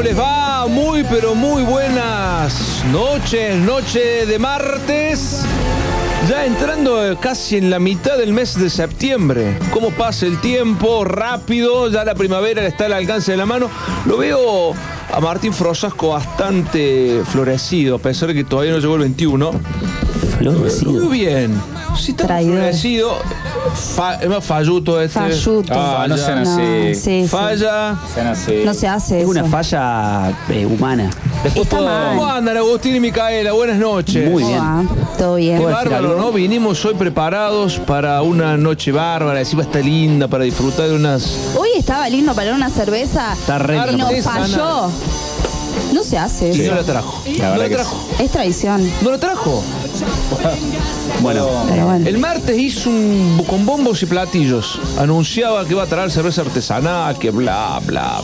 ¿Cómo les va? Muy, pero muy buenas noches, noche de martes. Ya entrando casi en la mitad del mes de septiembre. ¿Cómo pasa el tiempo? Rápido, ya la primavera está al alcance de la mano. Lo veo a Martín Frosasco bastante florecido, a pesar de que todavía no llegó el 21. Florecido. Muy bien. Sí, está Traidor. florecido. Fa- es más falluto este. Falluto. Ah, no sean No, así. sí, sí. Falla. Sean así. No se hace Es eso. una falla eh, humana. Después Está puedo- mal. ¿Cómo andan Agustín y Micaela? Buenas noches. Muy ¿Cómo bien. va? Todo bien. Qué ¿Puedo decir bárbaro, algo? ¿no? Vinimos hoy preparados para una noche bárbara, encima está linda, para disfrutar de unas... Hoy estaba lindo para una cerveza Está re y nos artesanal. falló. No se hace Sí, eso. no la trajo. La no verdad la que trajo. Es traición. No la trajo. Bueno, Pero bueno. El martes hizo un con bombos y platillos. Anunciaba que iba a traer cerveza artesanal, que bla, bla.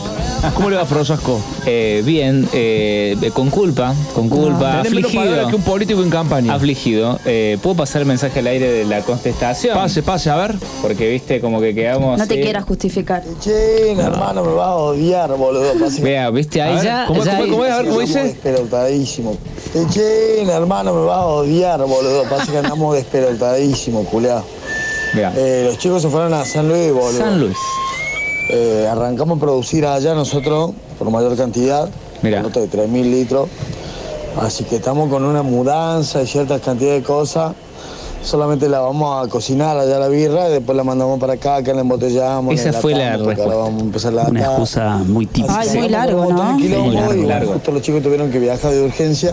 ¿Cómo le va, Frosasco? Eh, bien, eh, con culpa, con culpa, Tenés menos palabras que un político en campaña. Afligido. Eh, ¿Puedo pasar el mensaje al aire de la contestación? Pase, pase, a ver. Porque viste como que quedamos. No te quieras justificar. Che, hermano, me vas a odiar, boludo. Vea, viste, ahí A ver, ya. ¿cómo es, ya cómo cómo es? A ver, ¿cómo dice? Che, hermano, me vas a odiar, boludo. Pasa que andamos desperotadísimo, culiao. Vea. Eh, los chicos se fueron a San Luis, boludo. San Luis. Eh, arrancamos a producir allá nosotros por mayor cantidad, Mirá. nota de 3.000 litros. Así que estamos con una mudanza y ciertas cantidades de cosas. Solamente la vamos a cocinar allá la birra y después la mandamos para acá, que la embotellamos. Esa la fue la respuesta. vamos a empezar la una excusa muy típica. Ay, muy largo, ¿no? un quilombo Sí, largo, y bueno, largo. Justo los chicos tuvieron que viajar de urgencia.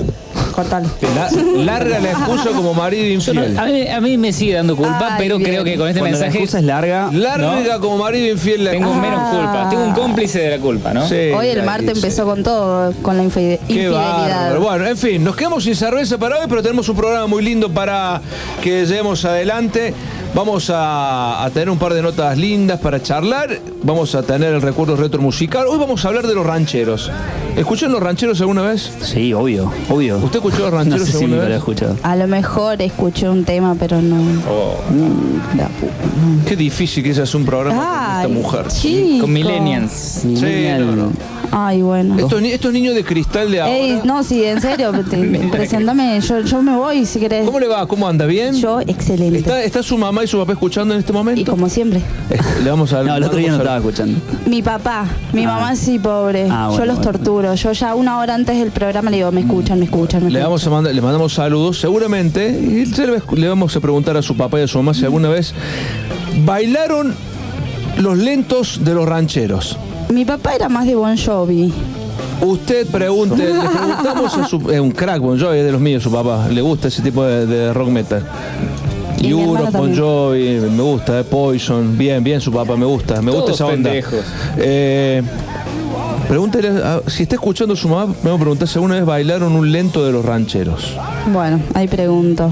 Cortalo. La- larga la excusa como marido no- infiel. a, mí, a mí me sigue dando culpa, Ay, pero bien. creo que con este Cuando la mensaje excusa es larga, Larga como marido infiel la tengo menos culpa. Tengo un cómplice de la culpa, ¿no? Sí, Hoy el dice. empezó con todo, con la infide- Qué bárbaro. infidelidad. Bueno, en fin, nos quedamos sin cerveza para hoy, pero tenemos un programa muy lindo para que llevemos adelante. Vamos a, a tener un par de notas lindas para charlar. Vamos a tener el recuerdo retro musical. Hoy vamos a hablar de los rancheros. ¿Escucharon los rancheros alguna vez? sí, obvio, obvio. ¿Usted escuchó los rancheros No sé si alguna nunca lo he vez? escuchado. A lo mejor escuché un tema, pero no. Oh, Mm, Qué difícil que es hacer un programa con esta mujer. chico. con Millennials. Sí, Millennial. no, no. Ay, bueno. Estos, estos niños de cristal de ahora. Ey, no, sí, en serio, te- preséntame, yo, yo me voy si querés. ¿Cómo le va? ¿Cómo anda? ¿Bien? Yo, excelente. ¿Está, está su mamá y su papá escuchando en este momento? Y como siempre. Eh, Le vamos a No, el otro día no estaba escuchando. Mi papá, mi Ah. mamá sí, pobre. Ah, yo los bueno. torturo. Yo ya una hora antes del programa le digo, me escuchan, me escuchan, me Le, escuchan. vamos a mandar- le mandamos saludos, seguramente. Y se le, le vamos a preguntar a su papá y a su mamá si alguna vez bailaron los lentos de los rancheros. Mi papá era más de Bon Jovi. Usted pregunte, le preguntamos a su. Es un crack, Bon Jovi, es de los míos, su papá. Le gusta ese tipo de, de rock metal. Europe, Bon. Jovi, me gusta, eh, Poison. Bien, bien, su papá, me gusta. Me gusta Todos esa onda. pendejos. Eh, pregúntele, a- si está escuchando a su mamá, me voy a preguntar si alguna vez bailaron un lento de los rancheros. Bueno, ahí pregunto.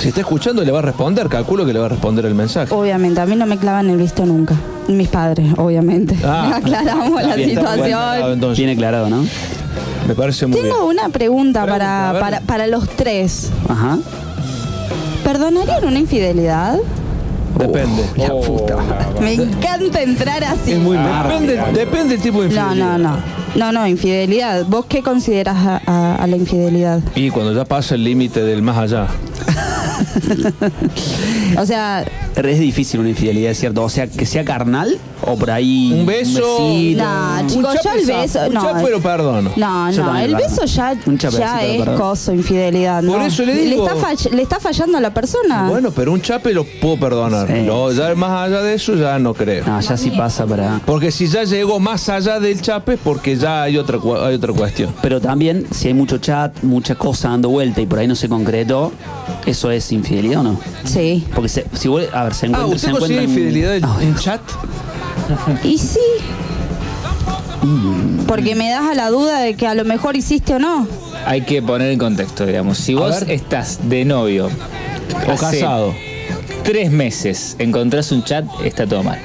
Si está escuchando, le va a responder. Calculo que le va a responder el mensaje. Obviamente, a mí no me clavan el visto nunca. Mis padres, obviamente. Ah. Aclaramos la Bien, está bien, situación. claro, entonces. Bien aclarado, ¿no? Me parece muy Tengo bien. una pregunta Pregunta, a para, ver. para, para los tres. Ajá. ¿Perdonarían una infidelidad? Depende. La puta. Me encanta entrar así. Es muy Ah, depende, depende del tipo de No, infidelidad. no, no. No, no, infidelidad. ¿Vos qué consideras a, a- a la infidelidad? Y cuando ya pasa el límite del más allá. O sea, Es difícil una infidelidad, es cierto. O sea, que sea carnal o por ahí. Un beso. besito. no, Un chicos, ya el beso. un No, chape lo perdono. no, Yo no, el beso ya, Un ya es perdono. coso, infidelidad. Por ¿no? eso le Le digo- está, fall- le está fallando a la persona. Bueno, pero un chape lo puedo perdonar. Sí. Lo- ya más allá de eso ya no creo. No, ya sí pasa para. Porque si ya llegó más allá del chape, porque ya hay otra, cu- hay otra cuestión. Pero también, si hay mucho chat, mucha cosa dando vuelta y por ahí no se concretó, ¿eso es infidelidad o no? Sí. Porque se- si vuelve, a ver, se Ah, encuentra. ¿usted se considera encuentran- infidelidad en, Ah, en chat? Y sí. Mm. Porque me das a la duda de que a lo mejor hiciste o no. Hay que poner en contexto, digamos. Si A vos ver. estás de novio O casado. tres meses, encontrás un chat, está todo mal.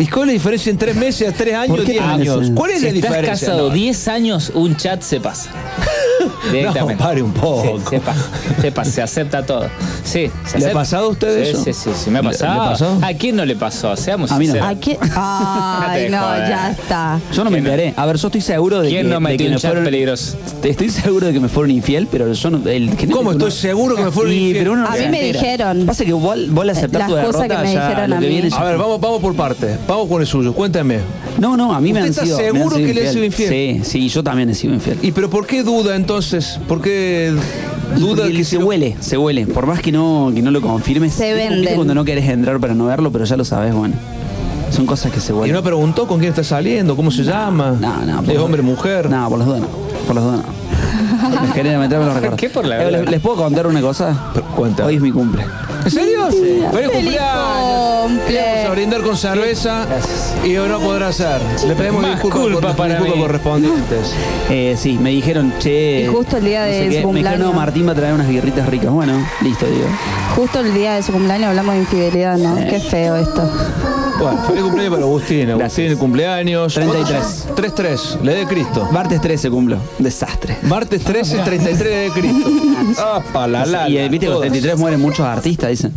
¿Y cuál es la diferencia en tres meses a tres años, ¿Por qué diez años? ¿Cuál es Si la estás diferencia? casado No, 10 años, un chat se pasa. Directamente. No, pare un poco. Sí, se, pasa, se pasa, se acepta todo. Sí, se ¿Le ha pasado a usted sí, eso? Sí, sí, sí, me ha ¿Le- le pasado. pasó? ¿A quién no le pasó? Seamos A mí no. sinceros. ¿A quién? Ay, no, ya está. Yo no me ¿Quién no? enteré. A ver, yo estoy seguro de ¿Quién que, no de metió que un me chat fueron peligroso? Estoy seguro de que me fueron infiel, pero yo no. El, ¿Cómo? Estoy seguro que me fueron Sí, infiel. pero uno no A mí me entera. dijeron. Pasa que vos, vos le aceptás Las tu cosas derrota, que me ya dijeron lo a mí. A ver, vamos, vamos por partes. Vamos con el suyo. Cuéntame. No, no, a mí me ¿Usted han sido. me han seguro que le ha sido infiel? Sí, sí, yo también he sido infiel. ¿Y pero por qué duda entonces? ¿Por qué duda que se huele, se huele. Por más que no, que no lo confirmes. Se ¿viste venden. cuando no querés entrar para no verlo, pero ya lo sabes, bueno. Son cosas que se ¿Y huelen. no preguntó con quién está saliendo? ¿Cómo se llama? No, no. por ¿Es hombre, mujer? No, por las dudas no. Por las dudas no. Les quería meterme los recuerdos. qué por la Eh, verdad? ¿les, les puedo contar una cosa? Cuenta. Hoy es mi cumple. ¿En serio? ¡Feliz ¡Feliz cumpleaños! cumple! Vamos a brindar con cerveza y hoy no podrá ser. Le pedimos Más disculpas, culpa por- para disculpas mí. correspondientes. Eh, sí, me dijeron, che. Y justo el día no de qué. su Me dijeron, cumpleaños. no, Martín va a traer unas guirritas ricas. Bueno, listo, digo. Justo el día de su cumpleaños hablamos de infidelidad, ¿no? Qué feo esto. Bueno, feliz cumpleaños para Agustín. Agustín, el cumpleaños. 33. 3-3, le de Cristo. Martes 13 cumplo. Desastre. Martes 13, 33 de Cristo. Ah, pa' la la. y eh, viste que los todas. 33 mueren muchos artistas, dicen.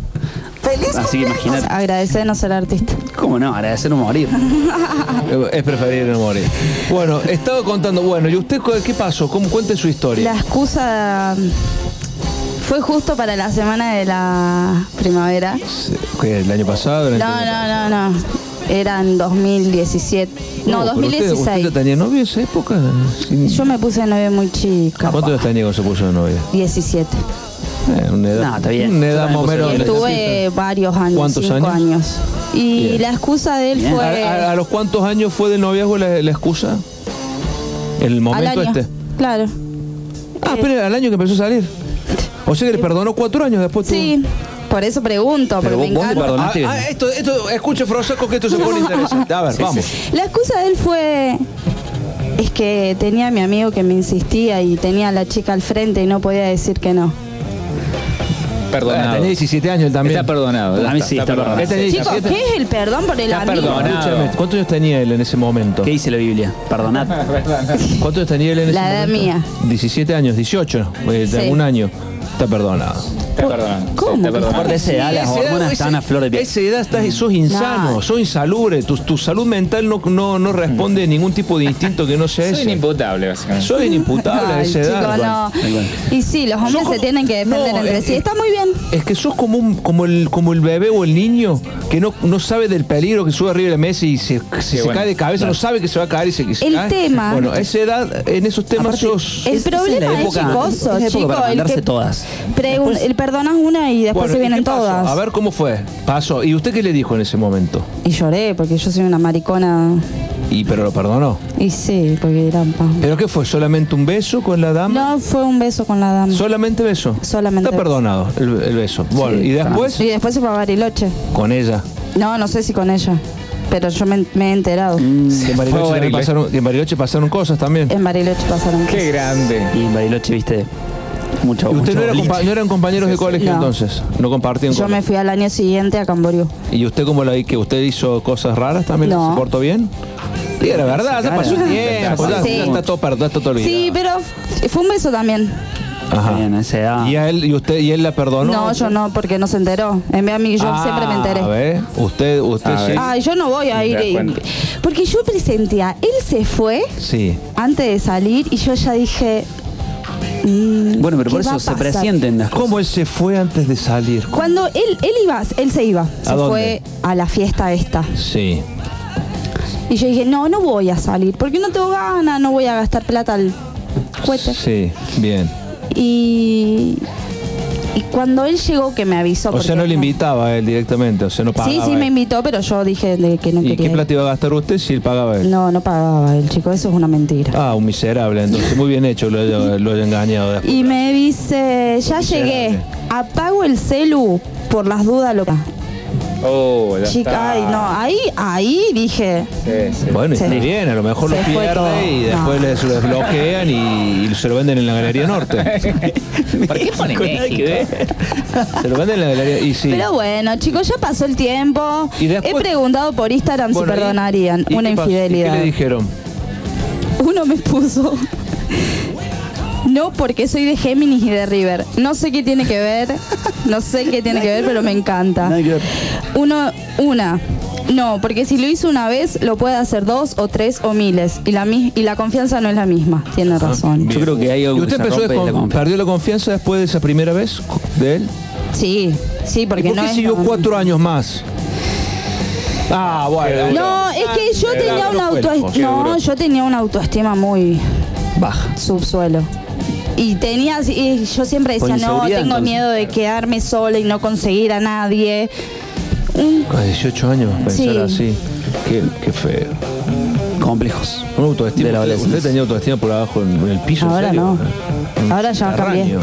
Así que imagínate. Agradecer no ser artista. ¿Cómo no? Agradecer no morir. Es preferible no morir. Bueno, estaba contando, bueno, ¿y usted qué pasó? ¿Cómo cuente su historia? La excusa fue justo para la semana de la primavera. ¿Qué, ¿El año pasado? ¿El No, año- no, no, no. Era en 2017. No, usted- 2016. ¿Usted, ya tenía novio en esa época? Sí. Yo me puse de novia muy chica. ¿Cuántos años tenía cuando se puso de novia? 17. Eh, una edad, No, está bien. Una edad más menos. de novia. Estuve varios años. ¿Cuántos cinco años? Y Bien. la excusa de él Bien. fue. ¿A, a- a los cuántos años fue del noviazgo la, la excusa? ¿El al momento año. este? Claro. Ah, Eh, pero al año que empezó a salir. O sea que le perdonó cuatro años después. tú- Sí, por eso pregunto, Pero porque me vos- vos le encanta. perdonás. Ah, ah, esto, esto, escuche, Frosaco, que esto se pone interesante. A ver, vamos. La excusa de él fue. Es que tenía a mi amigo que me insistía y tenía a la chica al frente y no podía decir que no. Perdonado. Tenía 17 años él también. Está perdonado. A mí sí, está perdonado. Chicos, 17. ¿qué es el perdón por el Está amigo? perdonado. Escúchame, ¿cuántos años tenía él en ese momento? ¿Qué dice la Biblia? Perdonad. ¿Cuántos años tenía él en ese La edad momento? mía. 17 años, 18, eh, de Sí. un año. Está perdonado. Está perdonado. ¿Cómo? Aparte esa edad, las esa edad, hormonas están a flor de piel. Esa edad estás, sos insano, No. sos insalubre. Tu, tu salud mental no, no, no responde a ningún tipo de instinto que no sea Soy ese. inimputable, básicamente. Soy inimputable a esa edad. no. Y sí, los hombres se tienen que defender No, entre es- sí. Está muy bien. Es que sos como, un, como, el, como el bebé o el niño que no, no sabe del peligro que sube arriba de la mesa y se, si se bueno, cae de cabeza, no sabe que se va a caer y se, se El cae. tema- Bueno, a esa edad, en esos temas Aparte, sos. El Es- esa es problema la es, época- chicoso, es la época chico. para El mandarse que todas. el perdonas una y después Bueno, se ¿y vienen qué pasó? todas. A ver cómo fue. Pasó. ¿Y usted qué le dijo en ese momento? Y lloré porque yo soy una maricona. Y pero lo perdonó. Y sí, porque era. pa- ¿Pero qué fue? ¿Solamente un beso con la dama? No fue un beso con la dama. ¿Solamente beso? Solamente Está beso. perdonado el, el beso. Bueno, Sí. ¿y después? Y después se fue a Bariloche. Con ella. No, no sé si con ella. Pero yo me, me he enterado. En Bariloche, pasaron, que en Bariloche pasaron cosas también. En Bariloche pasaron Qué cosas. grande. Y en Bariloche, viste, mucho. ¿Y usted mucho no, era compa- no eran compañeros de colegio No. entonces? No compartían Yo me fui al año siguiente a Camboriú. ¿Y usted cómo la vi? ¿Que usted hizo cosas raras también? No. ¿Se portó bien? Sí, era verdad, ya pasó el tiempo, ya, Sí. ya está todo perdido, está todo olvidado. Sí, pero fue un beso también. Ajá. ¿Y, a él, ¿Y usted y él la perdonó? No, yo no, porque no se enteró. En vez a mí, yo Ah, siempre me enteré. A ver, usted, usted A sí. ver. Ay, yo no voy a ir. y- cuenta. Porque yo presentía, él se fue Sí. antes de salir y yo ya dije. Bueno, pero por ¿qué va eso se presienten las cosas. ¿Cómo él se fue antes de salir? Cuando él, él iba, él se iba, se dónde? fue a la fiesta esta. Sí. Y yo dije, no, no voy a salir, porque no tengo ganas, no voy a gastar plata al cohete. Sí, bien. Y, y cuando él llegó, que me avisó. O sea, no le invitaba él directamente, o sea, no pagaba. Sí, sí, me él. invitó, pero yo dije de que no ¿Y quería. qué ir. plata iba a gastar usted si él pagaba él? No, no pagaba el chico, eso es una mentira. Ah, un miserable, entonces. Muy bien hecho, lo haya, lo haya engañado después. Y me dice, ya Miserable. llegué, apago el celu por las dudas loca. Oh, ya Chica, está. ay, no, ahí, ahí dije, Sí, sí. Bueno, está Sí. bien, a lo mejor lo Se fue todo. pierde y después No. les, lo desbloquean y, y se lo venden en la Galería Norte. ¿Por qué pone México? se lo venden en la Galería y sí. pero bueno, chicos, ya pasó el tiempo. Y después- He preguntado por Instagram Bueno, si ¿y- perdonarían y una qué pasó? ¿Y infidelidad. ¿Qué le dijeron? Uno me puso, No, porque soy de Géminis y de River. No sé qué tiene que ver, no sé qué tiene que ver, pero me encanta. Uno, una. No, porque si lo hizo una vez, lo puede hacer dos o tres o miles. Y la, y la confianza no es la misma. Tiene razón. Yo creo que hay algo ¿Y usted que se empezó la confianza. perdió la confianza después de esa primera vez de él? Sí, sí, porque ¿Y por no qué es. siguió lo- cuatro años más? Ah, bueno. No, es que yo tenía no una autoestima. No, yo tenía una autoestima muy Baja. subsuelo. Y tenía, y yo siempre decía, no, tengo entonces. miedo de quedarme sola y no conseguir a nadie. Un- A 18 años pensar Sí. así. Qué, qué feo. Complejos. Una autoestima. De la usted, usted tenía autoestima por abajo en, en el piso. ¿en Ahora serio? no. Un Ahora ya cambié.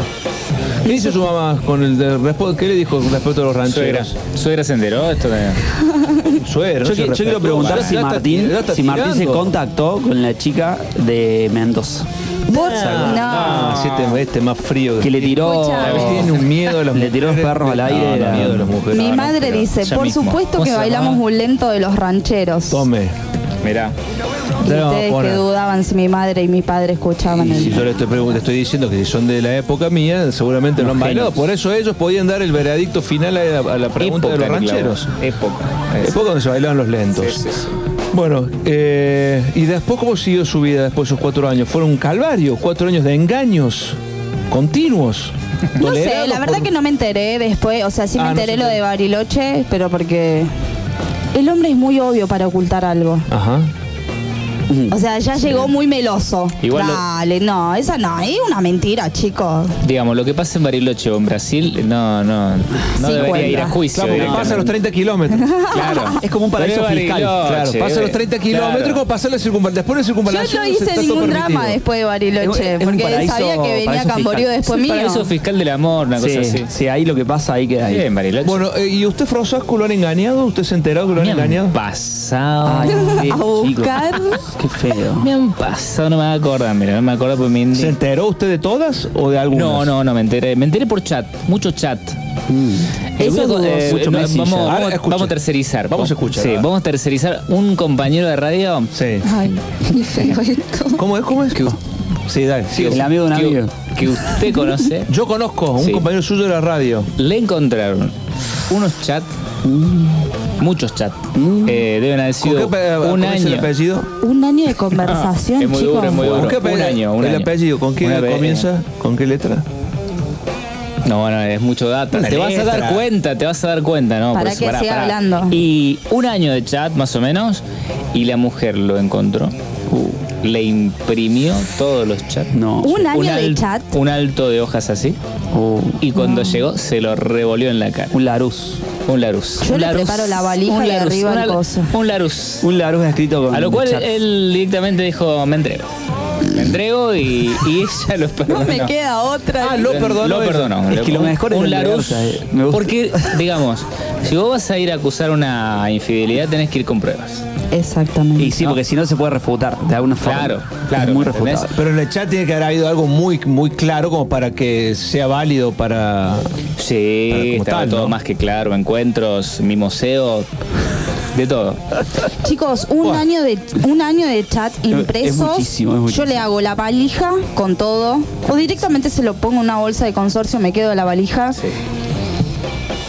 ¿Qué dice su mamá con el de, ¿Qué le dijo respecto a los Suegra. rancheros? Suegra se enteró esto de... No Yo, yo quiero preguntar si Martín, está si Martín se contactó con la chica de Mendoza. Vos- Ah, no. sí, este, este más frío. Que le tiró. Tiene un miedo a las Le tiró los perros al aire, No, no, miedo a las mujeres. Mi No, no, madre dice, por mismo. supuesto ¿Cómo que bailamos un lento de los rancheros. Tome. Mirá. Ustedes que dudaban si mi madre y mi padre escuchaban Y el... si yo le estoy, le estoy diciendo que si son de la época mía, seguramente no han bailado. Por eso ellos podían dar el veredicto final a la, a la pregunta de los rancheros. claro. Época. Es- Época donde se bailaban los lentos. Sí, sí, sí. Bueno, eh, y después, ¿cómo siguió su vida después de esos cuatro años? Fueron un calvario, cuatro años de engaños continuos. No sé, la verdad por- que no me enteré después, o sea, sí Ah, me no enteré lo de. Bariloche, pero porque el hombre es muy obvio para ocultar algo. Ajá. O sea, ya llegó muy meloso. Igual lo- Dale, no, esa no, es una mentira, chicos. Digamos, lo que pasa en Bariloche o en Brasil, no, no, no Sí debería cuenta. ir a juicio. Claro, porque pasa a los 30 kilómetros. Claro. Es como un paraíso es fiscal. Bariloche, Claro, pasa a los 30 claro. kilómetros como pasar la circunvalación. Después de la Yo circunvalación. no hice está todo ningún permitido. drama después de Bariloche, Es un- es un porque paraíso- sabía que venía paraíso Camboriú fiscal. después El mío. paraíso fiscal del amor, una cosa Sí, así. sí, ahí lo que pasa, ahí queda ahí. Bien, Bariloche. Bueno, eh, ¿y usted, Frosasco, lo han engañado? ¿Usted se ha enterado que lo han engañado? pasado. A buscar. Qué feo. Me han pasado, no me acuerdo, mira, no me acuerdo porque me ¿Se enteró usted de todas o de algunas? No, no, no, me enteré. Me enteré por chat, mucho chat. Mm. Eh, Eso voy a- dudoso. Mucho no, Messenger. vamos, a tercerizar. Vamos a escuchar, Sí, vamos a tercerizar. Un compañero de radio Sí. Ay, qué feo esto. ¿Cómo es? ¿Cómo es? que, Sí, dale. El amigo de un amigo. que usted conoce, Yo conozco un Sí. compañero suyo de la radio. le encontraron unos chats, muchos chats. Eh, deben haber ¿Con sido qué un cómo es el año. apellido? Un año de conversación, es muy chicos. duro, es muy duro. ¿Con qué Un año, un ¿El año. apellido? ¿Con qué Una vez, comienza? ¿Con qué letra? No, bueno, es mucho data. Una te vas a dar cuenta, te vas a dar cuenta, ¿no? Para Pues, que siga hablando. Y un año de chat, más o menos, y la mujer lo encontró. Le imprimió todos los chats. No. Un año de chat. Un alto de hojas así. Oh, Y cuando llegó, se lo revolvió en la cara. un Larus. Un Larus. Yo un le Larus, preparo la valija un y Larus, arriba el una- coso. Un Larus. Un Larus escrito con A lo cual chats. él directamente dijo, me entrego. Me entrego y, y ella lo perdonó. No me queda otra. Ah, lo perdonó. Lo perdonó. Es que lo mejor es un Larus. eh. Me gusta. Porque, digamos, si vos vas a ir a acusar una infidelidad, tenés que ir con pruebas. Exactamente. Y sí, porque si no se puede refutar de alguna forma. Claro, claro, Es muy ¿me entendés? refutable. Pero en el chat tiene que haber habido algo muy, muy claro como para que sea válido para. Para Sí, tal, todo ¿no? más que claro. Encuentros, mimoseo, de todo. Chicos, un Buah. año de un año de chat impresos. muchísimo, es muchísimo. Yo le hago la valija con todo. O directamente se lo pongo en una bolsa de consorcio, me quedo la valija. Sí.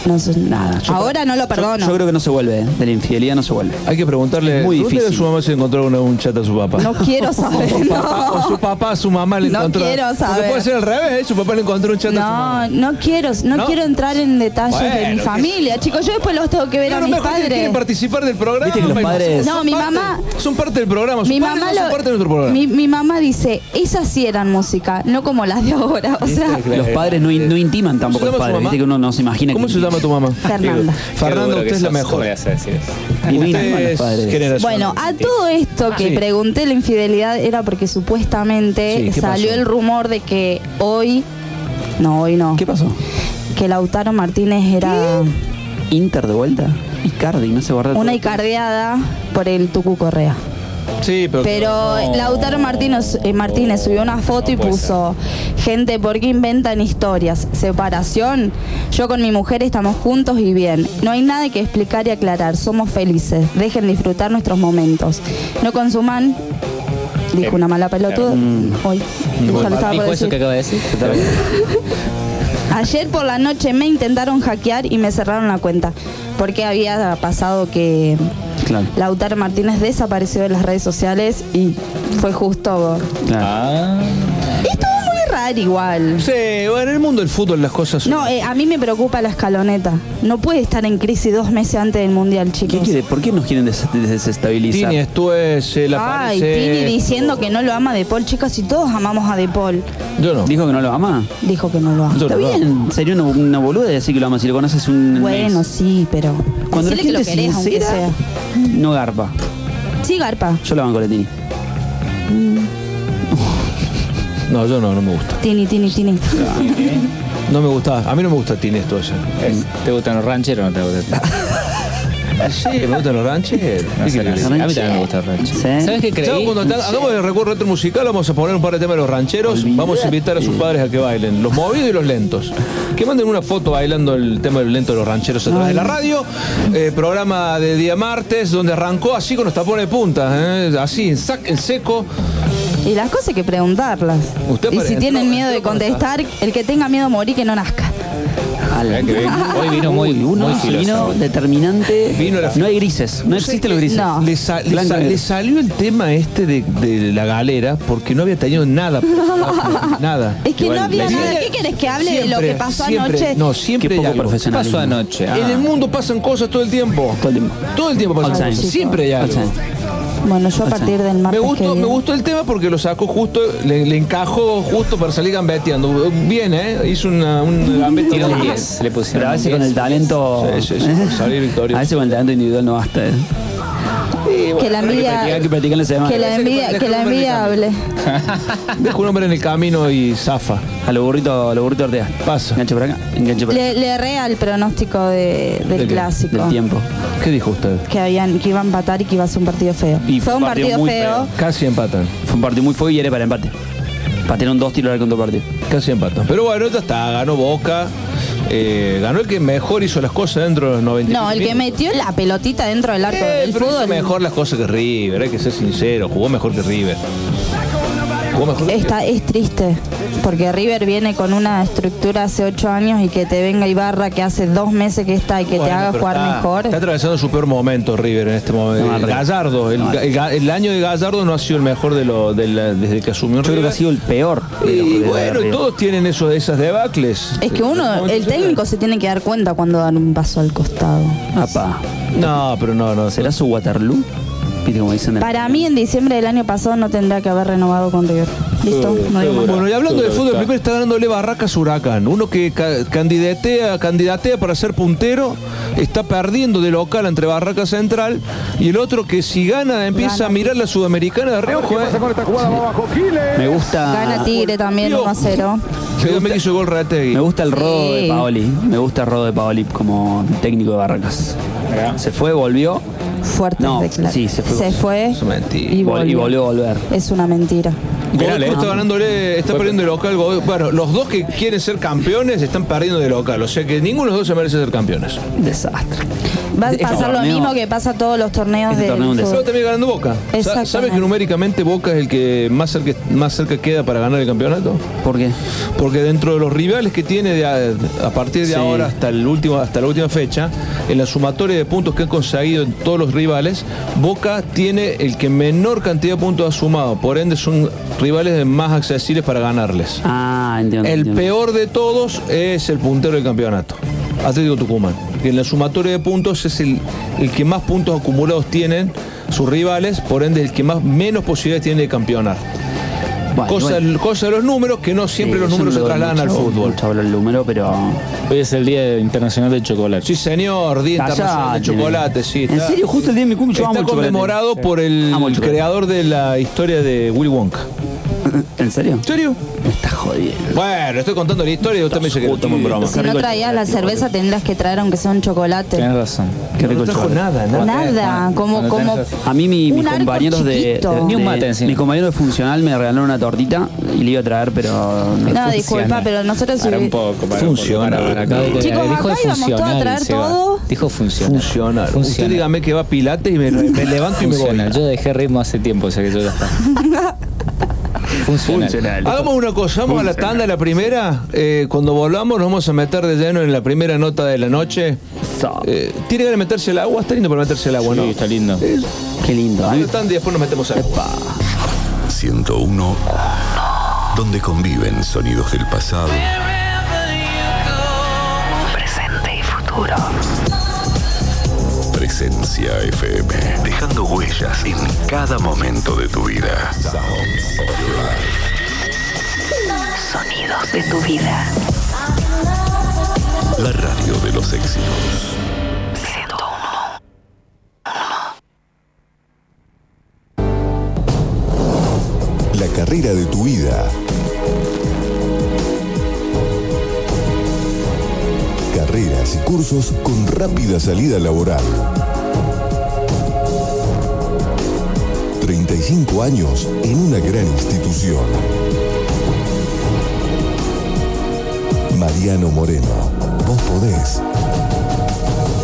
No sé, Nada. yo- Ahora no lo perdono. Yo, creo que no se vuelve, ¿eh? de la infidelidad no se vuelve. Hay que preguntarle. Es muy ¿dónde difícil. su mamá se encontró una- un chat a su papá? No quiero saber. O su papá, o su No, papá a su mamá le No encontró. quiero Porque saber. puede ser al revés, ¿eh? su papá le encontró un chat a su mamá. no, no quiero, no, ¿No? quiero entrar en detalles de Bueno, mi ¿qué- familia. Chicos, yo después los tengo que ver Claro, a mis mejor que quieren padres. participar del programa. Viste que los y padres- son No, mi parte- mamá- Son parte del programa. Mi padres mamá, no son parte de nuestro programa. mi, mi mamá dice, esas sí eran música, no como las de ahora. O sea, Los padres no, in- no intiman tampoco ¿Cómo los se llama su padres. mamá? Viste que uno no se imagina ¿Cómo que se llama tu mamá? Fernanda. Fernanda, usted es la mejor. Bueno, a todo esto que Sí. pregunté la infidelidad era porque supuestamente Sí, ¿qué salió pasó? el rumor de que hoy, no, hoy no, ¿Qué pasó? que Lautaro Martínez era Inter de vuelta. Icardi, no se guarda una icardeada por el Tucu Correa. Sí, pero. Pero Lautaro Martínez, eh, Martínez subió una foto y puso, gente, ¿por qué inventan historias? Separación. Yo con mi mujer estamos juntos y bien. No hay nada que explicar y aclarar. Somos felices. Dejen disfrutar nuestros momentos. No consuman Dijo una mala pelotuda. Hoy. Ya lo estaba por ¿Dijo eso decir. que acaba de decir? Ayer por la noche me intentaron hackear y me cerraron la cuenta. Porque había pasado que Claro. Lautaro Martínez desapareció de las redes sociales y fue justo. claro. Ah, raro igual. Sí, bueno, en el mundo del fútbol las cosas son- No, eh, a mí me preocupa la escaloneta. No puede estar en crisis dos meses antes del mundial, ¿Qué chicos. quiere? ¿Por qué nos quieren des- desestabilizar? Tini esto es el Ay, Tini diciendo que no lo ama De Paul, chicos, y todos amamos a De Paul. Yo no. ¿Dijo que no lo ama? Dijo que no lo ama. Yo Está no lo bien, sería una, una boluda decir que lo ama. Si lo conoces un Bueno, mes. sí, pero. Cuando la decile que lo gente querés, aunque sincera, sea. no garpa. Sí, Garpa. Yo la banco a la Tini. No, yo no, no me gusta. Tini, Tini, Tini. No me gusta. A mí no me gusta Tini esto. ¿Te gustan los rancheros o no te gustan? Sí, me gustan los rancheros. A mí también me gusta el ranchero. ¿Sí? ¿Sabes qué ¿Sabes creí? cuando hagamos el recuerdo retro musical? Vamos a poner un par de temas de los rancheros. Vamos a invitar a sus padres a que bailen los movidos y los lentos. Que manden una foto bailando el tema del lento de los rancheros a través de la radio. Eh, programa de día martes, donde arrancó así con los tapones de punta. ¿eh? Así, en, sac- en seco. Y las cosas hay que preguntarlas. Usted y si tienen miedo de contestar, el que tenga miedo a morir, que no nazca. Hoy vino muy- Uy, uno muy vino determinante. Vino la- no hay grises, no existen los grises. No. Le, sa- le Blanco sa- y negro. le salió el tema este de, de la galera porque no había tenido nada. nada. Es que Igual, no había nada. ¿Qué querés que hable de lo que pasó siempre, anoche? No, Qué siempre hay poco algo. ¿Qué profesionalismo. pasó anoche? Ah, En el mundo pasan cosas todo el tiempo. Todo el tiempo. Todo el tiempo pasan All cosas. time. Siempre hay All algo. time. Bueno, yo a partir del Me martes que gustó, me gustó el tema porque lo sacó justo, le, le encajó justo para salir gambeteando. Bien, ¿eh? Hizo una, un gambete. Tiro un bien. 10. Le pusieron Pero a veces con 10. el talento. Sí, sí, sí, salir victorioso. A veces con el talento individual no basta. eh. que la Hay que practicar, hay que envidia, la que la envidia, que la envidia hable. Deja un hombre en el camino y zafa. A los burritos, a los burritos Ortega. Pasa. Enganche por acá, enganche por acá. Le, erré al pronóstico de- ¿De del clásico. Del tiempo. ¿Qué dijo usted? Que, habían, que iba a empatar y que iba a ser un partido feo. Y Fue un partido, muy feo. Casi empatan. Fue un partido muy fuego y era para empate. Patearon dos tiros al contra partido. Casi empatan. Pero bueno, ya está. Ganó Boca. Eh, ganó el que mejor hizo las cosas dentro de los 90. No, el que metió la pelotita dentro del arco Eh, del pero hizo mejor las cosas que River, hay que ser sincero, jugó mejor que River. Está, es triste, porque River viene con una estructura hace ocho años y que te venga Ibarra que hace dos meses que está y que te haga jugar está- mejor. Está atravesando su peor momento River en este momento. No, El. Gallardo, el, No, ga- el ga- el año de Gallardo no ha sido el mejor de lo, de la- desde que asumió Yo creo que ha sido el peor. Y bueno, todos tienen eso, esas debacles. Es que uno, el técnico se tiene que dar cuenta cuando dan un paso al costado. Apa. No, pero no, no. ¿Será su Waterloo? ¿Viste cómo dicen? Para mí en diciembre del año pasado no tendría que haber renovado con River. Listo, no digo más. Bueno, y hablando de fútbol, primero está ganándole Barracas Huracán. Uno que ca- candidatea, candidatea para ser puntero, está perdiendo de local entre Barracas Central. Y el otro que si gana empieza Gana. a mirar la sudamericana de reojo. ¿eh? Me gusta. Gana Tigre también 1 a 0. Dígame que hizo gol. Me gusta el rodo Sí. de Paoli. Me gusta el rodo de Paoli como técnico de Barracas. Se fue, volvió. Fuerte No, sí, se fue. Se fue Es mentira. y vol- y volvió. volvió a volver. Es una mentira. Godoy Penales. Cruz está ganándole, está perdiendo de local. Godoy- Bueno, los dos que quieren ser campeones están perdiendo de local. O sea que ninguno de los dos se merece ser campeones. Desastre. Va a pasar lo torneo- mismo que pasa todos los torneos Este de torneo es un Pero también ganando Boca. Sa- Exactamente. ¿Sabe que numéricamente Boca es el que más cerca, más cerca queda para ganar el campeonato? ¿Por qué? Porque dentro de los rivales que tiene de a, a partir de Sí. ahora hasta el último hasta la última fecha, en la sumatoria de puntos que han conseguido en todos los rivales, Boca tiene el que menor cantidad de puntos ha sumado, por ende son rivales más accesibles para ganarles. Ah, entiendo. El entiendo. peor de todos es el puntero del campeonato, Atlético Tucumán, que en la sumatoria de puntos es el, el que más puntos acumulados tienen sus rivales, por ende el que más menos posibilidades tiene de campeonar. Bueno, cosa, bueno. cosa de los números, que no siempre Sí, los números no se trasladan al fútbol. mucho al número, pero. Hoy es el Día Internacional del Chocolate. Sí, señor, Día Internacional de Callate. Chocolate, sí. En serio, justo el día de mi cumpleaños Está el conmemorado por el el creador de la historia de Willy Wonka. ¿En serio? ¿En serio? Me estás jodiendo. Bueno, estoy contando la historia y usted me dice que estamos en broma. Si no traías la cerveza tendrías que traer aunque sea un chocolate. Tienes razón. Qué rico No trajo chocolate. nada, nada. Nada, como, como A mí mi- mis compañeros de, Ni un mate mis compañeros de funcional me regalaron una tortita y le iba a traer, pero no. Disculpa, pero nosotros Para un poco, para Funciona. Chicos, dijo acá de íbamos todos a traer todo. Dijo funcional. Funcional. Usted dígame que va a Pilates y me, me levanto y me voy. Funcional. Yo dejé ritmo hace tiempo, o sea que yo ya está. Funcional. Funcional. Hagamos una cosa, vamos a la tanda, la primera. Eh, cuando volvamos nos vamos a meter de lleno en la primera nota de la noche. Eh, ¿Tiene que meterse el agua? Está lindo para meterse el agua, ¿no? Sí, está lindo. Eh, Qué lindo, a ¿eh? la tanda y después nos metemos al agua. 101, donde conviven sonidos del pasado, Presente y futuro. Presencia FM, dejando huellas en cada momento de tu vida. Sonidos de tu vida. La radio de los éxitos. 101. La carrera de tu vida. Carreras y cursos con rápida salida laboral. 35 años en una gran institución. Mariano Moreno, vos podés.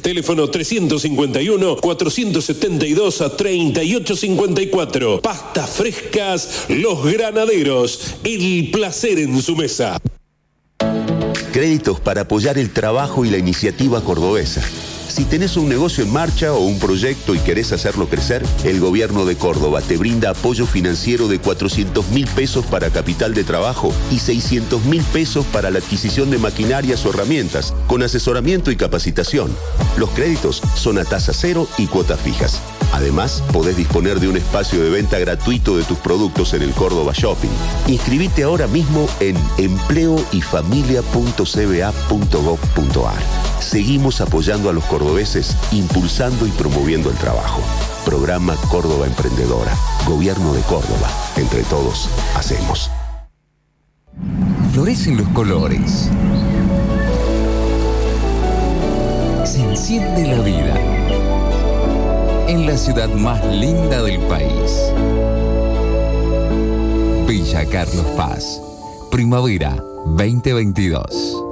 Teléfono 351-472-3854. Pastas frescas Los Granaderos. El placer en su mesa. Créditos para apoyar el trabajo y la iniciativa cordobesa. Si tenés un negocio en marcha o un proyecto y querés hacerlo crecer, el gobierno de Córdoba te brinda apoyo financiero de 400 mil pesos para capital de trabajo y 600 mil pesos para la adquisición de maquinarias o herramientas, con asesoramiento y capacitación. Los créditos son a tasa cero y cuotas fijas. Además, podés disponer de un espacio de venta gratuito de tus productos en el Córdoba Shopping. Inscribite ahora mismo en empleoyfamilia.cba.gov.ar. Seguimos apoyando a los cordobeses, impulsando y promoviendo el trabajo. Programa Córdoba Emprendedora. Gobierno de Córdoba. Entre todos, hacemos. Florecen los colores. Se enciende la vida. En la ciudad más linda del país. Villa Carlos Paz. Primavera 2022.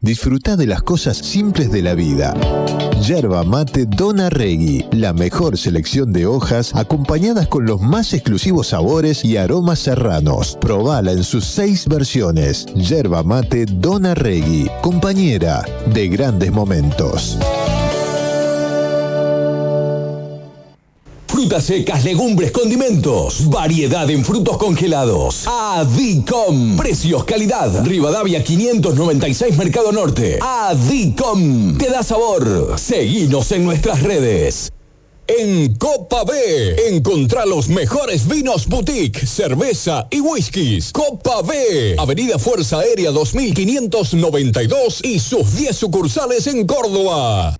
Disfruta de las cosas simples de la vida. Yerba mate Dona Regui, la mejor selección de hojas acompañadas con los más exclusivos sabores y aromas serranos. Probala en sus seis versiones. Yerba mate Dona Regui, compañera de grandes momentos. Frutas secas, legumbres, condimentos. Variedad en frutos congelados. Adicom. Precios, calidad. Rivadavia 596 Mercado Norte. Adicom. Te da sabor. Seguinos en nuestras redes. En Copa B, encontrá los mejores vinos boutique, cerveza y whiskies. Copa B, Avenida Fuerza Aérea 2592 y sus 10 sucursales en Córdoba.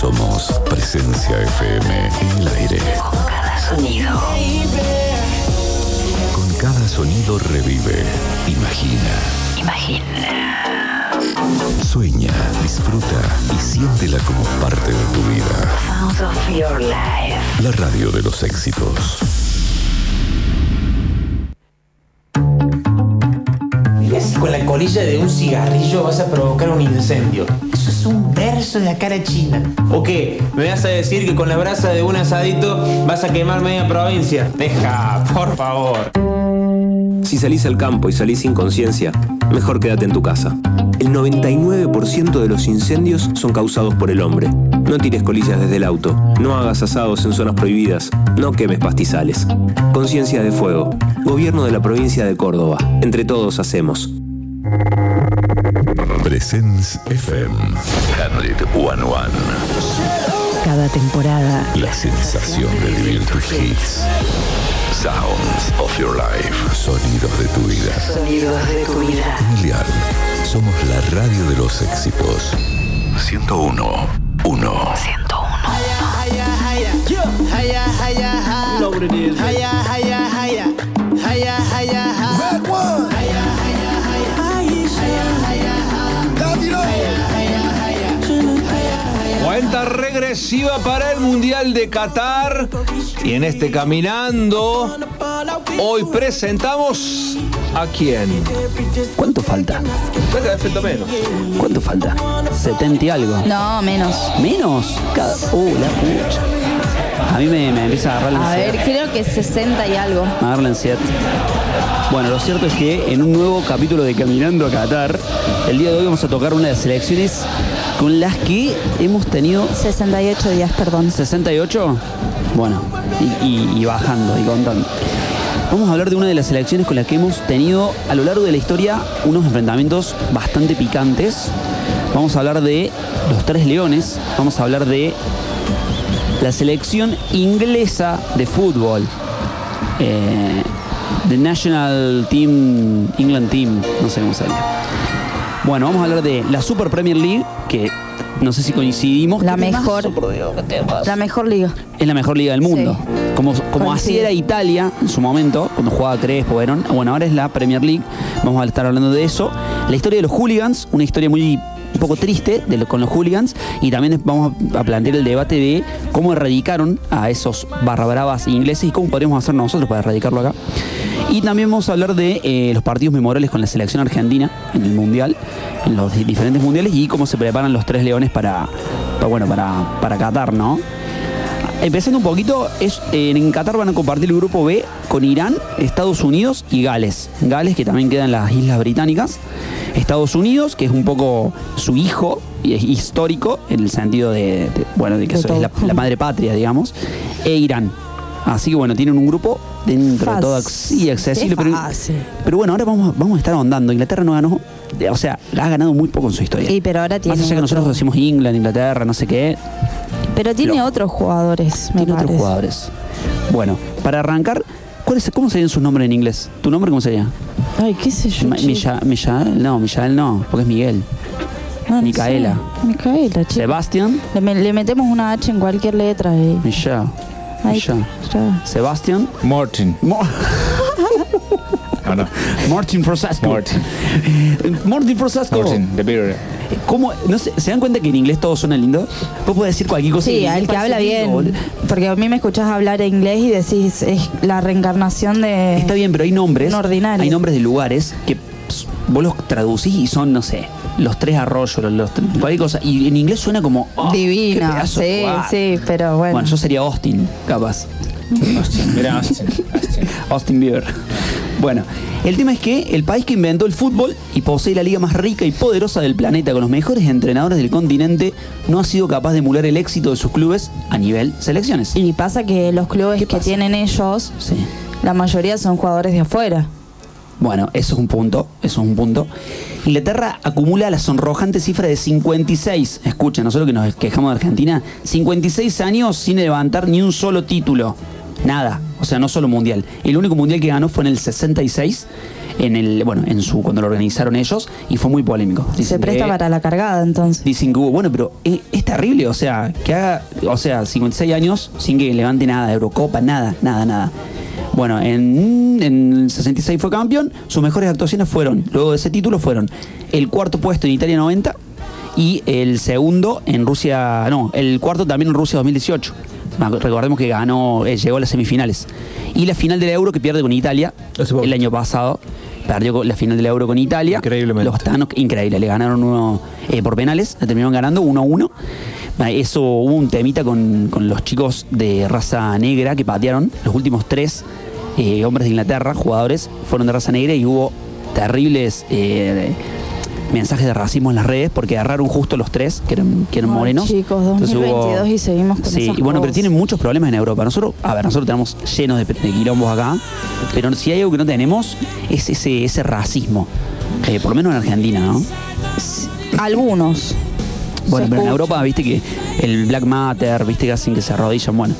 Somos Presencia FM en el aire. Con cada sonido. Con cada sonido revive, imagina, Imagina. sueña, disfruta y siéntela como parte de tu vida. Sounds of your life. La radio de los éxitos. Con la colilla de un cigarrillo vas a provocar un incendio. Eso es un verso de la cara china. ¿O qué? ¿Me vas a decir que con la brasa de un asadito vas a quemar media provincia? Deja, por favor. Si salís al campo y salís sin conciencia, mejor quédate en tu casa. El 99% de los incendios son causados por el hombre. No tires colillas desde el auto, no hagas asados en zonas prohibidas, no quemes pastizales. Conciencia de Fuego. Gobierno de la provincia de Córdoba. Entre todos hacemos. Presence FM 101. Cada temporada. La sensación de vivir tus hits. Sounds of your life. Sonidos de tu vida. Sonidos de tu vida. Miliar. Somos la radio de los éxitos. 101. 1. 101. Know what it is. Hiya, hiya, hiya. Hiya, hiya, hiya. Red one. Hiya, hiya, hiya. Cuenta regresiva para el Mundial de Qatar. Y en este Caminando, hoy presentamos a quién. ¿Cuánto falta? Venga, efecto menos. ¿Cuánto falta? 70 y algo. No, menos. ¿Menos? Cada... Uh, la pucha. A mí me, me empieza a agarrar la A ansiedad. ver, creo que 60 y algo. Me agarra la ansiedad. Bueno, lo cierto es que en un nuevo capítulo de Caminando a Qatar, el día de hoy vamos a tocar una de las selecciones con las que hemos tenido 68 días, perdón. 68. Bueno, y, y- y bajando y contando. Vamos a hablar de una de las selecciones con las que hemos tenido a lo largo de la historia unos enfrentamientos bastante picantes. Vamos a hablar de los Tres Leones, vamos a hablar de la selección inglesa de fútbol. Eh, The National Team, England Team, no sé cómo se llama. Bueno, vamos a hablar de la Super Premier League, que no sé si coincidimos. La ¿Qué temazo, mejor. por Dios? La mejor liga. Es la mejor liga del mundo. Como, como así era Italia en su momento, cuando jugaba Crespo, Verón. Bueno, ahora es la Premier League. Vamos a estar hablando de eso. La historia de los hooligans, una historia muy un poco triste de lo- con los hooligans. Y también vamos a plantear el debate de cómo erradicaron a esos barra bravas ingleses y cómo podríamos hacer nosotros para erradicarlo acá. Y también vamos a hablar de eh, los partidos memorables con la selección argentina en el mundial, en los di- diferentes mundiales y cómo se preparan los tres leones para, para, bueno, para, para Qatar, ¿no? Empezando un poquito, es, eh, en Qatar van a compartir el grupo B con Irán, Estados Unidos y Gales. Gales, que también queda en las Islas Británicas. Estados Unidos, que es un poco su hijo y es histórico, en el sentido de, de- bueno, de que De es la madre patria, digamos. E Irán. Así que bueno, tienen un grupo dentro de todo sí, accesible. Pero, pero bueno, ahora vamos, vamos a estar ahondando. Inglaterra no ganó, o sea, ha ganado muy poco en su historia. Y pero ahora tiene Más allá que nosotros otro- decimos England, Inglaterra, no sé qué, Pero tiene Lo- otros jugadores, me tiene otros jugadores. Bueno, para arrancar, ¿cuál es, ¿cómo serían sus nombres en inglés? ¿Tu nombre cómo sería? Ay, qué sé yo. Millael, no, Millael no, porque es Miguel. No Micaela. sé. Micaela, chico. Sebastián, Le, me- le metemos una H en cualquier letra y. Michelle. Sebastián. Martin. Mo- No, no. Martin Frosasco. Martin. Martin Frosasco. Martin, the beer. ¿Cómo? No sé, ¿Se dan cuenta que en inglés todo suena lindo? Vos podés decir cualquier cosa. Sí, al inglés que habla lindo, bien. Porque a mí me escuchás hablar inglés y decís, es la reencarnación de. Está bien, pero hay nombres. Ordinario. Hay nombres de lugares que vos los traducís y son, no sé, los tres arroyos, los, los- cualquier cosa. Y en inglés suena como. oh, pedazo de Sí, sí, pero bueno. Bueno, yo sería Austin, capaz. Austin, mira Austin. Austin. Austin Bieber. Bueno, el tema es que el país que inventó el fútbol y posee la liga más rica y poderosa del planeta con los mejores entrenadores del continente no ha sido capaz de emular el éxito de sus clubes a nivel selecciones. Y pasa que los clubes que pasa? tienen ellos, Sí. la mayoría son jugadores de afuera. Bueno, eso es un punto, eso es un punto. Inglaterra acumula la sonrojante cifra de 56, escuchen, nosotros que nos quejamos de Argentina, 56 años sin levantar ni un solo título. Nada, O sea, no solo mundial. El único mundial que ganó fue en el 66, en el, bueno, en su, cuando lo organizaron ellos, y fue muy polémico. Se presta que- para la cargada entonces. Dicen que hubo, bueno, pero es, es terrible, o sea, que haga, o sea, 56 años sin que levante nada, Eurocopa, nada, nada, nada. Bueno, en, en el 66 fue campeón, sus mejores actuaciones fueron, luego de ese título, fueron el cuarto puesto en Italia 90 y el segundo en Rusia, no, el cuarto también en Rusia 2018. Recordemos que ganó, eh, llegó a las semifinales. Y la final del Euro que pierde con Italia el año pasado. Perdió la final del Euro con Italia. Increíblemente. Los Thanos, increíble, le ganaron uno eh, por penales, le terminaron ganando 1-1. Ah, Eso hubo un temita con, con los chicos de raza negra que patearon. Los últimos tres eh, hombres de Inglaterra, jugadores, fueron de raza negra y hubo terribles eh, mensajes de racismo en las redes porque agarraron justo los tres, que eran, que eran Ay, morenos. chicos, Entonces hubo- 2022 y seguimos con Sí, esas y bueno, pero tienen muchos problemas en Europa. Nosotros, a ver, nosotros tenemos llenos de, de quilombos acá, pero si hay algo que no tenemos es ese, ese racismo. Eh, por lo menos en Argentina, ¿no? Algunos. Bueno, pero en. Europa, viste que el Black Matter, viste que hacen que se arrodillan, bueno,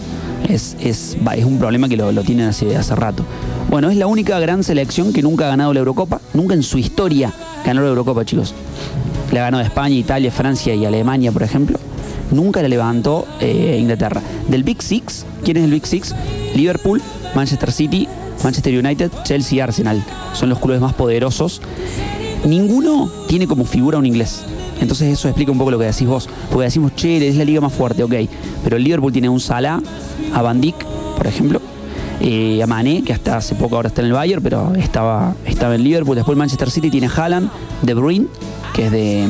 es, es, es un problema que lo, lo tienen hace, hace rato. Bueno, es la única gran selección que nunca ha ganado la Eurocopa, nunca en su historia ganó la Eurocopa, chicos. La ganó España, Italia, Francia y Alemania, por ejemplo. Nunca la levantó eh, Inglaterra. Del Big Six, ¿quién es el Big Six? Liverpool, Manchester City, Manchester United, Chelsea y Arsenal. Son los clubes más poderosos. Ninguno tiene como figura un inglés. Entonces eso explica un poco lo que decís vos. Porque decimos, che, es la liga más fuerte, ok. Pero el Liverpool tiene un Salah, a Van Dijk, por ejemplo. eh, a Mané, que hasta hace poco ahora está en el Bayern, pero estaba, estaba en Liverpool. Después el Manchester City tiene Haaland, De Bruyne, que es de,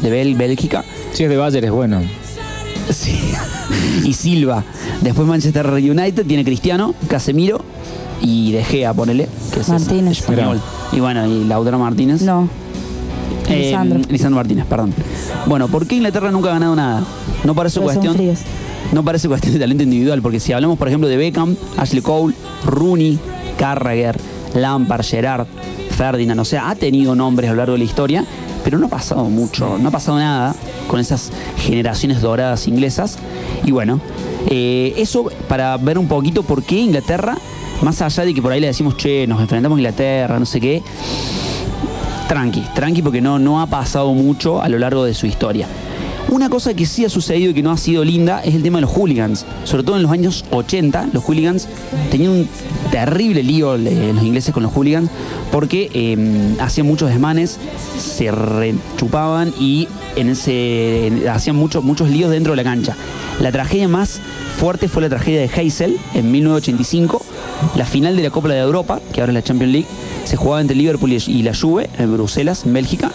de Bel- Bélgica. Si es de Bayern es bueno. Sí. y Silva. Después Manchester United tiene Cristiano, Casemiro y De Gea, ponele, que es Martínez. español. Y bueno, y Lautaro Martínez. No. Eh, Lisandro. Lisandro Martínez, perdón. Bueno, ¿por qué Inglaterra nunca ha ganado nada? No parece cuestión. fríos. No parece cuestión de talento individual, porque si hablamos, por ejemplo, de Beckham, Ashley Cole, Rooney, Carragher, Lampard, Gerard, Ferdinand, o sea, ha tenido nombres a lo largo de la historia, pero no ha pasado mucho, no ha pasado nada con esas generaciones doradas inglesas. Y bueno, eh, eso para ver un poquito por qué Inglaterra, más allá de que por ahí le decimos, che, nos enfrentamos a Inglaterra, no sé qué, tranqui, tranqui porque no, no ha pasado mucho a lo largo de su historia. Una cosa que sí ha sucedido y que no ha sido linda es el tema de los hooligans. Sobre todo en los años 80, los hooligans tenían un terrible lío eh, los ingleses con los hooligans porque eh, hacían muchos desmanes, se rechupaban y hacían muchos líos dentro de la cancha. La tragedia más fuerte fue la tragedia de Heysel en 1985, la final de la Copa de Europa, que ahora es la Champions League, se jugaba entre Liverpool y la Juve en Bruselas, en Bélgica,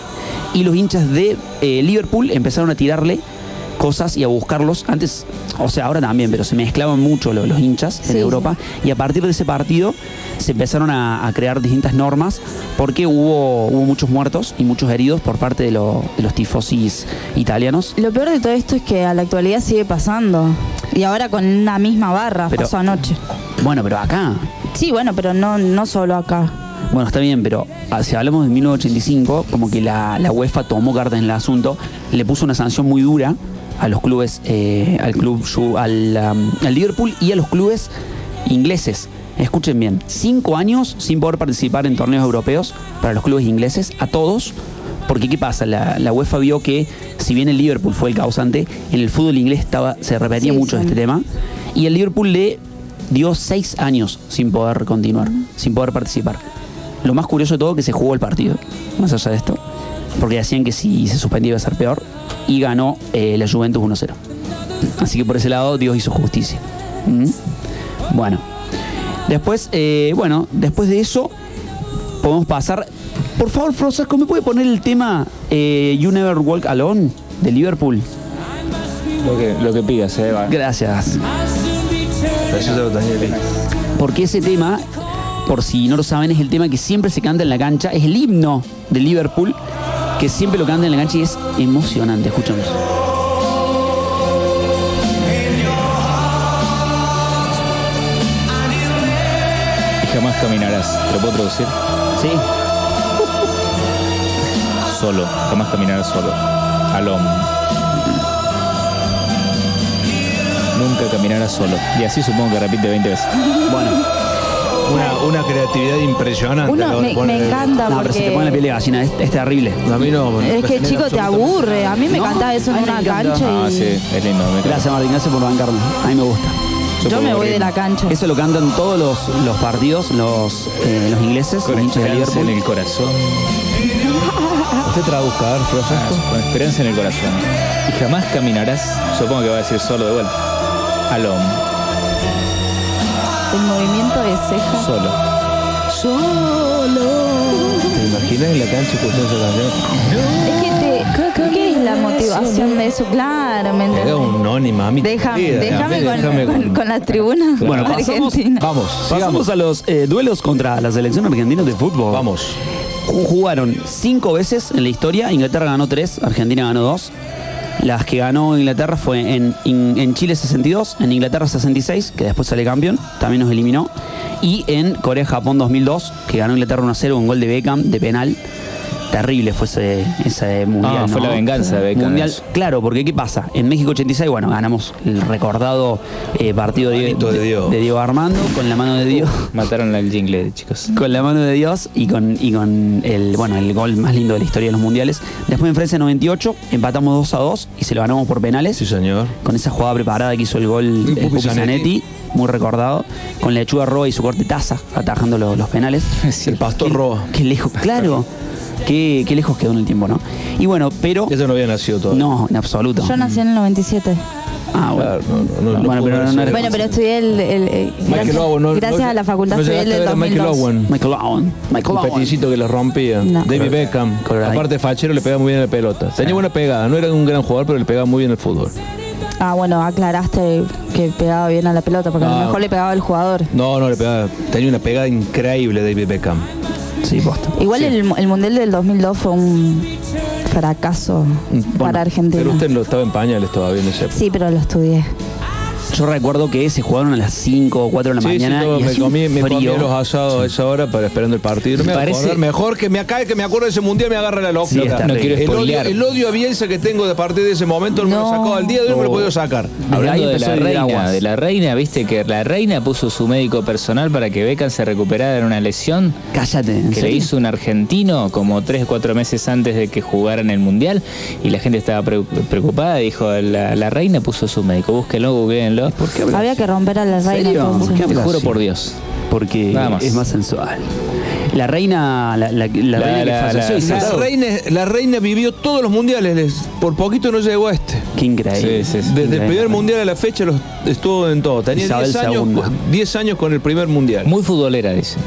y los hinchas de eh, Liverpool empezaron a tirarle cosas y a buscarlos. Antes, o sea, ahora también, pero se mezclaban mucho lo- los, hinchas en Sí, Europa. Y a partir de ese partido se empezaron a, a crear distintas normas porque hubo, hubo muchos muertos y muchos heridos por parte de, lo- de los tifosis italianos. Lo peor de todo esto es que a la actualidad sigue pasando. Y ahora con una misma barra, Pero- pasó anoche. Bueno, pero acá, Sí, bueno, pero no, no solo acá. Bueno, está bien, pero ah, si hablamos de 1985, como que la, la UEFA tomó cartas en el asunto, le puso una sanción muy dura a los clubes, eh, al club al, um, al Liverpool y a los clubes ingleses. Escuchen bien, cinco años sin poder participar en torneos europeos para los clubes ingleses, a todos, porque ¿qué pasa? La, la UEFA vio que si bien el Liverpool fue el causante, en el fútbol inglés estaba, se repetía Sí, mucho sí. este tema, y el Liverpool le dio seis años sin poder continuar, sin poder participar. Lo más curioso de todo que se jugó el partido, más allá de esto, porque decían que si se suspendía iba a ser peor, y ganó eh, la Juventus 1-0. Así que por ese lado Dios hizo justicia. ¿Mm? Bueno, después, eh, bueno, después de eso podemos pasar. Por favor, Frosasco, ¿me puede poner el tema eh, You Never Walk Alone de Liverpool? Lo que, lo que pidas, eh, va. Gracias. Porque ese tema, por si no lo saben, es el tema que siempre se canta en la cancha, es el himno de Liverpool, que siempre lo canta en la cancha y es emocionante. Escuchamos. Y jamás caminarás. ¿Te lo puedo traducir? Sí. Solo. Jamás caminarás solo. Alone. Nunca caminarás solo. Y así supongo que repite 20 veces. Bueno. Una, una creatividad impresionante. Uno me- encanta. No, pero se te porque- pone la piel de gallina, es, es terrible. A mí no. Es que chico te aburre. A mí me No, encanta eso en una encanta. cancha Ah, y sí, es lindo. Gracias Martín, gracias por bancarme. A mí me gusta. yo me voy de la cancha. Eso lo cantan todos los, los partidos, los, eh, los ingleses, Con los hinchas de esperanza en el corazón. Usted traduzca, a ver, Francisco. Ah, con esperanza en el corazón. Y jamás caminarás, supongo que va a decir solo de vuelta. Alone, ceja. solo. Solo. ¿Te imaginas en la cancha escuchando esa canción? Es que te. ¿Qué es la motivación de eso? Claro, ¿me un noni, mami. Déjame, déjame, con, déjame con- con las tribunas Bueno, pasamos. Vamos, pasamos sigamos. a los eh, duelos contra la selección argentina de fútbol. Vamos. Ju- Jugaron cinco veces en la historia. Inglaterra ganó tres, Argentina ganó dos. Las que ganó Inglaterra fue en, en Chile 62, en Inglaterra 66, que después sale campeón, también nos eliminó. Y en Corea-Japón 2002, que ganó Inglaterra 1-0, un gol de Beckham de penal. Terrible fue ese, ese mundial. Ah, fue ¿no? la venganza de Beckham. Mundial, claro, porque ¿qué pasa? En México 86, bueno, ganamos el recordado eh, partido de, de Dios. de Diego Armando con la mano de Dios Mataron al jingle, chicos. con la mano de Dios y con, y con el, bueno, el gol más lindo de la historia de los mundiales. Después en Francia 98 empatamos 2 a 2 y se lo ganamos por penales. Sí, señor. Con esa jugada preparada que hizo el gol el Pupi Pupi Zanetti. Zanetti, muy recordado. Con la lechuga Roa y su corte taza atajando lo- los penales. El pastor Roa. Qué lejos, claro. Qué, qué lejos quedó en el tiempo, ¿no? Y bueno, pero. Ella no había nacido todavía. No, en absoluto. Yo nací en el 97. Ah, bueno. Claro, no, no, no, Bueno, pero no Bueno, pero estudié el. el- el- Michael gracias Owen, no- gracias no- a la facultad no estudié el llegaste a del ver a Michael 2002. Owen. Michael Owen. Michael Un Owen. peticito que le rompía. No. David Beckham. Aparte fachero le pegaba muy bien la pelota. Tenía buena pegada. No era un gran jugador, pero le pegaba muy bien el fútbol. Ah, bueno, aclaraste que pegaba bien a la pelota, porque a Ah. lo mejor le pegaba al jugador. No, no le pegaba. Tenía una pegada increíble David Beckham. Sí, posta. Igual el, el Mundial del 2002 fue un fracaso para Argentina. Pero usted no estaba en pañales todavía en ese. Sí, pero lo estudié. Yo recuerdo que se jugaron a las 5 o 4 de la Sí, sí, mañana y me comí, me comí frío. los asados a esa hora para esperando el partido. Me Parece- mejor que me acá que me acuerdo de ese mundial me agarra la Sí, locura. está No quiero el, odio, el odio a Bielsa que tengo de partir de ese momento no, me lo sacó al día de hoy no me lo he podido sacar. Hablando de la reina, aguas. de la reina, viste que la reina puso su médico personal para que Beckham se recuperara de una lesión Cállate, ¿en que le hizo un argentino como tres o cuatro meses antes de que jugara en el mundial y la gente estaba pre- preocupada. Dijo la, la reina puso su médico, búsquenlo, googleenlo. ¿Por qué hablas Había que romper a la reina serio? entonces. ¿Por qué Te hablas juro así? por Dios. Porque Nada más. es más sensual. La reina, la, la- la La- reina que la- falleció la- y se La casó. reina, la reina vivió todos los mundiales, les- por poquito no llegó a este. Qué increíble. Sí, sí, sí. Desde el Increíble. primer mundial a la fecha los, estuvo en todo. Tenía Isabel 10 años, II. 10 años con el primer mundial. Muy futbolera, dice.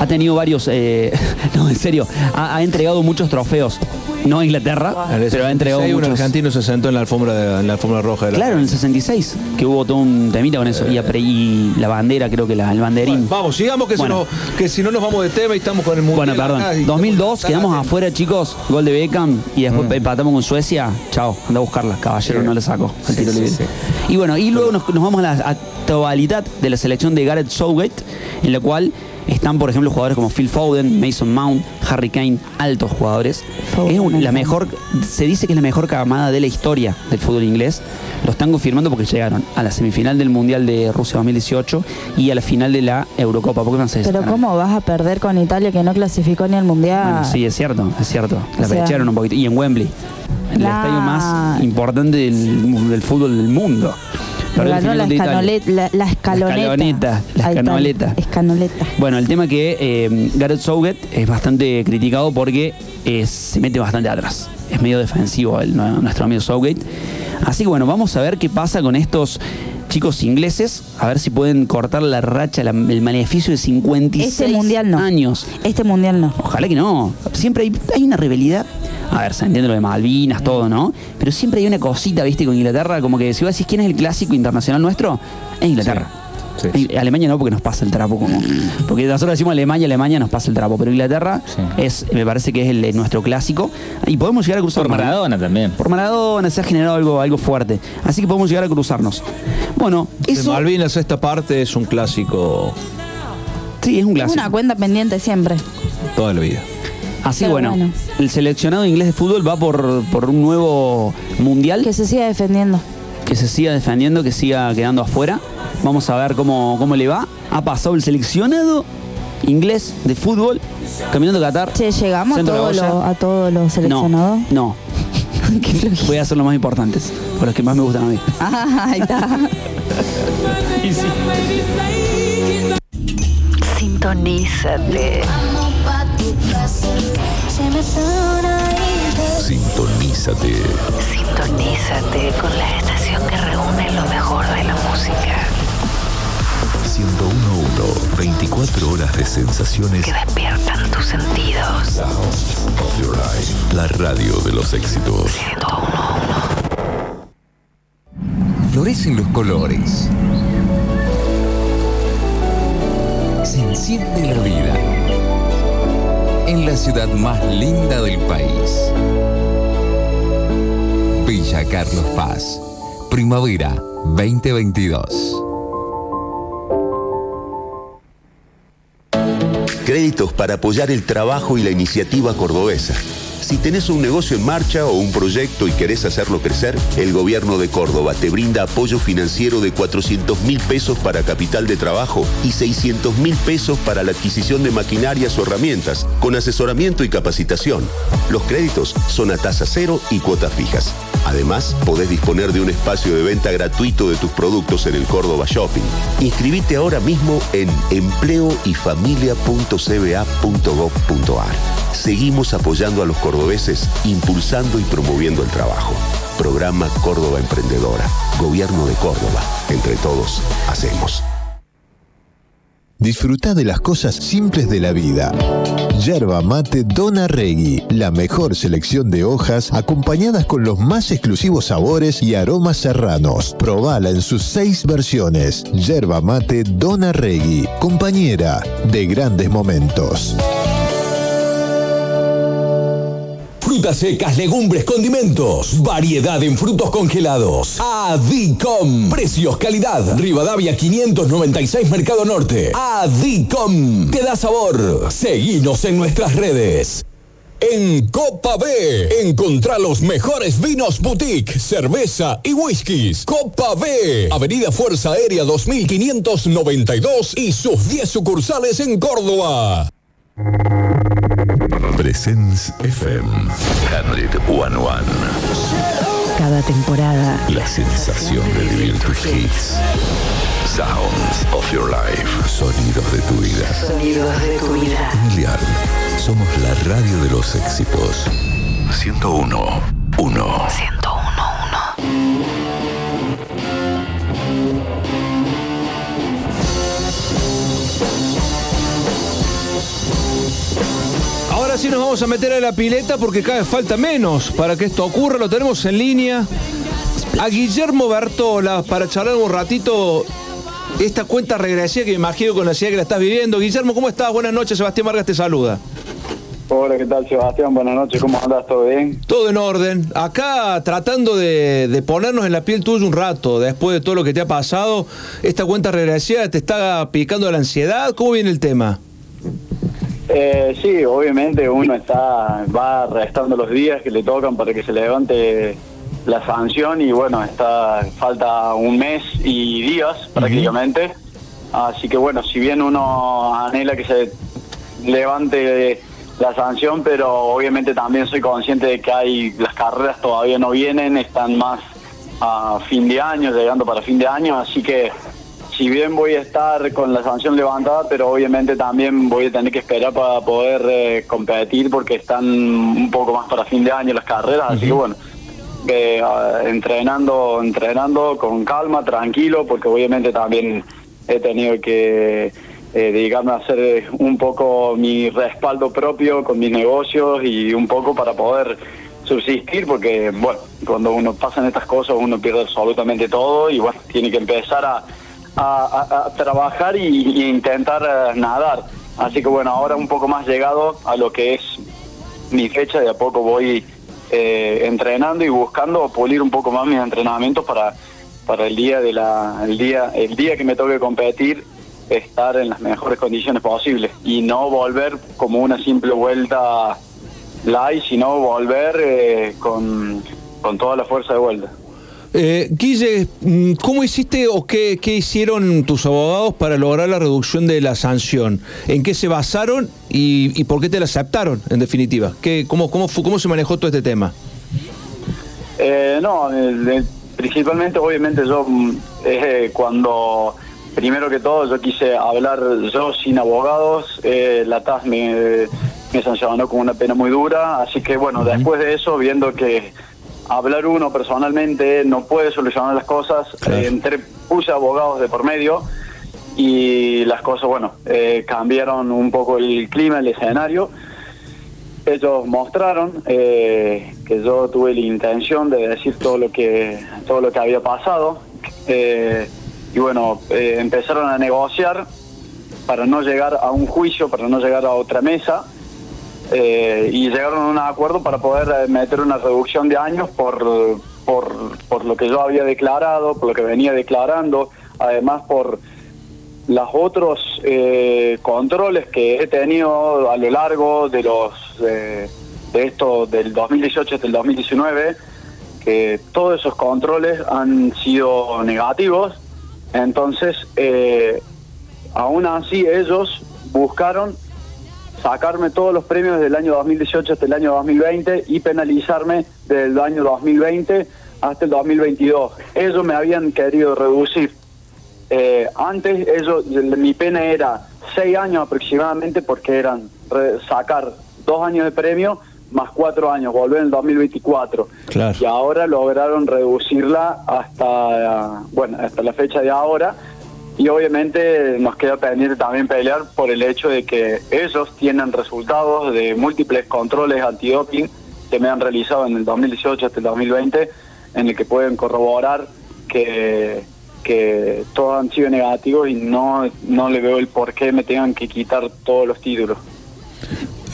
Ha tenido varios. eh, no, en serio. Ha, ha entregado muchos trofeos. No a Inglaterra, pero ha entregado 66 un muchos. argentino se sentó en la alfombra, de- en la alfombra roja de la Claro, en el 66, que hubo todo un temita con eso. Y, apre- y la bandera, creo que la, el banderín. Vamos, sigamos que, Bueno. si no, que si no nos vamos de tema y estamos con el mundial. Bueno, perdón. acá y- 2002, quedamos afuera, chicos. Gol de Beckham y después Mm. empatamos con Suecia. Chao, anda a buscarla. Caballero no al tiro sí, libre. sí. Y bueno, y luego nos, nos vamos a la actualidad de la selección de Gareth Southgate, en la cual están, por ejemplo, jugadores como Phil Foden, Mason Mount, Harry Kane, altos jugadores. Foden, es un- la mejor, se dice que es la mejor camada de la historia del fútbol inglés. Lo están confirmando porque llegaron a la semifinal del Mundial de Rusia 2018 y a la final de la Eurocopa. ¿Por qué no se Pero ¿cómo vas a perder con Italia que no clasificó ni al Mundial? bueno, sí, es cierto, es cierto. La pechearon un poquito. Y en Wembley, el estadio más importante del, del fútbol del mundo. El ganó la, contra Italia. escanolet- la, la escaloneta. la escanoleta. Escanoleta. Bueno, el tema que eh, Gareth Southgate es bastante criticado porque eh, se mete bastante atrás. Es medio defensivo el- nuestro amigo Southgate. Así que bueno, vamos a ver qué pasa con estos chicos ingleses. A ver si pueden cortar la racha, la- el maleficio de 56 Este mundial no. años. Este mundial no. Ojalá que no. Siempre hay, hay una rivalidad. A ver, se entiende lo de Malvinas, todo, ¿no? Pero siempre hay una cosita, ¿viste? Con Inglaterra, como que si vos decís quién es el clásico internacional nuestro, es Inglaterra. Sí, sí. Y Alemania no, porque nos pasa el trapo como. Porque nosotros decimos Alemania, Alemania nos pasa el trapo. Pero Inglaterra Sí. es, me parece que es el de nuestro clásico. Y podemos llegar a cruzar. Por Maradona también. Por Maradona se ha generado algo, algo fuerte. Así que podemos llegar a cruzarnos. Bueno, De eso. Malvinas esta parte es un clásico Sí, es un Es clásico. una cuenta pendiente siempre. toda la vida. Así bueno, bueno. el seleccionado inglés de fútbol va por, por un nuevo mundial. Que se siga defendiendo. que se siga defendiendo, que siga quedando afuera. Vamos a ver cómo, cómo le va. Ha pasado el seleccionado inglés de fútbol, caminando Qatar. Che, llegamos a todos los- a todos los seleccionados. No. Voy a hacer los más importantes, por los que más me gustan a mí. Ah, ahí está. Sintonízate. Sintonízate con la estación que reúne lo mejor de la música. 1011. 24 horas de sensaciones. Que despiertan tus sentidos. of your life. La radio de los éxitos. Florecen los colores. Se enciende la vida. En la ciudad más linda del país. Villa Carlos Paz. Primavera 2022. Créditos para apoyar el trabajo y la iniciativa cordobesa. Si tenés un negocio en marcha o un proyecto y querés hacerlo crecer, el gobierno de Córdoba te brinda apoyo financiero de 400 mil pesos para capital de trabajo y 600 mil pesos para la adquisición de maquinarias o herramientas, con asesoramiento y capacitación. Los créditos son a tasa cero y cuotas fijas. Además, podés disponer de un espacio de venta gratuito de tus productos en el Córdoba Shopping. Inscribite ahora mismo en empleoyfamilia.cba.gov.ar. Seguimos apoyando a los cordobeses, impulsando y promoviendo el trabajo. Programa Córdoba Emprendedora. Gobierno de Córdoba. Entre todos, hacemos. Disfruta de las cosas simples de la vida. Yerba mate Dona Regui, la mejor selección de hojas acompañadas con los más exclusivos sabores y aromas serranos. Probala en sus seis versiones. Yerba mate Dona Regui, compañera de grandes momentos. Frutas secas, legumbres, condimentos. Variedad en frutos congelados. Adicom. Precios, calidad. Rivadavia 596 Mercado Norte. Adicom. Te da sabor. Seguinos en nuestras redes. En Copa B, encontrá los mejores vinos boutique, cerveza y whiskies. Copa B, Avenida Fuerza Aérea 2592 y sus 10 sucursales en Córdoba. Presence FM 101. Cada temporada. La sensación de vivir tus hits. Sounds of your life. Sonidos de tu vida. Sonidos de tu vida. Miliar. Somos la radio de los éxitos. 101. 1. Ahora sí nos vamos a meter a la pileta porque cada vez falta menos para que esto ocurra. Lo tenemos en línea a Guillermo Bertola para charlar un ratito esta cuenta regresiva que me imagino con la ciudad que la estás viviendo. Guillermo, ¿cómo estás? Buenas noches, Sebastián Vargas te saluda. Hola, ¿qué tal Sebastián? Buenas noches, ¿cómo andas? ¿Todo bien? Todo en orden. Acá tratando de, de ponernos en la piel tuya un rato, después de todo lo que te ha pasado, esta cuenta regresiva te está picando la ansiedad. ¿Cómo viene el tema? Eh, sí, obviamente uno está va restando los días que le tocan para que se levante la sanción y bueno, está falta un mes y días prácticamente. Así que bueno, si bien uno anhela que se levante la sanción, pero obviamente también soy consciente de que hay las carreras todavía no vienen, están más a fin de año, llegando para fin de año, así que si bien voy a estar con la sanción levantada, pero obviamente también voy a tener que esperar para poder eh, competir porque están un poco más para fin de año las carreras, así que bueno, eh, ah, entrenando, entrenando con calma, tranquilo, porque obviamente también he tenido que eh, dedicarme a hacer un poco mi respaldo propio con mis negocios y un poco para poder subsistir, porque bueno, cuando uno pasa en estas cosas uno pierde absolutamente todo y bueno, tiene que empezar a, a- a- trabajar y, intentar eh, nadar. Así que bueno, ahora un poco más llegado a lo que es mi fecha, de a poco voy eh, entrenando y buscando pulir un poco más mis entrenamientos para, para el día de la, el día, el día que me toque competir estar en las mejores condiciones posibles y no volver como una simple vuelta light, sino volver eh, con, con toda la fuerza de vuelta. Eh, Guille, mm, ¿cómo hiciste o qué, qué hicieron tus abogados para lograr la reducción de la sanción? ¿En qué se basaron y, y por qué te la aceptaron, en definitiva? ¿Qué, cómo, cómo, fu- ¿Cómo se manejó todo este tema? Eh, no, el- principalmente, obviamente, yo mm, eh, cuando, primero que todo, yo quise hablar yo sin abogados, eh, la TAS me, me sancionó con una pena muy dura, así que bueno, después de eso, viendo que hablar uno personalmente no puede solucionar las cosas, eh, entré, puse abogados de por medio y las cosas, bueno, eh, cambiaron un poco el clima, el escenario. Ellos mostraron eh, que yo tuve la intención de decir todo lo que todo lo que había pasado eh, y bueno eh, empezaron a negociar para no llegar a un juicio, para no llegar a otra mesa eh, y llegaron a un acuerdo para poder eh, meter una reducción de años por, por por lo que yo había declarado, por lo que venía declarando, además por los otros eh, controles que he tenido a lo largo de los eh, de esto del 2018 hasta el 2019 que todos esos controles han sido negativos. Entonces eh, aún así ellos buscaron sacarme todos los premios del año 2018 hasta el año 2020 y penalizarme del año 2020 hasta el 2022 ellos me habían querido reducir eh, antes ellos, mi pena era seis años aproximadamente porque eran re- sacar dos años de premio más cuatro años, volver en el 2024. Claro. Y ahora lograron reducirla hasta, bueno, hasta la fecha de ahora. Y obviamente nos queda pendiente también pelear por el hecho de que ellos tienen resultados de múltiples controles antidoping que me han realizado en el 2018 hasta el 2020, en el que pueden corroborar que, que todos han sido negativos y no, no le veo el por qué me tengan que quitar todos los títulos.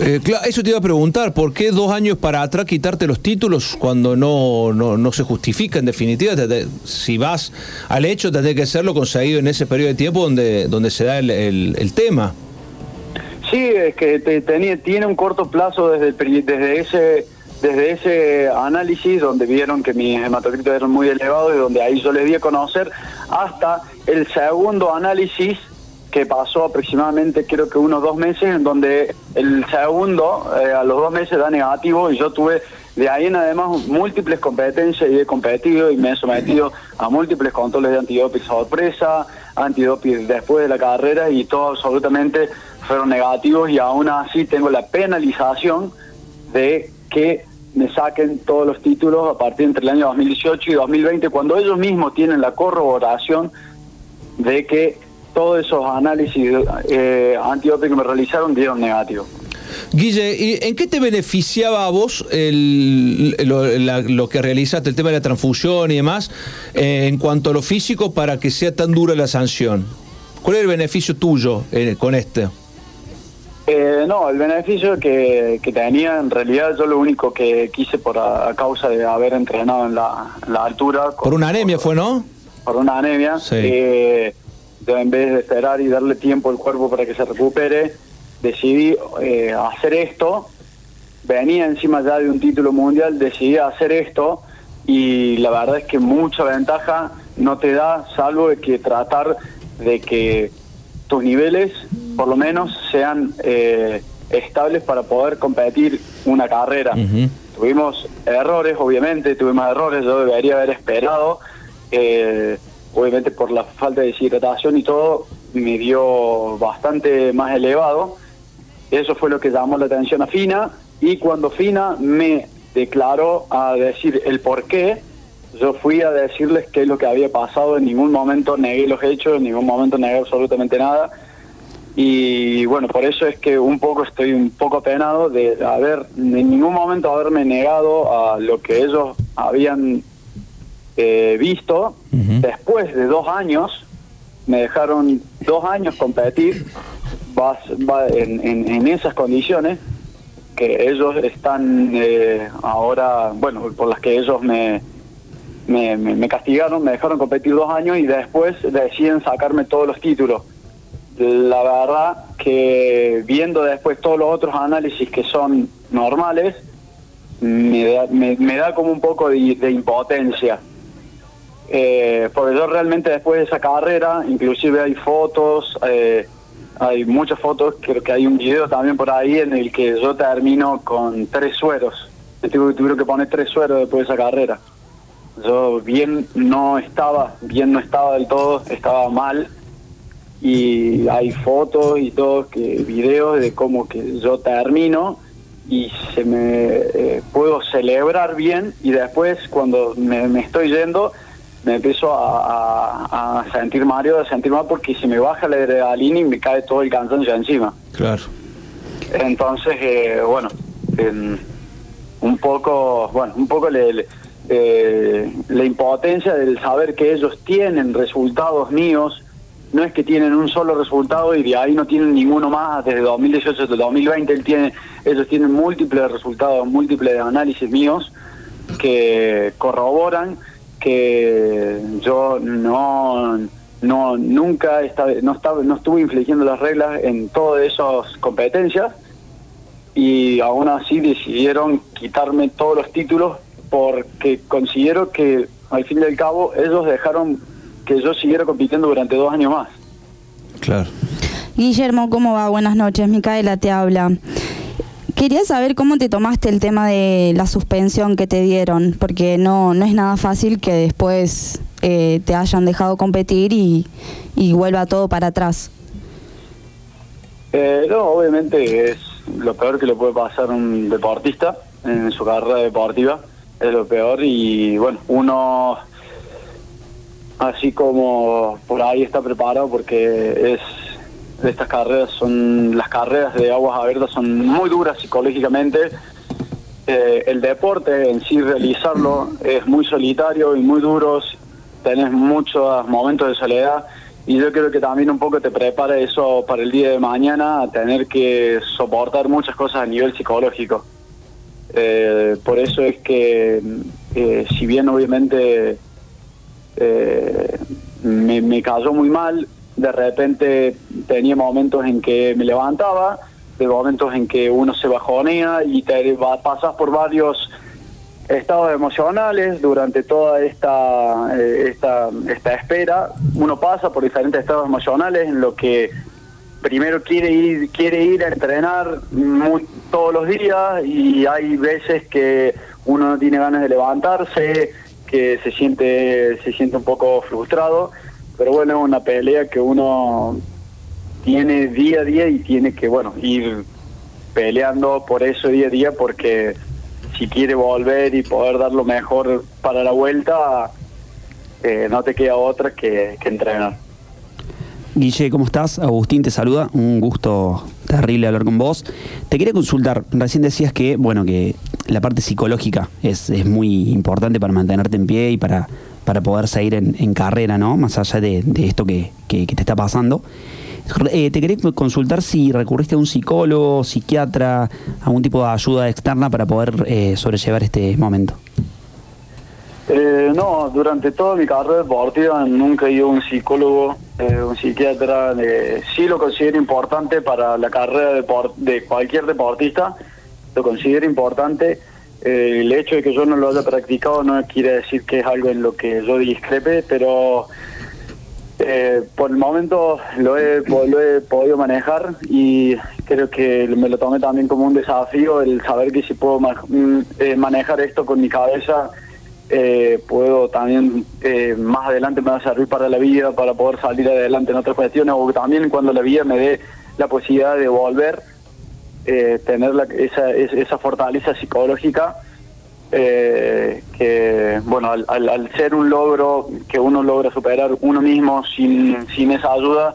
Eh, cla- eso te iba a preguntar, ¿por qué dos años para atrás quitarte los títulos cuando no, no, no se justifica en definitiva? Te- te- si vas al hecho, tendré que hacerlo conseguido en ese periodo de tiempo donde, donde se da el, el- el tema. Sí, es que te- tenía- tiene un corto plazo desde, el desde ese desde ese análisis donde vieron que mis hematocritos eran muy elevados y donde ahí yo les di a conocer hasta el segundo análisis que pasó aproximadamente creo que unos dos meses en donde el segundo eh, a los dos meses da negativo y yo tuve de ahí en además múltiples competencias y he competido y me he sometido a múltiples controles de antidoping sorpresa, antidoping después de la carrera y todos absolutamente fueron negativos y aún así tengo la penalización de que me saquen todos los títulos a partir entre el año 2018 y 2020 cuando ellos mismos tienen la corroboración de que todos esos análisis eh, que me realizaron dieron negativo. Guille, ¿y ¿en qué te beneficiaba a vos el- lo, la- lo que realizaste, el tema de la transfusión y demás, eh, en cuanto a lo físico para que sea tan dura la sanción? ¿Cuál es el beneficio tuyo eh, con este? Eh, no, el beneficio que, que tenía, en realidad yo lo único que quise por a, causa de haber entrenado en la, en la altura, Por una anemia fue, ¿no? por una anemia, Sí. En vez de esperar y darle tiempo al cuerpo para que se recupere, decidí eh, hacer esto, venía encima ya de un título mundial, decidí hacer esto y la verdad es que mucha ventaja no te da, salvo de que tratar de que tus niveles por lo menos sean eh, estables para poder competir una carrera. Tuvimos errores, obviamente, tuvimos errores, yo debería haber esperado, eh, obviamente por la falta de deshidratación y todo, me dio bastante más elevado. Eso fue lo que llamó la atención a Fina y cuando Fina me declaró a decir el por qué, yo fui a decirles qué es lo que había pasado, en ningún momento negué los hechos, en ningún momento negué absolutamente nada. Y bueno, por eso es que un poco estoy un poco apenado de haber, en ningún momento haberme negado a lo que ellos habían eh, visto. Después de dos años, me dejaron dos años competir vas- va en, en- en esas condiciones que ellos están eh, ahora, bueno, por las que ellos me, me, me- me castigaron, me dejaron competir dos años y después deciden sacarme todos los títulos. La verdad que viendo después todos los otros análisis que son normales, me da, me, me da como un poco de, de impotencia. Eh, porque yo realmente después de esa carrera, inclusive hay fotos, eh, hay muchas fotos, creo que hay un video también por ahí en el que yo termino con tres sueros. Tuve, tuvieron que poner tres sueros después de esa carrera. Yo bien no estaba, bien no estaba del todo, estaba mal. Y hay fotos y todo, que videos de cómo que yo termino y se me eh, puedo celebrar bien y después cuando me estoy yendo me empiezo a, a- a sentir Mario, a sentir mal porque se me baja la adrenalina y me cae todo el cansancio encima. Claro. Entonces, eh, bueno, em, un poco, bueno, un poco le- le- eh, la impotencia del saber que ellos tienen resultados míos, no es que tienen un solo resultado y de ahí no tienen ninguno más desde 2018 hasta 2020, él tiene, ellos tienen múltiples resultados, múltiples análisis míos que corroboran que yo no no nunca estaba, no estaba no estuve infligiendo las reglas en todas esas competencias y aún así decidieron quitarme todos los títulos porque considero que al fin y al cabo ellos dejaron que yo siguiera compitiendo durante dos años más. Claro. Guillermo, ¿cómo va? Buenas noches, Micaela te habla. Quería saber cómo te tomaste el tema de la suspensión que te dieron, porque no, no es nada fácil que después eh, te hayan dejado competir y, y vuelva todo para atrás. Eh, no, obviamente es lo peor que le puede pasar a un deportista en su carrera deportiva, es lo peor y bueno, uno así como por ahí está preparado porque es estas carreras son las carreras de aguas abiertas son muy duras psicológicamente. Eh, el deporte en sí realizarlo es muy solitario y muy duro. Tenés muchos momentos de soledad. Y yo creo que también un poco te prepara eso para el día de mañana a tener que soportar muchas cosas a nivel psicológico. Eh, por eso es que eh, si bien obviamente me, me cayó muy mal. De repente tenía momentos en que me levantaba, de momentos en que uno se bajonea y te va, pasas por varios estados emocionales durante toda esta, eh, esta, esta espera. Uno pasa por diferentes estados emocionales en lo que primero quiere ir, quiere ir a entrenar mu- todos los días y hay veces que uno no tiene ganas de levantarse, que se siente, se siente un poco frustrado, pero bueno, es una pelea que uno tiene día a día y tiene que, bueno, ir peleando por eso día a día porque si quiere volver y poder dar lo mejor para la vuelta, eh, no te queda otra que, entrenar. Guille, ¿cómo estás? Agustín te saluda, un gusto terrible hablar con vos. Te quería consultar, recién decías que, bueno, que la parte psicológica es, es muy importante para mantenerte en pie y para, para poder seguir en, carrera, ¿no? Más allá de, de esto que, te está pasando. Eh, te quería consultar si recurriste a un psicólogo, psiquiatra, algún tipo de ayuda externa para poder eh, sobrellevar este momento. Eh, no, durante toda mi carrera deportiva nunca he ido a un psicólogo, eh, un psiquiatra. eh, sí lo considero importante para la carrera depor- de cualquier deportista, lo considero importante. Eh, el hecho de que yo no lo haya practicado no quiere decir que es algo en lo que yo discrepe, pero eh, por el momento lo he, lo he podido manejar y creo que me lo tomé también como un desafío el saber que si puedo mm, eh, manejar esto con mi cabeza, eh, puedo también eh, más adelante me va a servir para la vida, para poder salir adelante en otras cuestiones o también cuando la vida me dé la posibilidad de volver, eh, tener la- esa, es- esa fortaleza psicológica eh, que, bueno, al, al- ser un logro que uno logra superar uno mismo sin, sin esa ayuda,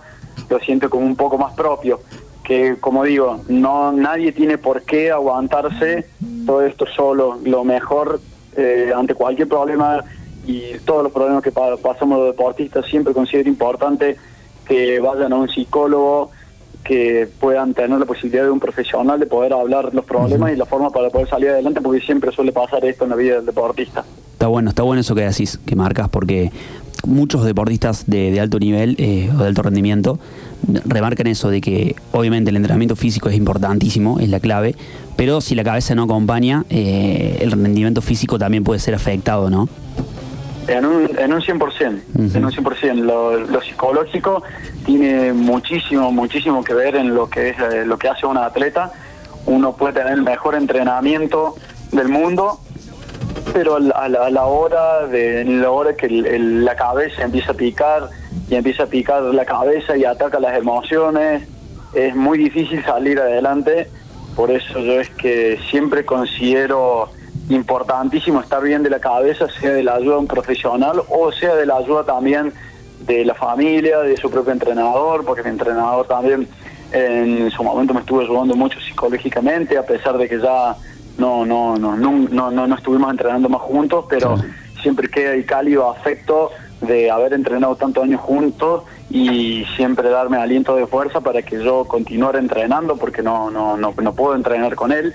lo siento como un poco más propio. Que, como digo, no nadie tiene por qué aguantarse todo esto solo. Lo mejor eh, ante cualquier problema y todos los problemas que pa- pasamos los deportistas, siempre considero importante que vayan a un psicólogo, que puedan tener la posibilidad de un profesional de poder hablar los problemas y la forma para poder salir adelante, porque siempre suele pasar esto en la vida del deportista. Está bueno, está bueno eso que decís, que marcas, porque muchos deportistas de, de alto nivel eh, o de alto rendimiento remarcan eso de que obviamente el entrenamiento físico es importantísimo, es la clave, pero si la cabeza no acompaña, eh, el rendimiento físico también puede ser afectado, ¿no? En un, en un 100%, en un 100%. Lo, lo psicológico tiene muchísimo, muchísimo que ver en lo que es eh, lo que hace un atleta. Uno puede tener el mejor entrenamiento del mundo, pero a la, a la- hora de en la hora que el- el- la cabeza empieza a picar y empieza a picar la cabeza y ataca las emociones, es muy difícil salir adelante. Por eso yo es que siempre considero importantísimo estar bien de la cabeza, sea de la ayuda de un profesional o sea de la ayuda también de la familia, de su propio entrenador, porque mi entrenador también en su momento me estuvo ayudando mucho psicológicamente, a pesar de que ya no no no no no, no, estuvimos entrenando más juntos, pero siempre queda el cálido afecto de haber entrenado tantos años juntos y siempre darme aliento de fuerza para que yo continuara entrenando, porque no no no, no puedo entrenar con él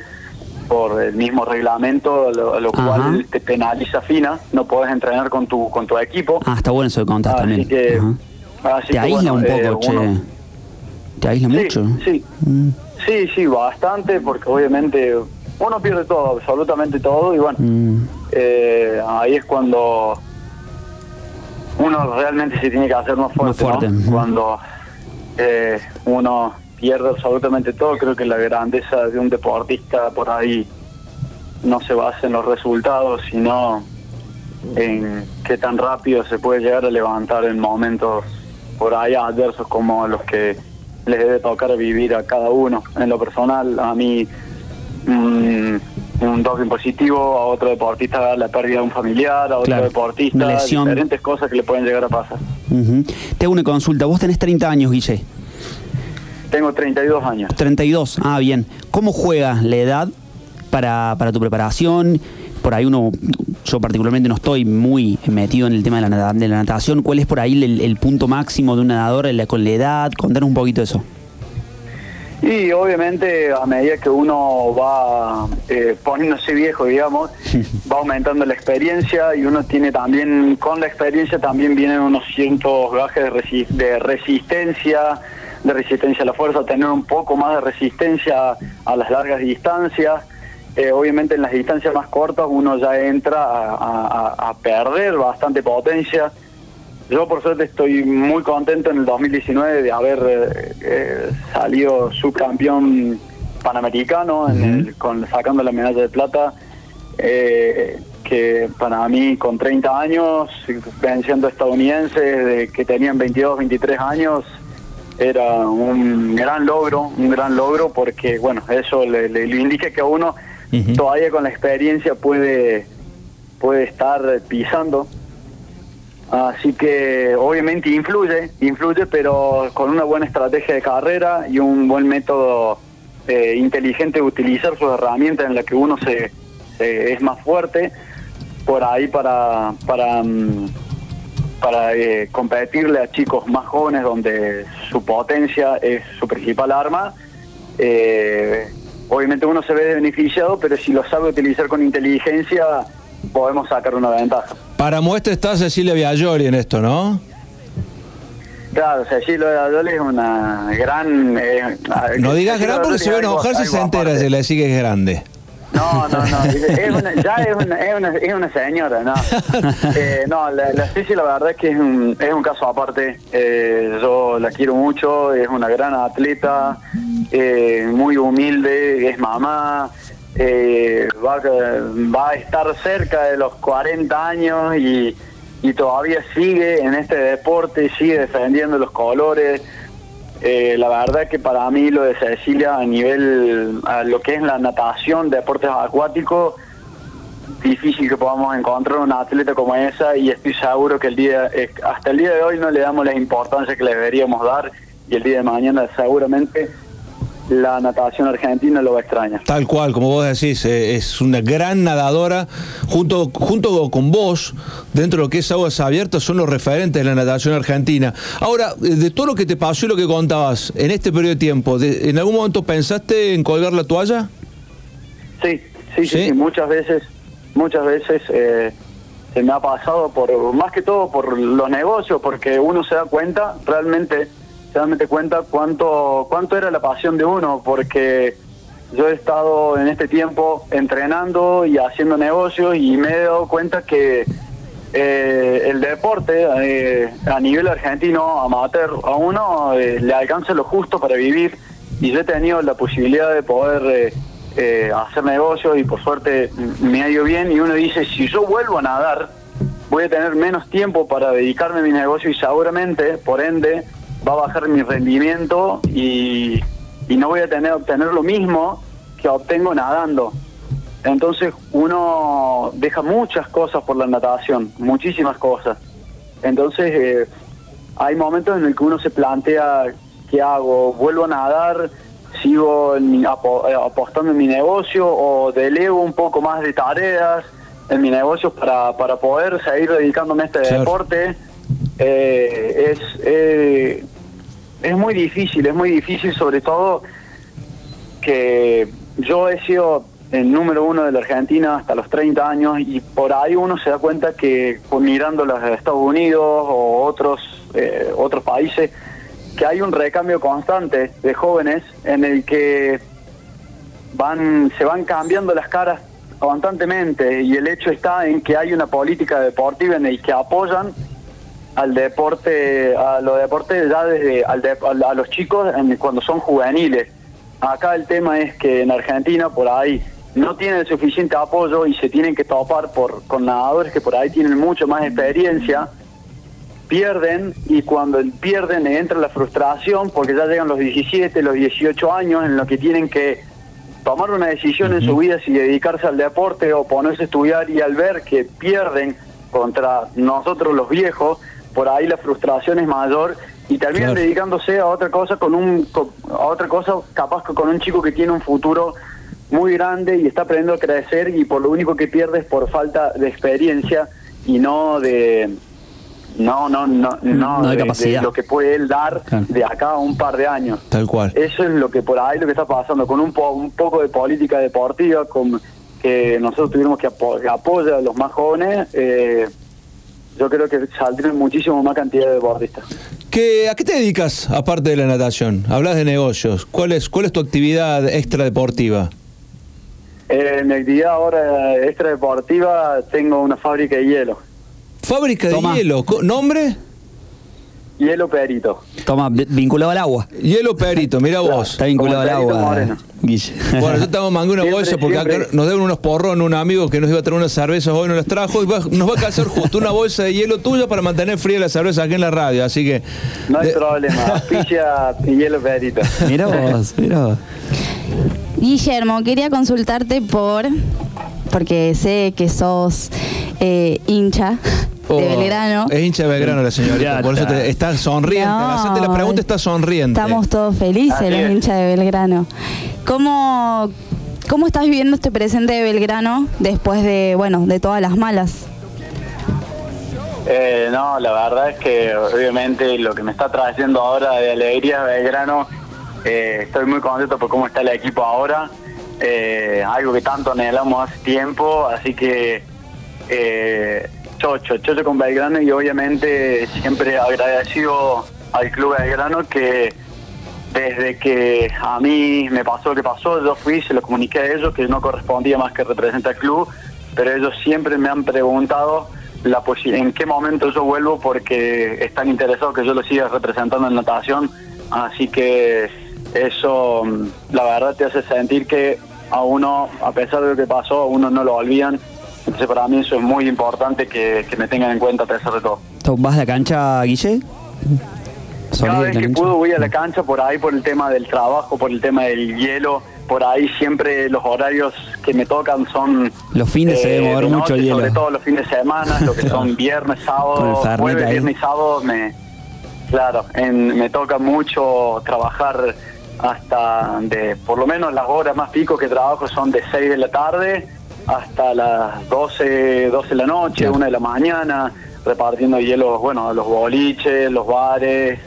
por el mismo reglamento, lo, lo cual te penaliza fina, no puedes entrenar con tu con tu equipo. Ah, está bueno eso que contás Así también. que-. Así Te que, aísla bueno, un eh, poco, che. uno- Te aísla mucho. Sí, sí, sí, bastante, porque obviamente uno pierde todo, absolutamente todo, y bueno, Mm. eh, ahí es cuando uno realmente se tiene que hacer más fuerte, ¿no? fuerte, ujú. Cuando eh, uno pierde absolutamente todo, creo que la grandeza de un deportista por ahí no se basa en los resultados, sino en qué tan rápido se puede llegar a levantar en momentos por ahí adversos como los que les debe tocar vivir a cada uno. En lo personal, a mí mm, un doping positivo, a otro deportista la pérdida de un familiar, a otro Claro, deportista, lesión. diferentes cosas que le pueden llegar a pasar. Ujú. Te hago una consulta. Vos tenés 30 años, Guille. Tengo 32 años. 32. Ah, bien. ¿Cómo juega la edad para, para tu preparación? Por ahí uno, yo particularmente no estoy muy metido en el tema de la, de la natación. ¿Cuál es por ahí el, el punto máximo de un nadador con la edad? Contanos un poquito de eso. Y obviamente a medida que uno va eh, poniéndose viejo, digamos, va aumentando la experiencia y uno tiene también, con la experiencia también vienen unos cientos gajes de, resi- de resistencia, de resistencia a la fuerza, tener un poco más de resistencia a las largas distancias. Eh, obviamente en las distancias más cortas uno ya entra a, a- a- a perder bastante potencia. Yo por suerte estoy muy contento en el 2019 de haber eh, eh, salido subcampeón panamericano en el- con, sacando la medalla de plata, eh, que para mí con 30 años, venciendo estadounidenses de, que tenían 22, 23 años, era un gran logro, un gran logro porque bueno, eso le, le- le indica que uno todavía con la experiencia puede, puede estar pisando. Así que obviamente influye, influye, pero con una buena estrategia de carrera y un buen método eh, inteligente de utilizar sus herramientas en las que uno se, se- es más fuerte, por ahí para para mm, para eh, competirle a chicos más jóvenes donde su potencia es su principal arma. eh, obviamente uno se ve beneficiado, pero si lo sabe utilizar con inteligencia podemos sacar una ventaja. Para muestra está Cecilia Viallori en esto, ¿no? Claro, Cecilia Dadoli es una gran... eh, No digas gran porque se va a enojar si se entera, se le decís que es grande. No, no, no, es una- ya es una, es una, es una señora, ¿no? Eh, no, la, la Ceci la verdad es que es un, es un caso aparte. Eh, yo la quiero mucho, es una gran atleta, eh, muy humilde, es mamá, eh, va, va a estar cerca de los 40 años y, y todavía sigue en este deporte, sigue defendiendo los colores. Eh, la verdad que para mí lo de Cecilia a nivel, a lo que es la natación, deportes acuáticos, difícil que podamos encontrar una atleta como esa y estoy seguro que el día, eh, hasta el día de hoy no le damos la importancia que le deberíamos dar y el día de mañana seguramente la natación argentina lo va a extrañar. Tal cual, como vos decís, eh, es una gran nadadora. Junto, junto con vos, dentro de lo que es aguas abiertas, son los referentes de la natación argentina. Ahora, eh, de todo lo que te pasó y lo que contabas en este periodo de tiempo, de- ¿en algún momento pensaste en colgar la toalla? Sí, sí, sí, sí, muchas veces, muchas veces eh, se me ha pasado por, más que todo por los negocios, porque uno se da cuenta, realmente se da cuenta cuánto, cuánto era la pasión de uno, porque yo he estado en este tiempo entrenando y haciendo negocios y me he dado cuenta que eh, el deporte eh, a nivel argentino, amateur, a uno eh, le alcanza lo justo para vivir. Y yo he tenido la posibilidad de poder eh, hacer negocios y por suerte me ha ido bien. Y uno dice, si yo vuelvo a nadar, voy a tener menos tiempo para dedicarme a mi negocio y seguramente, por ende, va a bajar mi rendimiento y, y no voy a tener obtener lo mismo que obtengo nadando. Entonces uno deja muchas cosas por la natación, muchísimas cosas. Entonces eh, hay momentos en el que uno se plantea, ¿qué hago? ¿Vuelvo a nadar? ¿Sigo en eh, apostando en mi negocio o delego un poco más de tareas en mi negocio para, para poder seguir dedicándome a este Claro. deporte? Eh, es, eh, es muy difícil, es muy difícil sobre todo que yo he sido el número uno de la Argentina hasta los 30 años y por ahí uno se da cuenta que mirando los Estados Unidos o otros eh, otros países que hay un recambio constante de jóvenes en el que van se van cambiando las caras constantemente y el hecho está en que hay una política deportiva en el que apoyan al deporte a los deportes ya desde al de- a los chicos en- cuando son juveniles. Acá el tema es que en Argentina por ahí no tienen el suficiente apoyo y se tienen que topar por con nadadores que por ahí tienen mucho más experiencia pierden y cuando pierden entra la frustración porque ya llegan los 17, los 18 años en los que tienen que tomar una decisión en su vida si dedicarse al deporte o ponerse a estudiar y al ver que pierden contra nosotros los viejos, por ahí la frustración es mayor y terminan Claro. dedicándose a otra cosa con un a otra cosa capaz que con un chico que tiene un futuro muy grande y está aprendiendo a crecer y por lo único que pierde es por falta de experiencia y no de no no no no, No de capacidad. de lo que puede él dar de acá a un par de años Tal cual. eso es lo que por ahí lo que está pasando con un, po- un poco de política deportiva con que nosotros tuvimos que, apo- que apoya a los más jóvenes eh, yo creo que saldrían muchísimo más cantidad de deportistas ¿Qué, ¿A qué te dedicas aparte de la natación? Hablas de negocios. ¿Cuál es, cuál es tu actividad extra deportiva? Eh, mi actividad ahora extra deportiva tengo una fábrica de hielo Fábrica de hielo. ¿Nombre? Hielo perito Toma, vi- vinculado al agua. Hielo Perito, mira vos. Está vinculado al agua, Moreno. Guille. Bueno, yo estamos mangando una Siempre, bolsa porque acá siempre. nos deben unos porrones un amigo que nos iba a traer unas cervezas hoy, no las trajo y va- nos va a calzar justo una bolsa de hielo tuya para mantener fría la cerveza aquí en la radio. Así que no hay de- problema auspicia hielo perito Mira vos, mira vos. Guillermo, quería consultarte por, porque sé que sos eh, hincha Oh, de Belgrano. Es hincha de Belgrano la señorita, por eso te- está sonriente. No, Al hacerte la pregunta está sonriente. Estamos todos felices, Así los es. hinchas de Belgrano. ¿Cómo, ¿Cómo estás viviendo este presente de Belgrano después de, bueno, de todas las malas? Eh, no, la verdad es que obviamente lo que me está trayendo ahora de alegría Belgrano, eh, estoy muy contento por cómo está el equipo ahora, eh, algo que tanto anhelamos hace tiempo, así que eh, chocho, chocho con Belgrano y obviamente siempre agradecido al Club Belgrano que desde que a mí me pasó lo que pasó, yo fui, se lo comuniqué a ellos que no correspondía más que representar al club, pero ellos siempre me han preguntado la en qué momento yo vuelvo porque están interesados que yo lo siga representando en natación, así que eso mm, la verdad te hace sentir que a uno, a pesar de lo que pasó, a uno no lo olvidan, entonces para mí eso es muy importante que, que me tengan en cuenta a pesar de todo. ¿Vas a la cancha, Guille? ¿Solís Cada vez que puedo voy a la cancha por ahí por el tema del trabajo, por el tema del hielo, por ahí siempre los horarios que me tocan son Los fines se debe mover de mucho noche, hielo. sobre todo los fines de semana, lo que son viernes, sábado, jueves, ahí. viernes y sábado me claro, en- me toca mucho trabajar hasta de por lo menos las horas más pico que trabajo son de 6 de la tarde hasta las 12, 12 de la noche, Claro. 1 de la mañana, repartiendo hielo, bueno, los boliches, los bares,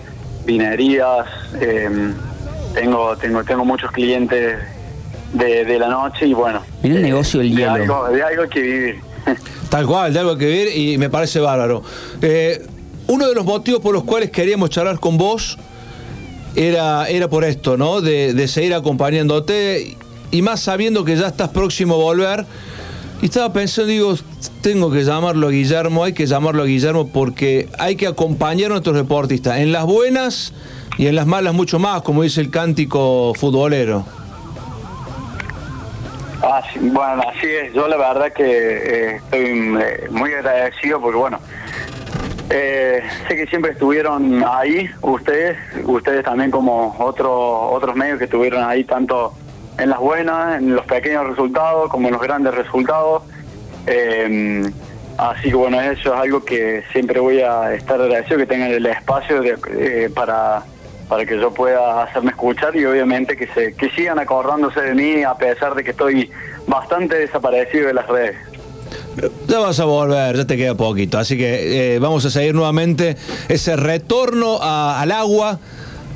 vinerías. eh, tengo, tengo, tengo muchos clientes de, de la noche y bueno. Mira el negocio del de hielo. Algo, de algo hay que vivir. Tal cual, de algo que ver y me parece bárbaro. Eh, uno de los motivos por los cuales queríamos charlar con vos era, era por esto, ¿no? De, de seguir acompañándote y más sabiendo que ya estás próximo a volver. Y estaba pensando, digo, tengo que llamarlo a Guillermo, hay que llamarlo a Guillermo porque hay que acompañar a nuestros deportistas, en las buenas y en las malas mucho más, como dice el cántico futbolero. Ah, bueno, así es. Yo la verdad que eh, estoy eh, muy agradecido porque, bueno, eh, sé que siempre estuvieron ahí, ustedes, ustedes también como otros otros medios que estuvieron ahí tanto en las buenas, en los pequeños resultados, como en los grandes resultados. Eh, así que bueno, eso es algo que siempre voy a estar agradecido, que tengan el espacio de- eh, para, para que yo pueda hacerme escuchar y obviamente que, se, que sigan acordándose de mí a pesar de que estoy bastante desaparecido de las redes. Ya vas a volver, ya te queda poquito. Así que eh, vamos a seguir nuevamente ese retorno al agua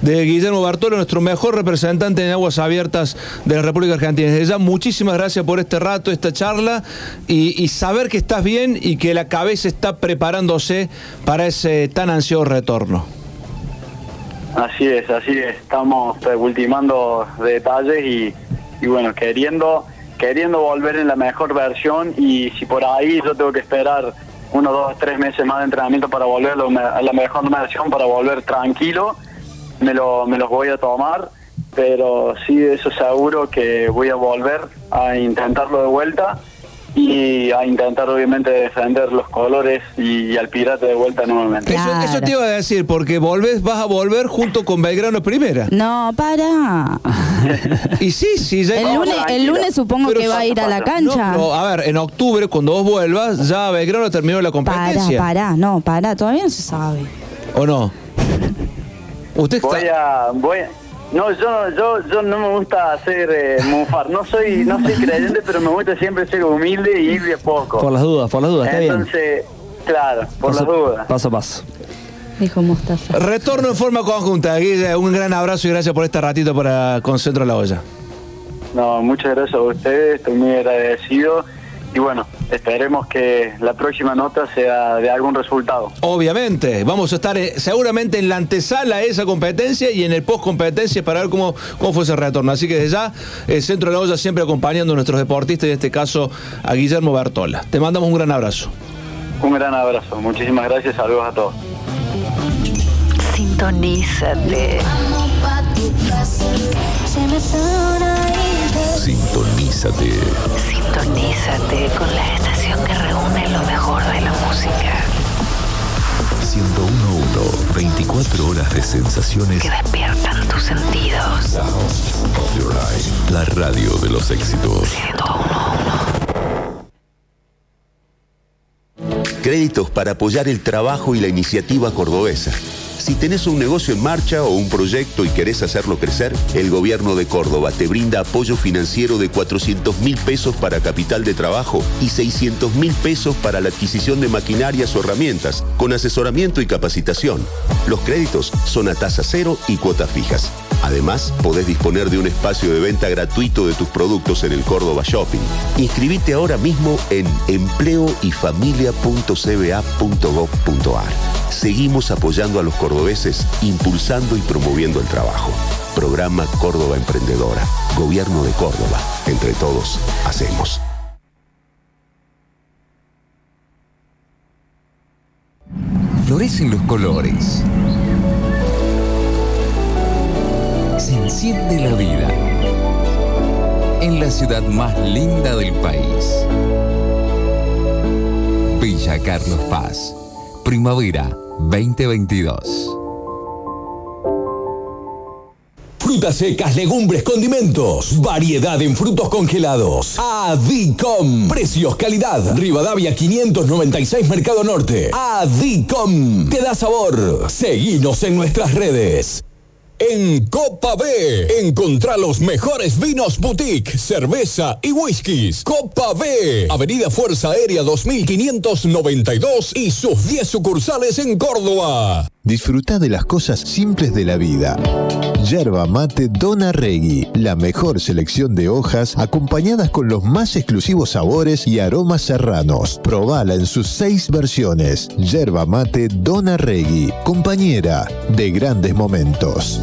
de Guillermo Bartolo, nuestro mejor representante en aguas abiertas de la República Argentina. Desde ya, muchísimas gracias por este rato, esta charla y, saber que estás bien y que la cabeza está preparándose para ese tan ansioso retorno. Así es, así es. Estamos eh, ultimando detalles y, y bueno, queriendo queriendo volver en la mejor versión y si por ahí yo tengo que esperar uno, dos, tres meses más de entrenamiento para volver a la mejor versión, para volver tranquilo, me, lo, me los voy a tomar, pero sí, eso seguro que voy a volver a intentarlo de vuelta y a intentar obviamente defender los colores y, al pirata de vuelta nuevamente. Eso, eso te iba a decir, porque volvés, vas a volver junto con Belgrano Primera. No, para. Y sí, sí, ya El lunes, el lunes supongo Pero que va a ir a la cancha. No, a ver, en octubre, cuando vos vuelvas, ya Belgrano terminó la Para, competencia. para, no, para, todavía no se sabe. ¿O no? Usted voy a voy a- no yo yo yo no me gusta hacer eh, mufar no soy no soy creyente pero me gusta siempre ser humilde y ir de poco Por las dudas, por las dudas, está bien. entonces claro por Paso- las dudas Paso a paso. Dijo Mostaza. Retorno en forma conjunta. Guille, un gran abrazo y gracias por este ratito para Concentro la Olla. no muchas gracias a ustedes estoy muy agradecido y bueno esperemos que la próxima nota sea de algún resultado Obviamente, vamos a estar eh, seguramente en la antesala de esa competencia y en el post competencia para ver cómo, cómo fue ese retorno. Así que desde ya, el Centro de la Olla siempre acompañando a nuestros deportistas y en este caso a Guillermo Bertola. Te mandamos un gran abrazo. un gran abrazo muchísimas gracias saludos a todos Sintonízate. Sintonízate. Sintonízate con la estación que reúne lo mejor de la música. 1011. 24 horas de sensaciones. Que despiertan tus sentidos. Sounds of your life. La radio de los éxitos. Créditos para apoyar el trabajo y la iniciativa cordobesa. Si tenés un negocio en marcha o un proyecto y querés hacerlo crecer, el gobierno de Córdoba te brinda apoyo financiero de 400 mil pesos para capital de trabajo y 600 mil pesos para la adquisición de maquinarias o herramientas, con asesoramiento y capacitación. Los créditos son a tasa cero y cuotas fijas. Además, podés disponer de un espacio de venta gratuito de tus productos en el Córdoba Shopping. Inscribite ahora mismo en empleoyfamilia.cba.gov.ar. Seguimos apoyando a los cordobeses, impulsando y promoviendo el trabajo. Programa Córdoba Emprendedora. Gobierno de Córdoba. Entre todos, hacemos. Florecen los colores. Se enciende la vida. En la ciudad más linda del país. Villa Carlos Paz. Primavera 2022. Frutas secas, legumbres, condimentos. Variedad en frutos congelados. Adicom. Precios, calidad. Rivadavia 596 Mercado Norte. Adicom. Te da sabor. Seguinos en nuestras redes. En Copa B, encontrá los mejores vinos boutique, cerveza y whiskies. Copa B, Avenida Fuerza Aérea 2592 y sus 10 sucursales en Córdoba. Disfruta de las cosas simples de la vida. Yerba mate Dona Regui, la mejor selección de hojas acompañadas con los más exclusivos sabores y aromas serranos. Probala en sus seis versiones. Yerba mate Dona Regui, compañera de grandes momentos.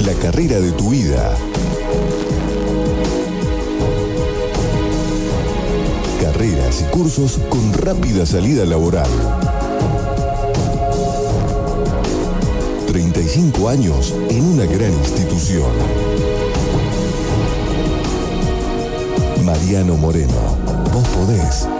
La carrera de tu vida. Carreras y cursos con rápida salida laboral. 35 años en una gran institución. Mariano Moreno, vos podés.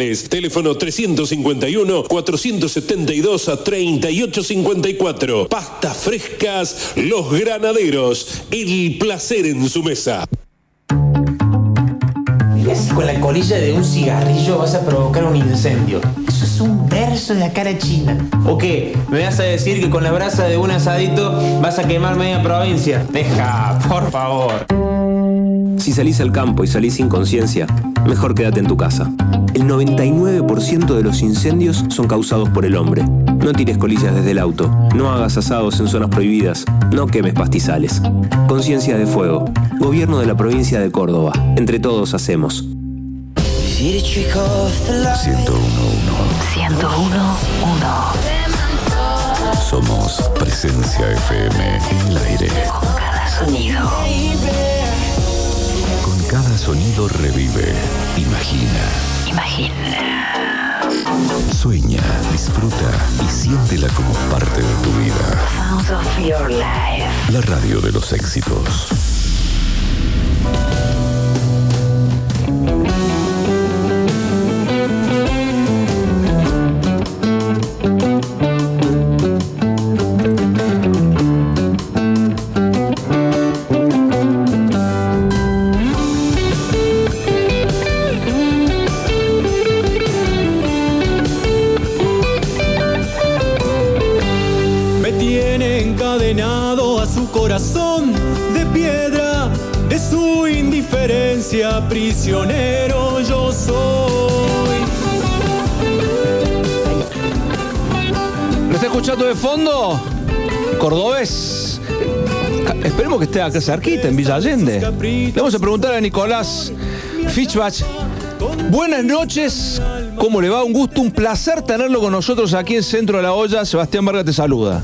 Teléfono 351-472 a 3854. Pastas frescas Los Granaderos. El placer en su mesa. Con la colilla de un cigarrillo vas a provocar un incendio. Eso es un verso de la cara china. ¿O qué? ¿Me vas a decir que con la brasa de un asadito vas a quemar media provincia? Deja, por favor. Si salís al campo y salís sin conciencia, mejor quédate en tu casa. El 99% de los incendios son causados por el hombre. No tires colillas desde el auto, no hagas asados en zonas prohibidas, no quemes pastizales. Conciencia de fuego. Gobierno de la provincia de Córdoba. Entre todos hacemos. 1011. 1011. Somos Presencia FM en el aire. Con cada sonido. Cada sonido revive, imagina, Imagina. sueña, disfruta y siéntela como parte de tu vida. Sounds of your life. La radio de los éxitos. Esté acá cerquita, en Villa Allende. Le vamos a preguntar a Nicolás Fischbach. Buenas noches, ¿cómo le va? Un gusto, un placer tenerlo con nosotros aquí en Centro de la Olla. Sebastián Vargas te saluda.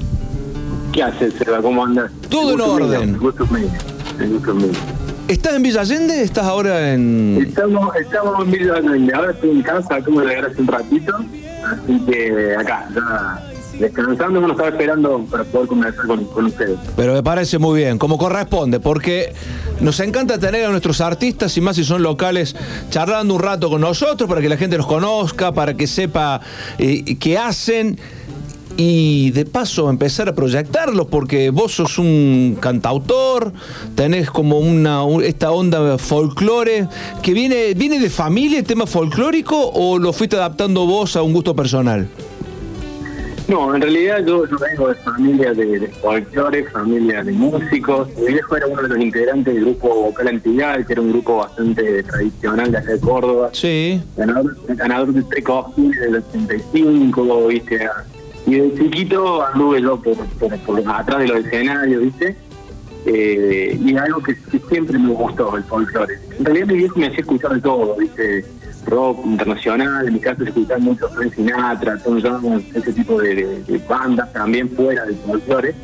¿Qué haces, Seba? ¿Cómo andas? Todo en Gusto orden. gusto gusto. ¿Estás en Villa Allende? ¿Estás ahora en...? Estamos, estamos en Villa Allende. Ahora estoy en casa, acabo de hace un ratito. Así que acá, ya descansando, lo estaba esperando para poder conversar con, ustedes. Pero me parece muy bien, como corresponde, porque nos encanta tener a nuestros artistas, y más si son locales, charlando un rato con nosotros para que la gente los conozca, para que sepa eh, qué hacen. Y de paso empezar a proyectarlos, porque vos sos un cantautor, tenés como una un- esta onda folclore, que viene, ¿viene de familia el tema folclórico o lo fuiste adaptando vos a un gusto personal? No, en realidad yo, yo vengo de familia de, de folclore, familia de músicos. Mi viejo era uno de los integrantes del grupo Vocal Antigal, que era un grupo bastante tradicional de acá de Córdoba. Sí. Ganador, ganador del Precostil del 85, ¿viste? Y de chiquito anduve yo por, por, por atrás de los escenarios, ¿viste? Eh, y algo que, que siempre me gustó, el folclore. En realidad mi viejo me hacía escuchar de todo, ¿viste? Rock internacional, en mi caso se escuchaba mucho Frank Sinatra, Tom Jones, ese tipo de, de- de bandas también fuera del folclore.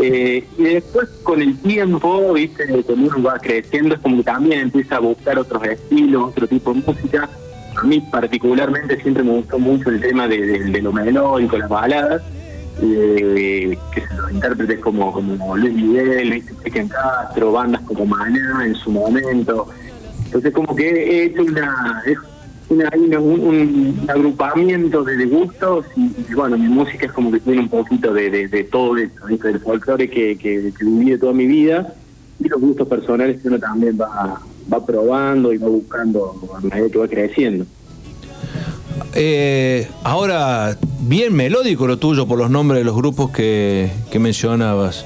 Eh, y después con el tiempo, viste, cuando uno va creciendo es como que también empieza a buscar otros estilos, otro tipo de música. A mí particularmente siempre me gustó mucho el tema de, de- de lo melódico, las baladas, eh, que los intérpretes como, como Luis Miguel, viste, Cristian Castro, bandas como Maná en su momento. Entonces como que he hecho una, es una, una- un, un agrupamiento de, de gustos y, y, bueno, mi música es como que tiene un poquito de, de, de todo eso, del folclore que, que, que viví de toda mi vida y los gustos personales que uno también va, va probando y va buscando a medida que va creciendo. Eh, ahora, bien melódico lo tuyo por los nombres de los grupos que, que mencionabas.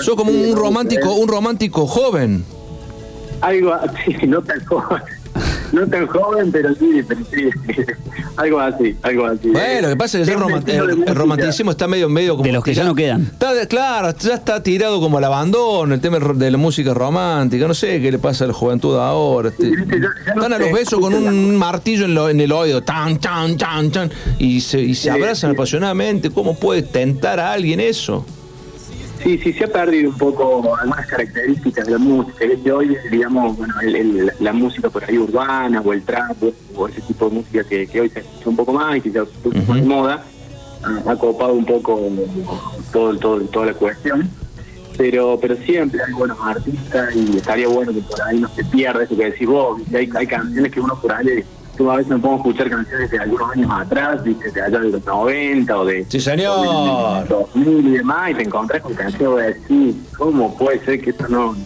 Sos como un romántico, un romántico joven. Algo así, no tan joven, no tan joven, pero sí, pero sí, algo así, algo así. Bueno, lo que pasa es que ya el, el- romanticismo está medio, medio como. De los que ya no quedan. Está claro, ya está tirado como al abandono, el tema de la música romántica. No sé qué le pasa a la juventud ahora. este, están a los besos con un martillo en, lo- en el oído, tan, tan, tan, tan, y se, y se abrazan apasionadamente. ¿Cómo puede tentar a alguien eso? Sí, sí, se ha perdido un poco algunas características de la música. ¿viste? Hoy, digamos, bueno, el- el- la música por ahí urbana o el trap o, ese tipo de música que, que hoy se escucha un poco más y que ya está un poco de moda, ha, ha copado un poco todo, todo, toda la cuestión. Pero pero siempre hay buenos artistas y estaría bueno que por ahí no se pierda eso que decís vos. Hay, hay canciones que uno por ahí, tú a veces me pongo a escuchar canciones de algunos años atrás, de allá de los 90 o de... Sí, señor. 2000 y demás, y te encontrás con canciones de decir, ¿cómo puede ser que esto no,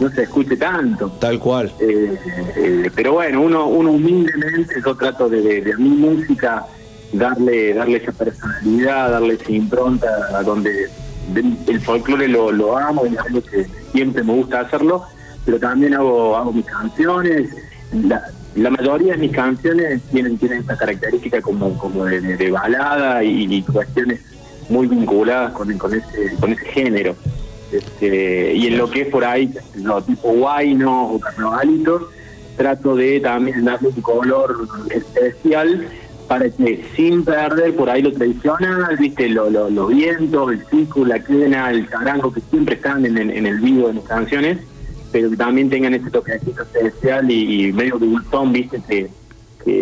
no se escuche tanto? Tal cual. Eh, eh, pero bueno, uno, uno humildemente, yo trato de, de, de a mi música darle, darle esa personalidad, darle esa impronta a donde el folclore lo, lo amo y es algo que siempre me gusta hacerlo, pero también hago, hago mis canciones. La, la mayoría de mis canciones tienen, tienen esta característica como, de, balada y, y cuestiones muy vinculadas con, con, ese, con ese género. Este, y en lo que es por ahí, no, tipo guayno o carnavalito, trato de también darle un color especial para que sin perder por ahí lo tradicional, viste, lo, lo, los vientos, el pico, la quena, el charango que siempre están en, el- en el vivo de mis canciones, pero que también tengan ese toquecito especial y, y medio dulzón, viste, que,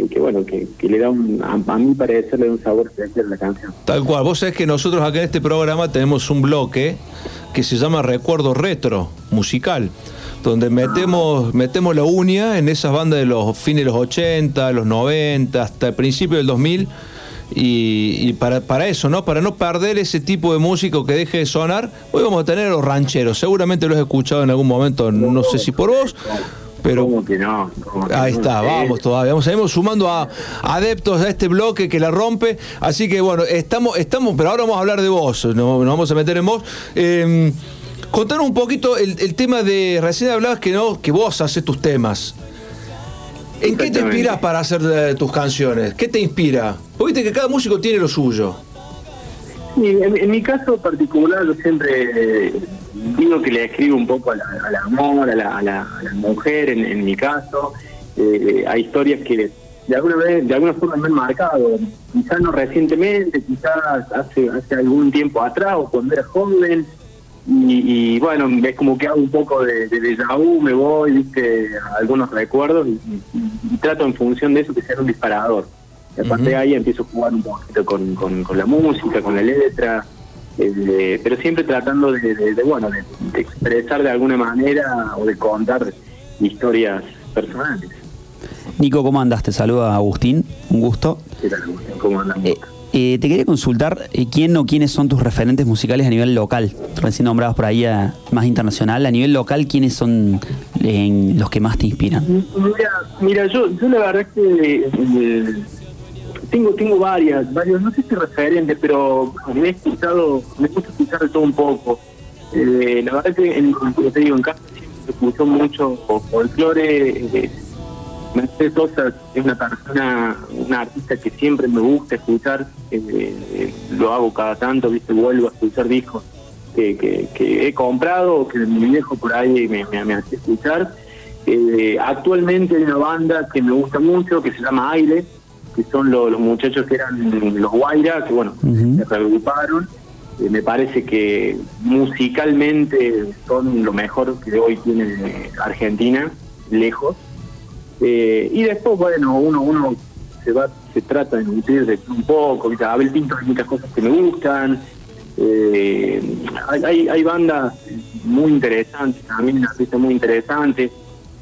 que, bueno, que, le da un, a, mí parecer le un sabor especial a la canción. Tal cual. Vos sabés que nosotros acá en este programa tenemos un bloque que se llama Recuerdo Retro Musical, donde metemos, metemos la uña en esas bandas de los fines de los 80, los 90, hasta el principio del 2000. Y, y para, para eso, ¿no? Para no perder ese tipo de música que deje de sonar, hoy vamos a tener a los rancheros. Seguramente lo has escuchado en algún momento, no sé si por vos, pero ¿Cómo que no? ¿Cómo que Ahí no? está, vamos todavía. Vamos, seguimos sumando a adeptos a este bloque que la rompe. Así que bueno, estamos, estamos, pero ahora vamos a hablar de vos, no- nos, vamos a meter en vos. Eh, contanos un poquito el, el tema de. Recién hablabas que no, que vos haces tus temas. ¿En qué te inspiras para hacer eh, tus canciones? ¿Qué te inspira? Porque viste que cada músico tiene lo suyo. En, en mi caso particular, yo siempre eh, digo que le escribo un poco al amor, a la, a la- a la mujer, en, en mi caso. Eh, hay historias que de alguna vez, de alguna forma me han marcado. Quizás no recientemente, quizás hace, hace algún tiempo atrás o cuando era joven. Y, y, bueno, es como que hago un poco de, de me voy, viste, a algunos recuerdos y, y- y trato en función de eso que sea un disparador. Y a partir de ahí empiezo a jugar un poquito con, con- con la música, con la letra, eh, pero siempre tratando de, bueno, de, expresar de alguna manera o de contar historias personales. Nico, ¿cómo andas? Te saluda Agustín, un gusto. ¿Qué tal, Agustín? ¿Cómo andan? Eh, te quería consultar eh, quién o quiénes son tus referentes musicales a nivel local, recién nombrados por ahí a- más internacional. A nivel local, ¿quiénes son eh, los que más te inspiran? Mira, mira yo, yo la verdad es que eh, Tengo, tengo varias, varios, no sé si referentes, pero me he escuchado, me gusta escuchar todo un poco. Eh, la verdad que, en, como te digo, en casa se escuchó mucho folclore. Mercedes Sosa es una persona, una artista que siempre me gusta escuchar, eh, lo hago cada tanto, viste, vuelvo a escuchar discos que, que, que he comprado o que mi viejo por ahí me, me, me hace escuchar. Eh, actualmente hay una banda que me gusta mucho que se llama Aire, que son lo- los muchachos que eran los Guaira, que bueno, se reagruparon. Eh, me parece que musicalmente son lo mejor que hoy tiene Argentina, lejos. Eh, y después, bueno, uno uno se va se trata de nutrir de un poco, ¿viste? Abel Pinto hay muchas cosas que me gustan. Eh, hay, hay, bandas muy interesantes, también artistas muy interesantes.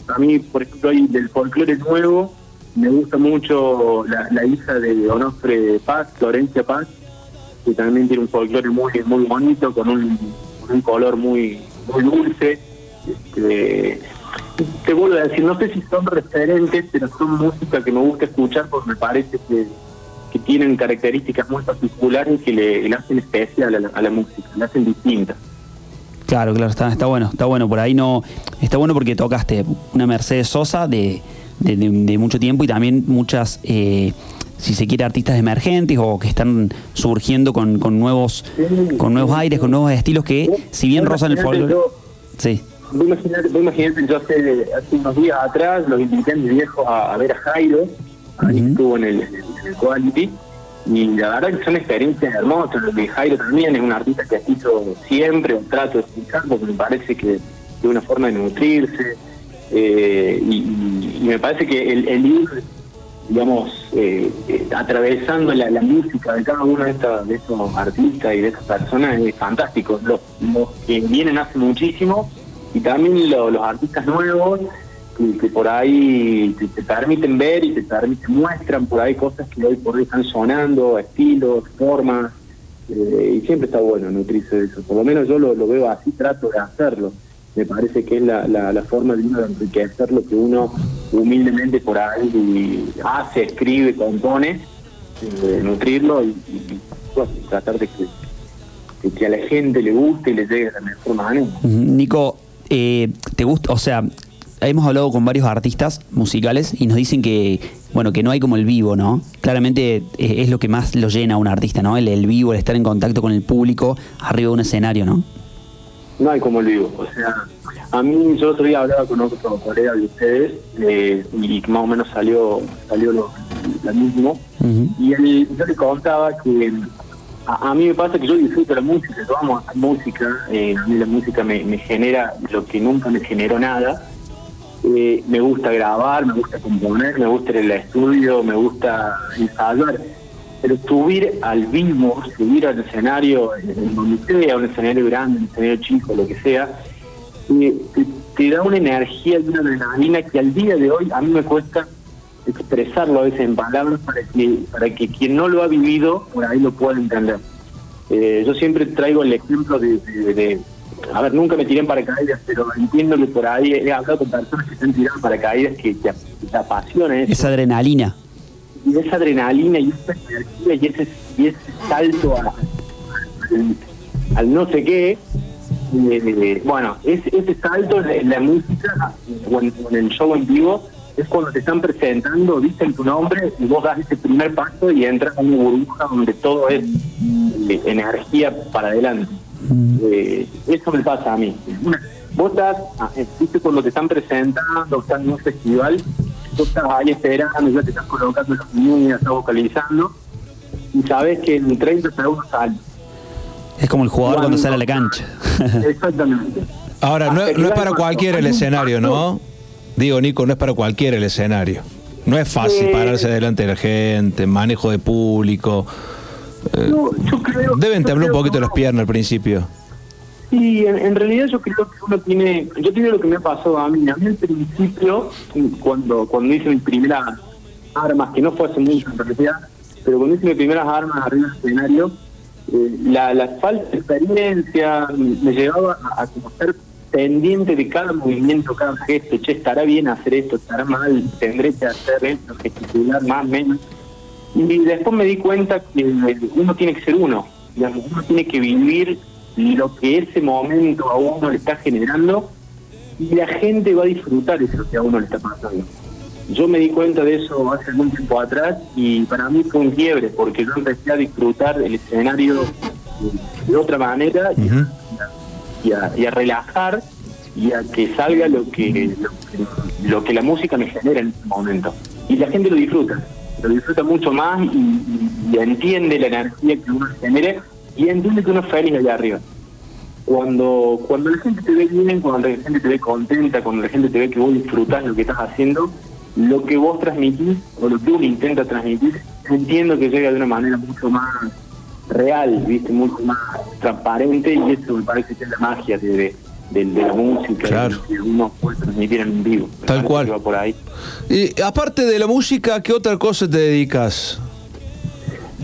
A mí, por ejemplo, hay del folclore nuevo, me gusta mucho la, hija de Onofre Paz, Florencia Paz, que también tiene un folclore muy muy bonito, con un, un color muy muy dulce. Este, te vuelvo a decir, no sé si son referentes, pero son música que me gusta escuchar porque me parece que, que tienen características muy particulares que le, le hacen especial a la, a la música, le hacen distinta. Claro, claro, está, está bueno, está bueno. Por ahí no. Está bueno porque tocaste una Mercedes Sosa de, de, de- de mucho tiempo y también muchas, eh, si se quiere, artistas emergentes o que están surgiendo con, con nuevos con nuevos aires, con nuevos estilos que, si bien rozan el folclore. Sí. Vos imaginate, vos imaginate, yo hace, hace unos días atrás los invité a mi viejo a, a ver a Jairo, ahí estuvo en el, en el Quality, y la verdad que son experiencias hermosas. Lo de Jairo también es un artista que hizo siempre, un trato de escuchar, porque me parece que es una forma de nutrirse, eh, y, y- y me parece que el, el ir, digamos, eh, eh, atravesando la, la música de cada uno de, esta- de estos artistas y de estas personas es fantástico. Los, los que vienen hace muchísimo y también lo- los artistas nuevos que, por ahí te, te permiten ver y te permiten, muestran por ahí cosas que hoy por hoy están sonando, estilos, formas, eh, y siempre está bueno nutrirse de eso. Por lo menos yo lo, veo así, trato de hacerlo. Me parece que es la, la, forma de uno de enriquecer lo que uno humildemente por ahí hace, escribe, compone, eh, nutrirlo y, tratar de que, que a la gente le guste y le llegue de la mejor manera. Nico, eh, ¿te gusta? O sea, hemos hablado con varios artistas musicales y nos dicen que, bueno, que no hay como el vivo, ¿no? Claramente es, lo que más lo llena a un artista, ¿no? El, el vivo, el estar en contacto con el público arriba de un escenario, ¿no? No hay como el vivo. O sea, a mí, yo otro día hablaba con otro colega de ustedes eh, y más o menos salió salió lo, lo mismo. Y él, yo le contaba que a, a mí me pasa que yo disfruto la música, yo amo música, eh, a mí la música me, me genera lo que nunca me generó nada. Eh, me gusta grabar, me gusta componer, me gusta ir al estudio, me gusta ensayar. Pero subir al vivo, subir al escenario, en donde sea, un escenario grande, un escenario chico, lo que sea, eh, te, te da una energía y una adrenalina que al día de hoy a mí me cuesta expresarlo a veces en palabras para que, para que quien no lo ha vivido por ahí lo pueda entender. Eh, yo siempre traigo el ejemplo de, de- de- a ver, nunca me tiré en paracaídas, pero entiendo que por ahí he hablado con personas que se han tirado en paracaídas que te, te apasiona eso Esa adrenalina. y esa adrenalina y esa energía y ese, y ese salto a- al, al no sé qué, eh, bueno, ese, ese salto en la música o en, o en el show en vivo es cuando te están presentando, dicen tu nombre y vos das ese primer paso y entras a una burbuja donde todo es eh, energía para adelante. Eh, eso me pasa a mí. Una- Vos estás, ah, eh, viste cuando te están presentando, estás en un festival, vos estás ahí esperando, ya te estás colocando las uñas, estás vocalizando, y sabes que en 30 segundos sale. Es como el jugador cuando sale a la cancha. Exactamente. Ahora, no, no es para cualquiera el escenario, ¿no? Digo, Nico, no es para cualquiera el escenario. No es fácil Eh. pararse delante de la gente, manejo de público. Eh, deben temblar un poquito las piernas al principio. Sí, en, en realidad yo creo que uno tiene, yo tiene lo que me pasó a mí, a mí al principio, cuando, cuando hice mis primeras armas, que no fue hace mucho en realidad, pero cuando hice mis primeras armas arriba del escenario, eh, la, la falta de experiencia me llevaba a, a como ser pendiente de cada movimiento, cada gesto, che, estará bien hacer esto, estará mal, tendré que hacer esto, gesticular más, menos. Y después me di cuenta que uno tiene que ser uno, digamos, uno tiene que vivir lo que ese momento a uno le está generando y la gente va a disfrutar eso que a uno le está pasando. Yo me di cuenta de eso hace algún tiempo atrás y para mí fue un quiebre porque yo empecé a disfrutar el escenario de otra manera a, y, a, y a relajar y a que salga lo que, lo que la música me genera en ese momento. Y la gente lo disfruta, lo disfruta mucho más y entiende la energía que uno genere y entiende que uno es feliz allá arriba. Cuando, cuando la gente te ve bien, cuando la gente te ve contenta, cuando la gente te ve que vos disfrutás lo que estás haciendo, lo que vos transmitís o lo que uno intenta transmitir, entiendo que llega de una manera mucho más real, viste, mucho más transparente y eso me parece que es la magia de, de, de- de la música Claro. que uno puede transmitir en vivo. Tal cual. va por ahí. Y aparte de la música, ¿qué otra cosa te dedicas?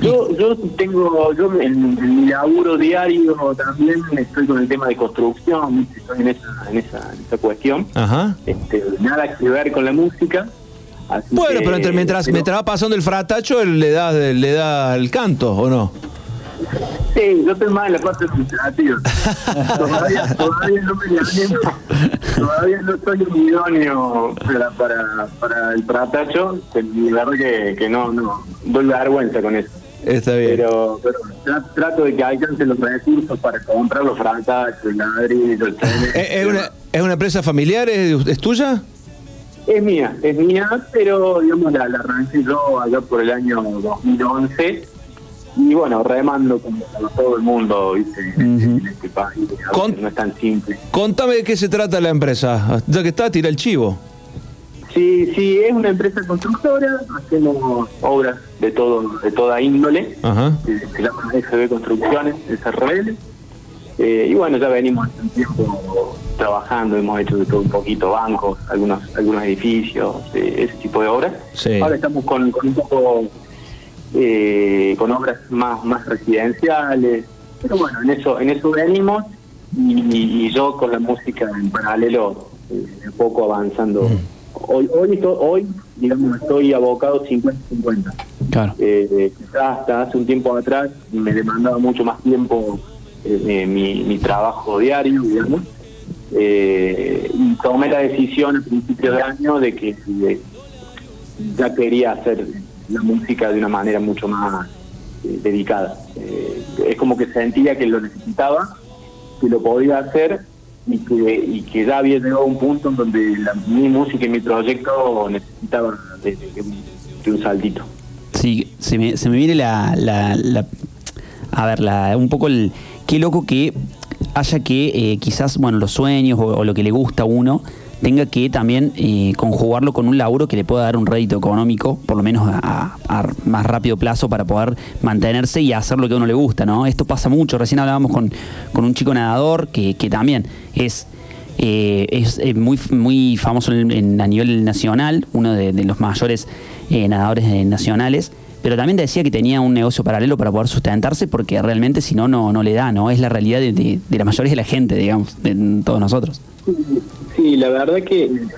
Yo, yo tengo, yo en, en mi laburo diario también estoy con el tema de construcción, estoy en esa, en esa, en esa cuestión. Ajá. Este, nada que ver con la música. así Bueno, que- pero mientras, pero- mientras va pasando el fratacho, él le da, le da el canto, ¿o no? Sí, yo estoy más en la parte administrativa. todavía, todavía no me animo, todavía no soy un idóneo para, para, para el pratacho, y la verdad que, que no, no, doy vergüenza con eso. Está bien. Pero, pero tra- trato de que alcance los recursos para comprar los fratachos, el ladrillo, el tren. ¿Es, es una, ¿Es una empresa familiar? ¿Es, es tuya? Es mía, es mía, pero digamos la, la arranqué yo allá por el año 2011 y bueno, remando como, como todo el mundo, ¿viste? En este país, a veces no es tan simple. Contame de qué se trata la empresa. Ya que está, tira el chivo. Sí, sí, es una empresa constructora, hacemos obras de todo de toda índole, Ajá. se llama FB Construcciones, SRL, eh, y bueno, ya venimos hace un tiempo trabajando, hemos hecho de todo un poquito, bancos, algunos algunos edificios, eh, ese tipo de obras. Sí. Ahora estamos con, con un poco, eh, con obras más, más residenciales, pero bueno, en eso, en eso venimos y, y yo con la música en paralelo, eh, un poco avanzando. Hoy, hoy, esto- hoy, digamos, estoy abocado 50-50. Claro. Eh, quizás hasta hace un tiempo atrás me demandaba mucho más tiempo eh, eh, mi, mi trabajo diario, digamos. Eh, y tomé la decisión a principios de año de que eh, ya quería hacer la música de una manera mucho más eh, dedicada. Eh, es como que sentía que lo necesitaba, que lo podía hacer y que, y que ya había llegado a un punto en donde la- mi música y mi proyecto necesitaban de, un saltito. Sí, se me, se me viene la, la- la- a ver, la, un poco el, qué loco que haya que eh, quizás, bueno, los sueños o, o lo que le gusta a uno tenga que también eh, conjugarlo con un laburo que le pueda dar un rédito económico, por lo menos a, a- más rápido plazo para poder mantenerse y hacer lo que a uno le gusta, ¿no? Esto pasa mucho, recién hablábamos con, con un chico nadador que, que también es eh, es muy, muy famoso en- en- a nivel nacional, uno de, los mayores eh, nadadores eh, nacionales, pero también decía que tenía un negocio paralelo para poder sustentarse porque realmente si no, no, no le da, ¿no? Es la realidad de la mayoría de la gente, digamos, de todos nosotros. Sí, la verdad que el,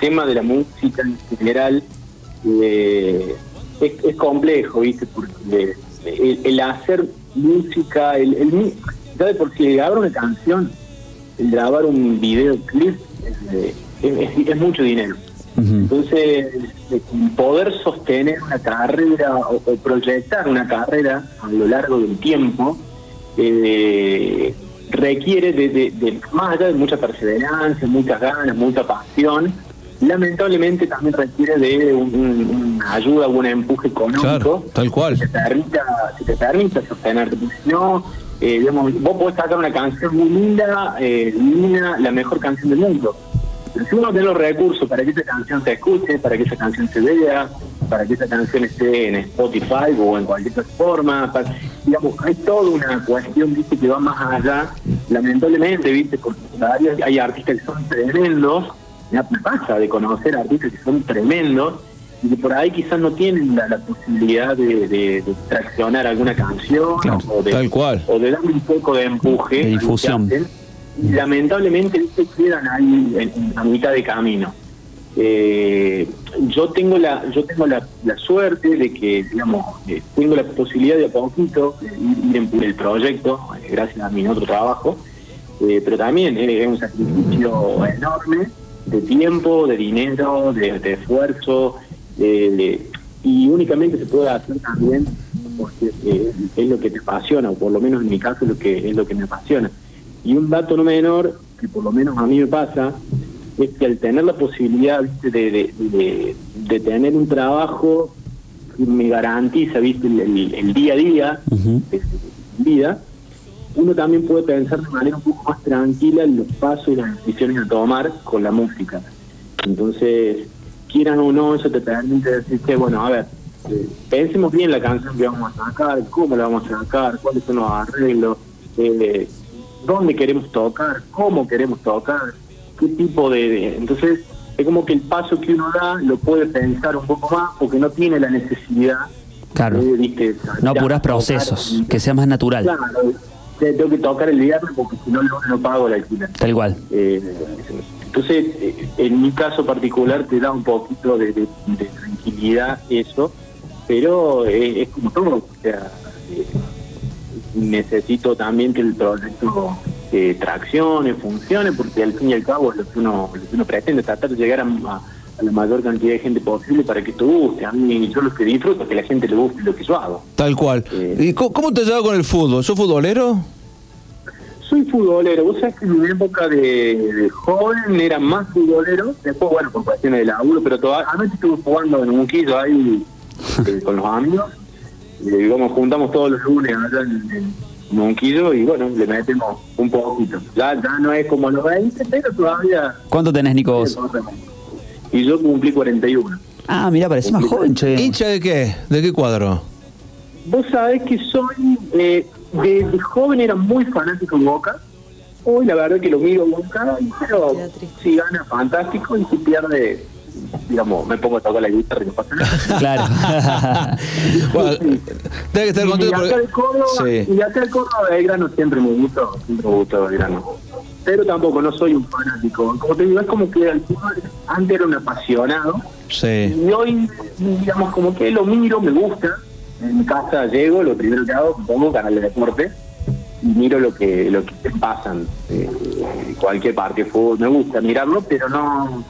tema de la música en general eh, es, es complejo, ¿viste? Porque el, el hacer música, el, el ya de por grabar una canción, el grabar un videoclip, eh, es, es- es mucho dinero. Entonces, eh, poder sostener una carrera o, o proyectar una carrera a lo largo del tiempo eh, requiere de, de- de- más allá de mucha perseverancia, muchas ganas, mucha pasión, lamentablemente también requiere de un- un- una ayuda, un empuje económico Claro, tal cual. que te permita, que te permita sostenerte. No, eh, digamos, vos podés sacar una canción muy linda, eh, linda, la mejor canción del mundo. Pero si uno tiene los recursos para que esa canción se escuche, para que esa canción se vea, para que esa canción esté en Spotify o en cualquier plataforma, para- digamos, hay toda una cuestión, viste, que va más allá, lamentablemente, viste, porque todavía hay artistas que son tremendos, ya me pasa de conocer artistas que son tremendos, y que por ahí quizás no tienen la, la posibilidad de, de- de traccionar alguna canción o, de, tal cual. o de darle un poco de empuje De a lo que difusión. hacen, y lamentablemente ¿viste? quedan ahí en, en- a mitad de camino. Eh, yo tengo la yo tengo la, la suerte de que digamos eh, tengo la posibilidad de a poquito ir en el proyecto eh, gracias a mi otro trabajo. Eh, pero también es un sacrificio enorme de tiempo de dinero de, esfuerzo de- y únicamente se puede hacer también porque es lo que te apasiona o por lo menos en mi caso lo que es lo que me apasiona. Y un dato no menor que por lo menos a mí me pasa es que al tener la posibilidad. De, de, de- de tener un trabajo que me garantiza ¿viste? El, el- el día a día mi vida, uno también puede pensar de manera un poco más tranquila en los pasos y las decisiones a tomar con la música. Entonces, quieran o no, eso te permite decir que, bueno, a ver, eh, pensemos bien la canción que vamos a sacar, cómo la vamos a sacar, cuáles son los arreglos, eh, dónde queremos tocar, cómo queremos tocar, qué tipo de, de- Entonces, es como que el paso que uno da lo puede pensar un poco más porque no tiene la necesidad Claro. de, ¿viste? No apuras procesos, que sea más natural. Claro, te- tengo que tocar el viernes porque si no, no, no pago la alquiler. Tal cual. Eh, entonces, eh, en mi caso particular te da un poquito de, de- de tranquilidad eso, pero eh, es como todo, o sea, eh, necesito también que el proyecto eh, traccione, funcione, porque al fin y al cabo es lo que uno, lo que uno pretende, tratar de llegar a, a- a la mayor cantidad de gente posible para que esto guste. A mí yo lo que disfruto es que la gente le guste lo que yo hago. Tal cual. Eh. ¿Y cómo te llevas con el fútbol? ¿Sos futbolero? Soy futbolero, vos sabés que en mi época de, de joven era más futbolero, después bueno, por cuestiones de laburo, pero todavía, estuve jugando en un quillo ahí eh, con los amigos, y digamos, juntamos todos los lunes allá en, en Monquillo y bueno, le metemos un poquito. Ya, ya no es como los 20, pero todavía... ¿Cuánto tenés, Nico, vos? Y yo cumplí 41. Ah, mira, parece más joven, che. ¿Hincha de qué? ¿De qué cuadro? Vos sabés que soy, eh, de, de joven era muy fanático de Boca. Hoy la verdad que lo miro Boca, pero si gana fantástico y si pierde, digamos, me pongo a tocar la guitarra y no pasa nada. Claro. Bueno, tenés que estar y contento acá porque... el Córdoba, Sí. y acá el Córdoba Belgrano siempre me gustó, siempre me gustó Belgrano. Pero tampoco, no soy un fanático. Como te digo, es como que el fútbol antes era un apasionado Sí. y hoy, digamos, como que lo miro, me gusta. En mi casa llego, lo primero que hago, pongo canal de deporte y miro lo que lo que pasan. Eh, cualquier partido de fútbol me gusta mirarlo, pero no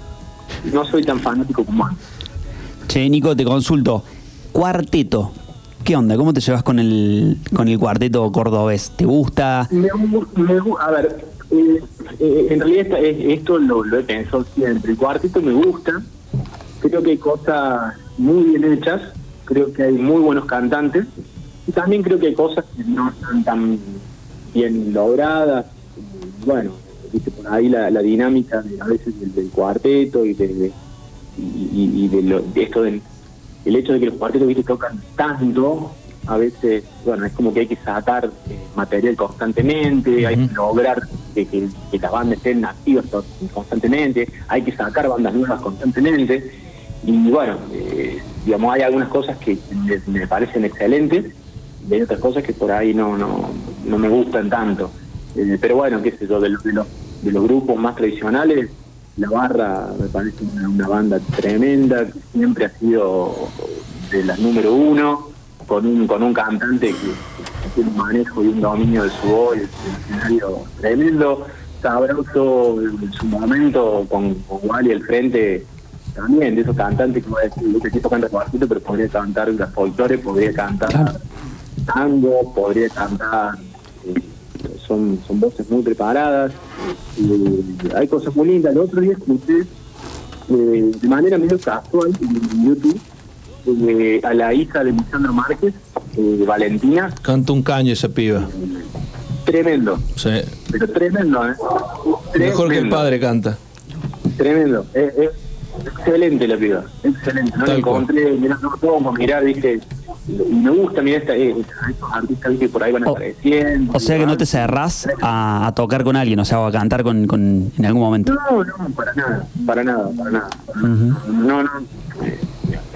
no soy tan fanático como antes. Che, Nico, te consulto. Cuarteto. ¿Qué onda? ¿Cómo te llevas con el, con el cuarteto cordobés? ¿Te gusta? Me, me a ver, eh, eh, en realidad esto lo, lo he pensado siempre. El cuarteto me gusta. Creo que hay cosas muy bien hechas. Creo que hay muy buenos cantantes. Y también creo que hay cosas que no están tan bien logradas. Bueno, viste por ahí la, la dinámica de, a veces del, del cuarteto y de, de- y, de, lo- de esto del el hecho de que los cuartetos viste tocan tanto a veces bueno es como que hay que sacar eh, material constantemente hay que lograr que, que- que las bandas estén activas constantemente hay que sacar bandas nuevas constantemente. Y bueno eh, digamos hay algunas cosas que me, me parecen excelentes y hay otras cosas que por ahí no no, no me gustan tanto Eh, pero bueno qué sé yo de los, de los de los grupos más tradicionales la Barra me parece una, una banda tremenda, que siempre ha sido de las número uno, con un, con un cantante que, que tiene un manejo y un dominio de su voz, del escenario tremendo, sabroso en su momento, con, con Wally al frente, también de esos cantantes que voy a decir, este tipo canta cuartito, pero podría cantar las folclore, podría cantar tango, podría cantar eh, son, son voces muy preparadas, eh, hay cosas muy lindas. El otro día escuché eh, de manera medio casual en YouTube eh, a la hija de Lisandro Márquez, Valentina, Canta un caño esa piba. tremendo, Sí. pero tremendo, ¿eh? Mejor que el padre canta. Tremendo, excelente la piba, excelente. No la Tal cual. encontré, todo como mirar, viste, y me gusta mirar esta, eh, estos artistas que por ahí van apareciendo. O sea que no te cerrás a, a tocar con alguien, o sea, o a cantar con, con- en algún momento. No, no, para nada, para nada, para nada. No, no, eh,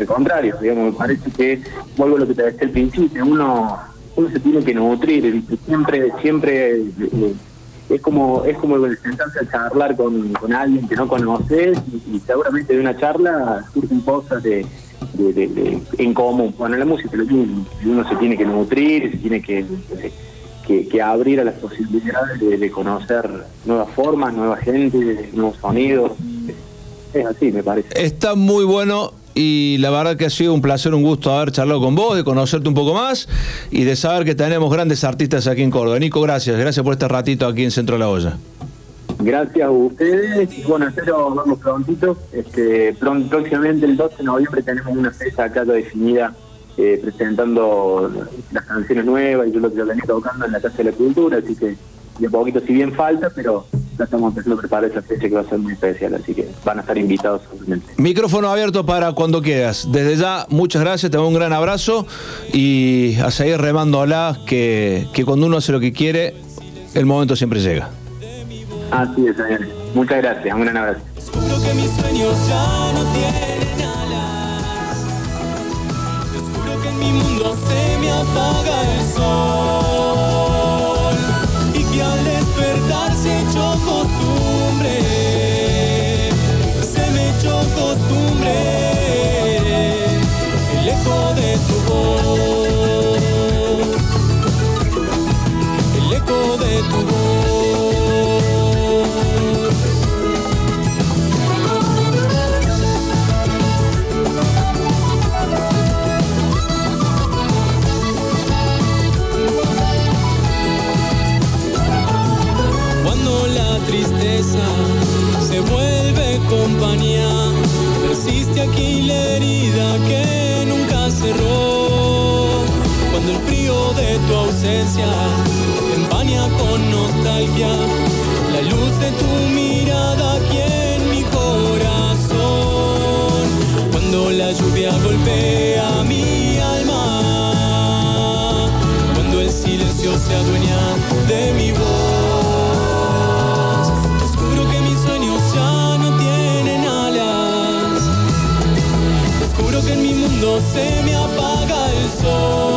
al contrario, digamos, me parece que, vuelvo a lo que te decía al principio, uno, uno se tiene que nutrir, siempre, siempre eh, es como es como sentarse a charlar con, con alguien que no conoces y, y seguramente de una charla surgen cosas de, de- de- de- en común. Bueno, la música uno se tiene que nutrir, se tiene que, que, que abrir a las posibilidades de, de conocer nuevas formas, nueva gente, nuevos sonidos. Es así, me parece. Está muy bueno y la verdad que ha sido un placer, un gusto haber charlado con vos, de conocerte un poco más y de saber que tenemos grandes artistas aquí en Córdoba. Nico, gracias. Gracias por este ratito aquí en Centro de la Olla. Gracias a ustedes y bueno, espero verlos prontito. Este, próximamente el 12 de noviembre tenemos una fecha acá definida eh, presentando las canciones nuevas y yo lo que venía tocando en la Casa de la Cultura, así que de poquito si bien falta, pero ya estamos empezando a preparar esa fecha que va a ser muy especial, así que van a estar invitados obviamente. Micrófono abierto para cuando quieras. Desde ya, muchas gracias, te doy un gran abrazo y a seguir remándola, que, que cuando uno hace lo que quiere, el momento siempre llega. Así es, señores. Muchas gracias, un gran abrazo. Descubro que mis sueños ya no tienen alas. Descubro que en mi mundo se me apaga el sol. Tu ausencia empaña con nostalgia, la luz de tu mirada aquí en mi corazón. Cuando la lluvia golpea mi alma, cuando el silencio se adueña de mi voz. Descubro que mis sueños ya no tienen alas. Descubro que en mi mundo se me apaga el sol.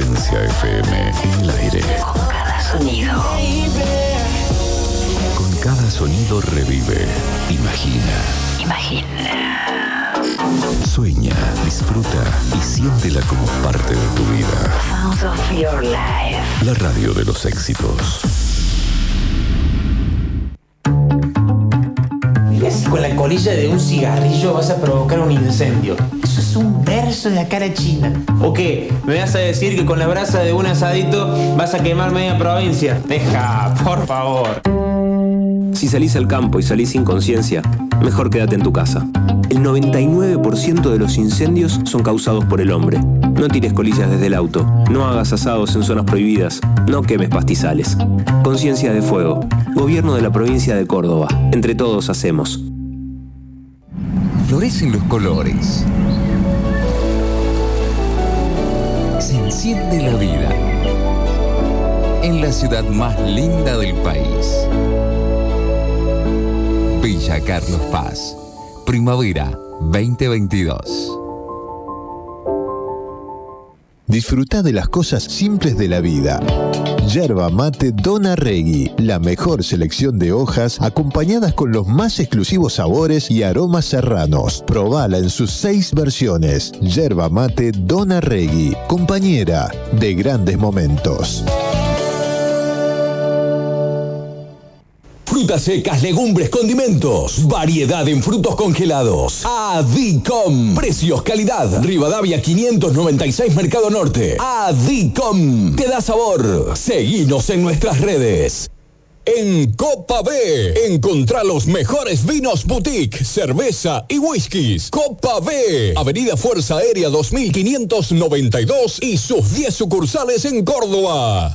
Somos Presencia FM en el aire. Con cada sonido. Con cada sonido revive, imagina, Imagina. sueña, disfruta y siéntela como parte de tu vida. Sounds of your life. La radio de los éxitos. Con la colilla de un cigarrillo vas a provocar un incendio. Eso es un verso de la cara china. ¿O qué? ¿Me vas a decir que con la brasa de un asadito vas a quemar media provincia? Deja, por favor. Si salís al campo y salís sin conciencia, mejor quédate en tu casa. El 99% de los incendios son causados por el hombre. No tires colillas desde el auto, no hagas asados en zonas prohibidas, no quemes pastizales. Conciencia de Fuego, Gobierno de la provincia de Córdoba. Entre todos hacemos. Florecen los colores. Se enciende la vida. En la ciudad más linda del país. Villa Carlos Paz. Primavera 2022. Disfruta de las cosas simples de la vida. Yerba mate Dona Regui, la mejor selección de hojas acompañadas con los más exclusivos sabores y aromas serranos. Probala en sus seis versiones. Yerba mate Dona Regui, compañera de grandes momentos. Frutas secas, legumbres, condimentos. Variedad en frutos congelados. Adicom. Precios, calidad. Rivadavia 596 Mercado Norte. Adicom. Te da sabor. Seguinos en nuestras redes. En Copa B, encontrá los mejores vinos boutique, cerveza y whiskies. Copa B, Avenida Fuerza Aérea 2592 y sus 10 sucursales en Córdoba.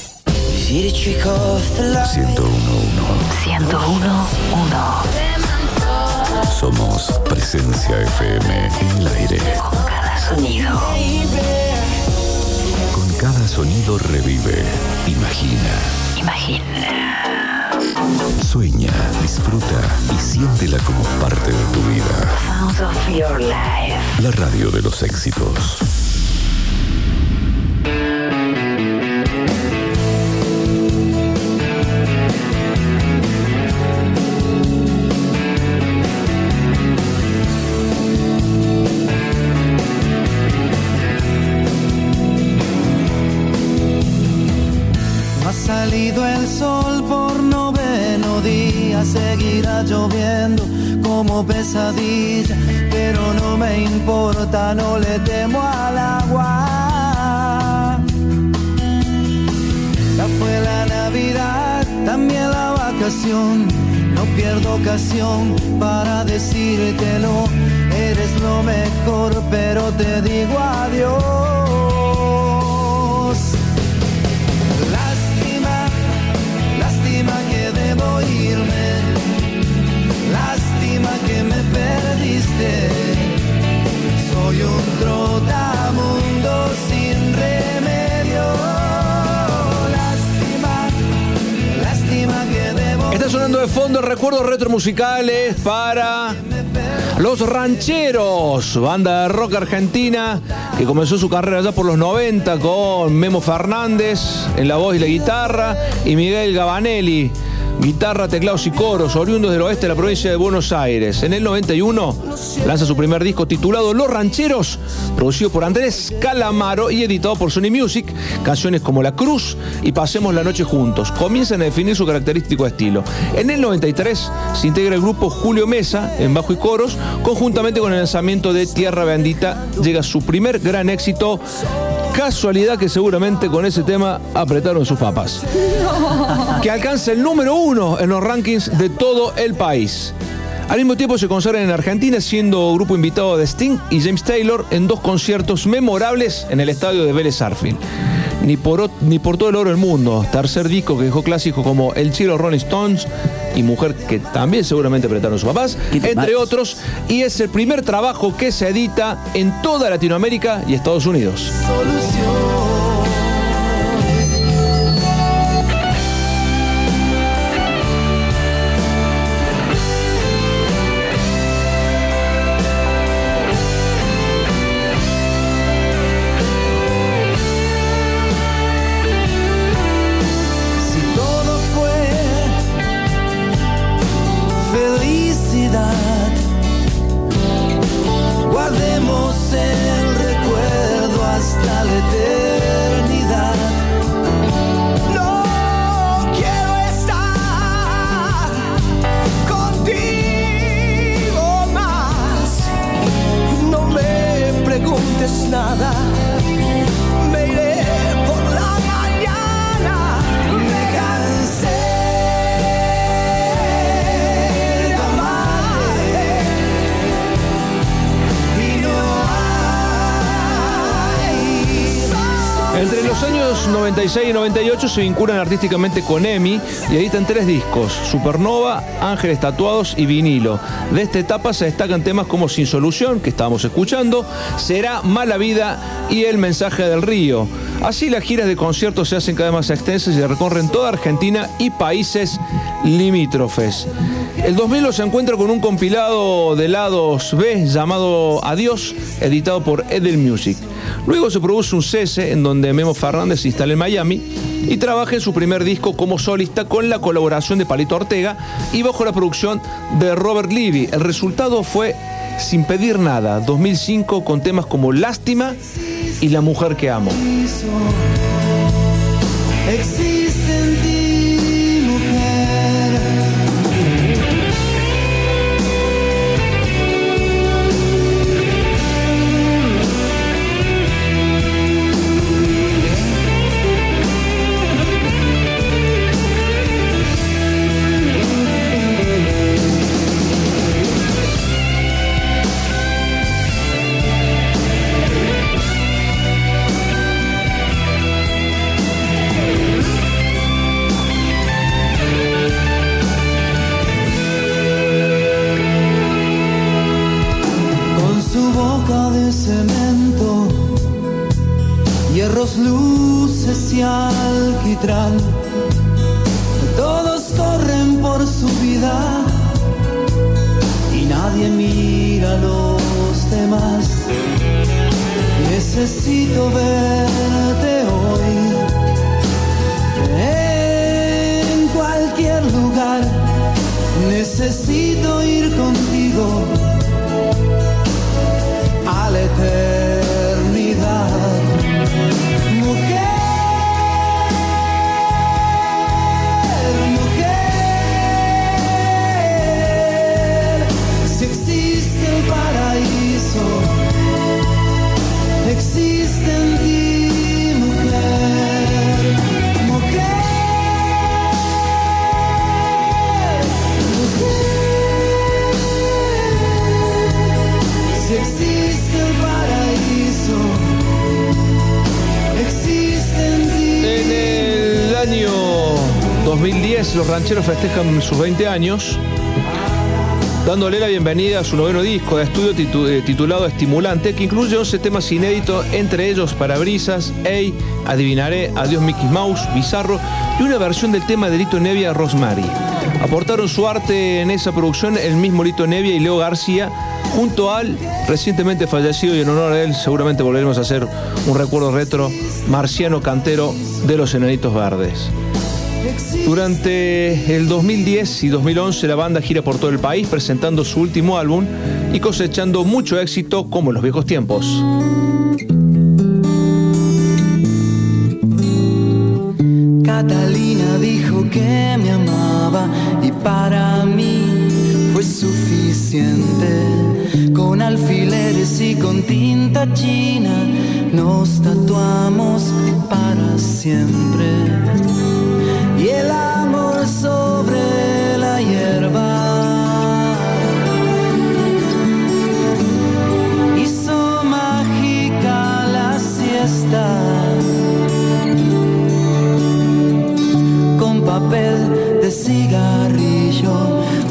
1011. 1011. Somos Presencia FM en el aire. Con cada sonido. Con cada sonido revive. Imagina. Imagina. Sueña, disfruta y siéntela como parte de tu vida. Sounds of your life. La radio de los éxitos. Salido el sol por noveno día, seguirá lloviendo como pesadilla, pero no me importa, no le temo al agua. Ya fue la Navidad, también la vacación, no pierdo ocasión para decírtelo, eres lo mejor, pero te digo adiós. Está sonando de fondo recuerdos retromusicales para Los Rancheros, banda de rock argentina que comenzó su carrera ya por los 90 con Memo Fernández en la voz y la guitarra y Miguel Gabanelli, guitarra, teclados y coros, oriundos del oeste de la provincia de Buenos Aires. En el 91 lanza su primer disco titulado Los Rancheros, producido por Andrés Calamaro y editado por Sony Music. Canciones como La Cruz y Pasemos la Noche Juntos comienzan a definir su característico estilo. En el 93 se integra el grupo Julio Mesa en bajo y coros, conjuntamente con el lanzamiento de Tierra Bendita llega su primer gran éxito. Casualidad que seguramente con ese tema apretaron sus papas. Que alcanza el número uno en los rankings de todo el país. Al mismo tiempo se consagran en Argentina siendo grupo invitado de Sting y James Taylor en dos conciertos memorables en el estadio de Vélez Arfield. Ni por, ni por todo el oro del mundo. Tercer disco que dejó clásicos como El Chilo Rolling Stones y Mujer que también seguramente apretaron sus papás, entre otros. Y es el primer trabajo que se edita en toda Latinoamérica y Estados Unidos. 96 y 98 se vinculan artísticamente con EMI y editan tres discos, Supernova, Ángeles Tatuados y Vinilo. De esta etapa se destacan temas como Sin Solución, que estábamos escuchando, Será Mala Vida y El Mensaje del Río. Así las giras de conciertos se hacen cada vez más extensas y recorren toda Argentina y países limítrofes. El 2000 se encuentra con un compilado de lados B llamado Adiós, editado por Edel Music. Luego se produce un cese en donde Memo Fernández se instala en Miami y trabaja en su primer disco como solista con la colaboración de Palito Ortega y bajo la producción de Robert Levy. El resultado fue Sin Pedir Nada, 2005, con temas como Lástima y La Mujer que Amo. central festejan sus 20 años, dándole la bienvenida a su noveno disco de estudio eh, titulado Estimulante, que incluye 11 temas inéditos, entre ellos Parabrisas, Ey, Adivinaré, Adiós Mickey Mouse, Bizarro y una versión del tema de Lito Nevia, Rosemary. Aportaron su arte en esa producción el mismo Lito Nevia y Leo García, junto al recientemente fallecido y en honor a él seguramente volveremos a hacer un recuerdo retro, Marciano Cantero de los Enanitos Verdes. Durante el 2010 y 2011 la banda gira por todo el país presentando su último álbum y cosechando mucho éxito como en los viejos tiempos. Catalina dijo que me amaba y para mí fue suficiente. Con alfileres y con tinta china nos tatuamos para siempre. Hierba hizo mágica la siesta. con papel de cigarrillo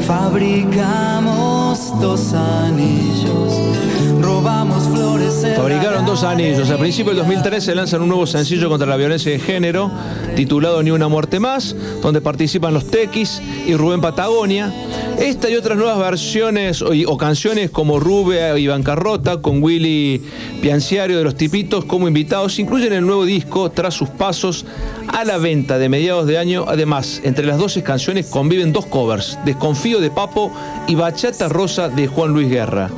fabricamos dos anillos, Fabricaron dos anillos. A principios del 2013 lanzan un nuevo sencillo contra la violencia de género, titulado Ni una muerte más, donde participan los Tequis y Rubén Patagonia. Esta y otras nuevas versiones o, o canciones como Rube y Bancarrota, con Willy Pianciario de los Tipitos como invitados, incluyen el nuevo disco tras sus pasos a la venta de mediados de año. Además, entre las 12 canciones conviven dos covers, Desconfío de Papo y Bachata Rosa de Juan Luis Guerra.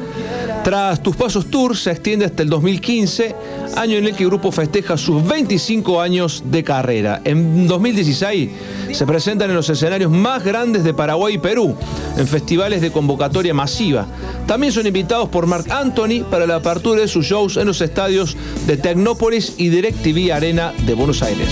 Tras Tus Pasos Tour se extiende hasta el 2015, año en el que el grupo festeja sus 25 años de carrera. En 2016 se presentan en los escenarios más grandes de Paraguay y Perú, en festivales de convocatoria masiva. También son invitados por Marc Anthony para la apertura de sus shows en los estadios de Tecnópolis y DirecTV Arena de Buenos Aires.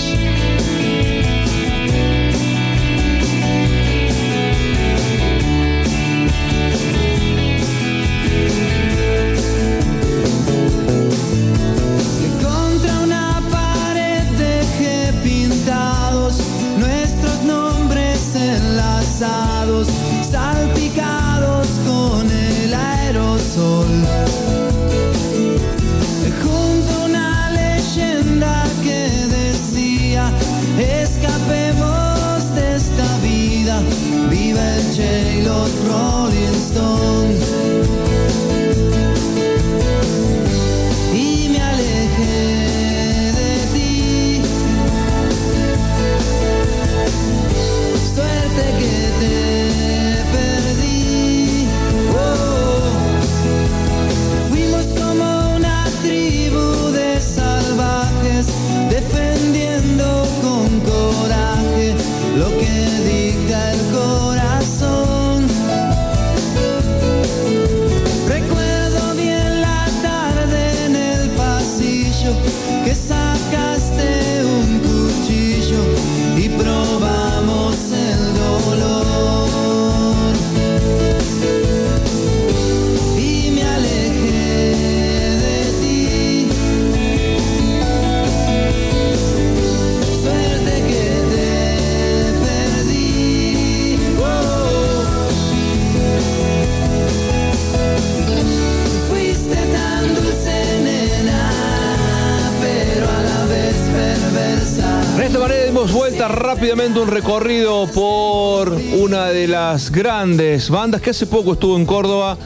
Rápidamente un recorrido por una de las grandes bandas que hace poco estuvo en Córdoba,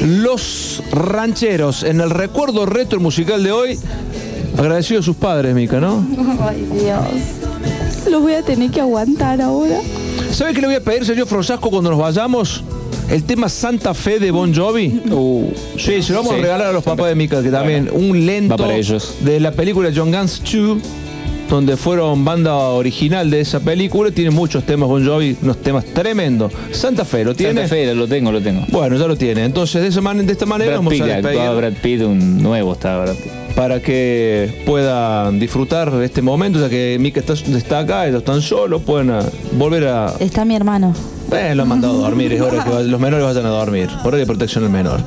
Los Rancheros, en el recuerdo retro musical de hoy. Agradecido a sus padres, Mica, ¿no? Ay, Dios. Lo voy a tener que aguantar ahora. ¿Sabe qué le voy a pedir, señor Frosasco, cuando nos vayamos? El tema Santa Fe de Bon Jovi. sí, se lo vamos Sí. a regalar a los papás de Mica, que también un lento para ellos. de la película John Guns 2, donde fueron banda original de esa película. Tiene muchos temas Bon Jovi, unos temas tremendos. Santa Fe, ¿lo tiene? Santa Fe, lo tengo, lo tengo. Bueno, ya lo tiene. Entonces, de, esa man- de esta manera Brad vamos Pitt, a despedir Brad Pitt, un nuevo estaba Brad Pitt. para que puedan disfrutar de este momento, ya que Mica está, está acá, ellos están solos, pueden ah, volver a... Está mi hermano. Eh, lo han mandado a dormir, es hora que va- los menores vayan a dormir. Hora de protección al menor.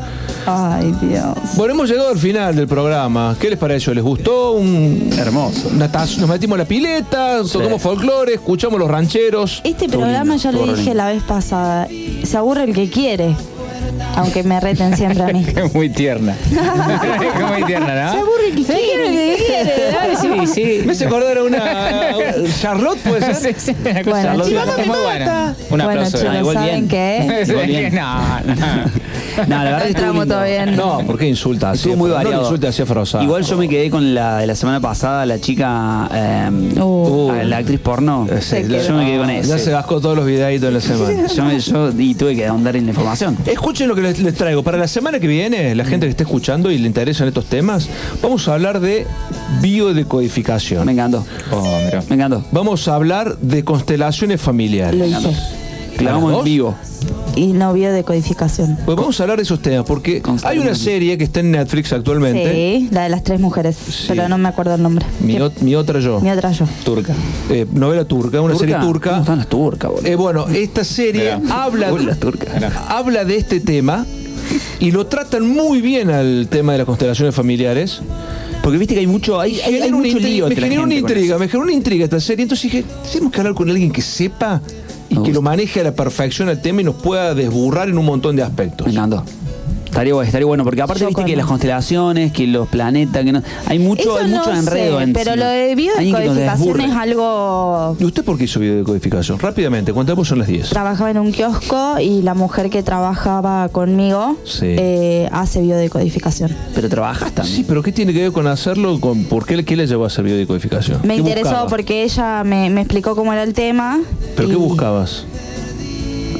Ay, Dios. Bueno, hemos llegado al final del programa. ¿Qué les pareció? ¿Les gustó? Un hermoso. Nos metimos a la pileta, tocamos folclore, escuchamos los rancheros. Este programa ya lo dije la vez pasada. Se aburre el que quiere. Aunque me reten siempre a mí. Es muy tierna. Es muy tierna, Se ¿no? aburre el que quiere. Sí, sí. Me hace acordar a una, Charlotte, puede ser. Sí, sí, Bueno, Charlotte. chicos, es muy buena. Un Bueno, aplauso. chicos, Ah, igual ¿saben qué? Igual bien. No, no. No, la verdad que todo bien. No, ¿por qué insulta así? Estuvo muy No variado. le insulte así Frosa. Igual yo me quedé con la de la semana pasada, la chica, eh, Uh. la actriz porno. Sí, yo me quedé con Ya eso. se gascó todos los videitos en la semana. Yo, me- yo- y tuve que ahondar en la información. Escuchen lo que les, les traigo. Para la semana que viene, la gente que esté escuchando y le interesan estos temas, vamos a hablar de biodecodificación. Me encantó. Oh. Me encantó. Vamos a hablar de constelaciones familiares. Lo hice. Clavamos en vivo. Y no vio decodificación. Pues vamos a hablar de esos temas, porque hay una serie que está en Netflix actualmente. Sí, la de las tres mujeres. Pero no me acuerdo el nombre. Mi, o- mi otra yo. Mi otra yo. Turca. Eh, novela turca, una ¿Turca? serie ¿Cómo turca. están las turcas, boludo? Eh, bueno, esta serie habla, Uy, las turcas. habla de este tema y lo tratan muy bien al tema de las constelaciones familiares. Porque viste que hay mucho, hay, hay, hay mucho intriga- lío me generó una intriga, me generó una intriga esta serie. Entonces dije, tenemos que hablar con alguien que sepa y que lo maneje a la perfección el tema y nos pueda desburrar en un montón de aspectos. Me encantó. Estaría, bueno, estaría bueno, porque aparte Yo viste con- que las constelaciones, que los planetas, que no, hay mucho, Eso hay mucho no enredo sé, en pero sí. lo de Alguien que nos biodecodificación desburre. es algo... ¿Y usted por qué hizo videocodificación? Rápidamente, contamos son las 10. Trabajaba en un kiosco y la mujer que trabajaba conmigo Sí. eh, hace biodecodificación. Pero trabajas también. Sí, pero ¿qué tiene que ver con hacerlo? Con, ¿Por qué, qué le llevó a hacer videocodificación? Me ¿Qué interesó buscaba? porque ella me, me explicó cómo era el tema. ¿Pero qué buscabas?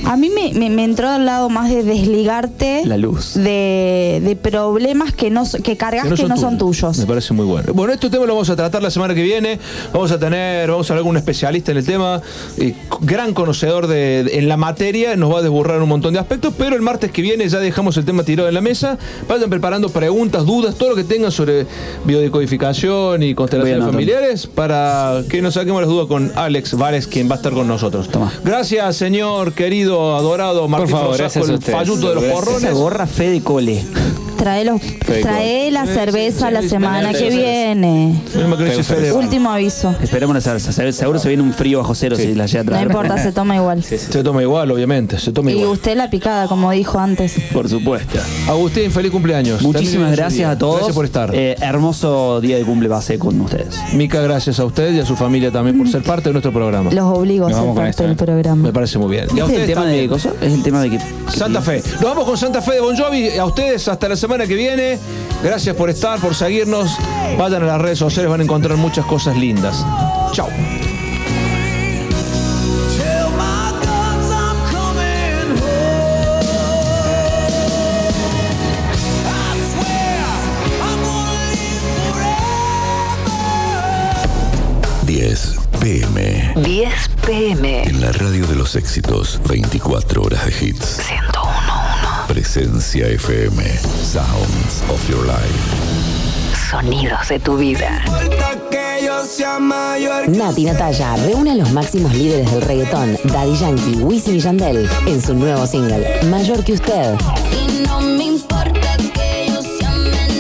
A mí me, me- me entró al lado más de desligarte La luz. de, de problemas que no que cargas que no, son, tuyos. Me parece muy bueno. Bueno, este tema lo vamos a tratar la semana que viene. Vamos a tener, vamos a hablar con un especialista en el tema, eh, gran conocedor de, de- en la materia, nos va a desburrar un montón de aspectos, pero el martes que viene ya dejamos el tema tirado en la mesa. Vayan preparando preguntas, dudas, todo lo que tengan sobre biodecodificación y constelaciones familiares para que nos saquemos las dudas con Alex Vares, quien va a estar con nosotros. Toma. Gracias, señor querido, adorado Martín favor, Frosasco, gracias a el falluto de los porrones. Esa gorra fe de cole. Trae, los, trae la cerveza la semana que viene. Que. Último aviso. Esperemos Seguro se viene un frío bajo cero si la llega a No traer. importa, se toma igual. Se toma igual, obviamente, se toma Y igual. usted la picada, como dijo antes. Por supuesto. Agustín, feliz cumpleaños. Muchísimas gracias a todos. Gracias por estar. Eh, hermoso día de cumple pasé con ustedes. Mica, gracias a usted y a su familia también por ser parte de nuestro programa. Los obligo a Nos ser vamos con parte esto, del ¿eh? programa. Me parece muy bien. Y a ¿Este es el tema de cosas? Es el tema de que. Santa Fe. Nos vamos con Santa Fe de Bon Jovi. A ustedes hasta la semana que viene. Gracias por estar, por seguirnos. Vayan a las redes sociales, van a encontrar muchas cosas lindas. Chao. PM. 10 pm. En la radio de los éxitos, 24 horas de hits. 101.1. Presencia FM. Sounds of your life. Sonidos de tu vida. Nati Natalia reúne a los máximos líderes del reggaetón, Daddy Yankee, Wisin y Yandel, en su nuevo single, Mayor que Usted.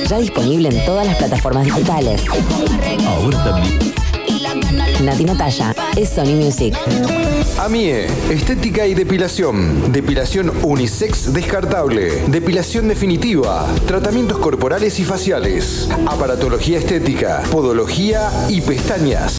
Ya disponible en todas las plataformas digitales. Ahora también. Nati Natalia es Sony Music. AMIE, estética y depilación. Depilación unisex descartable. Depilación definitiva. Tratamientos corporales y faciales. Aparatología estética. Podología y pestañas.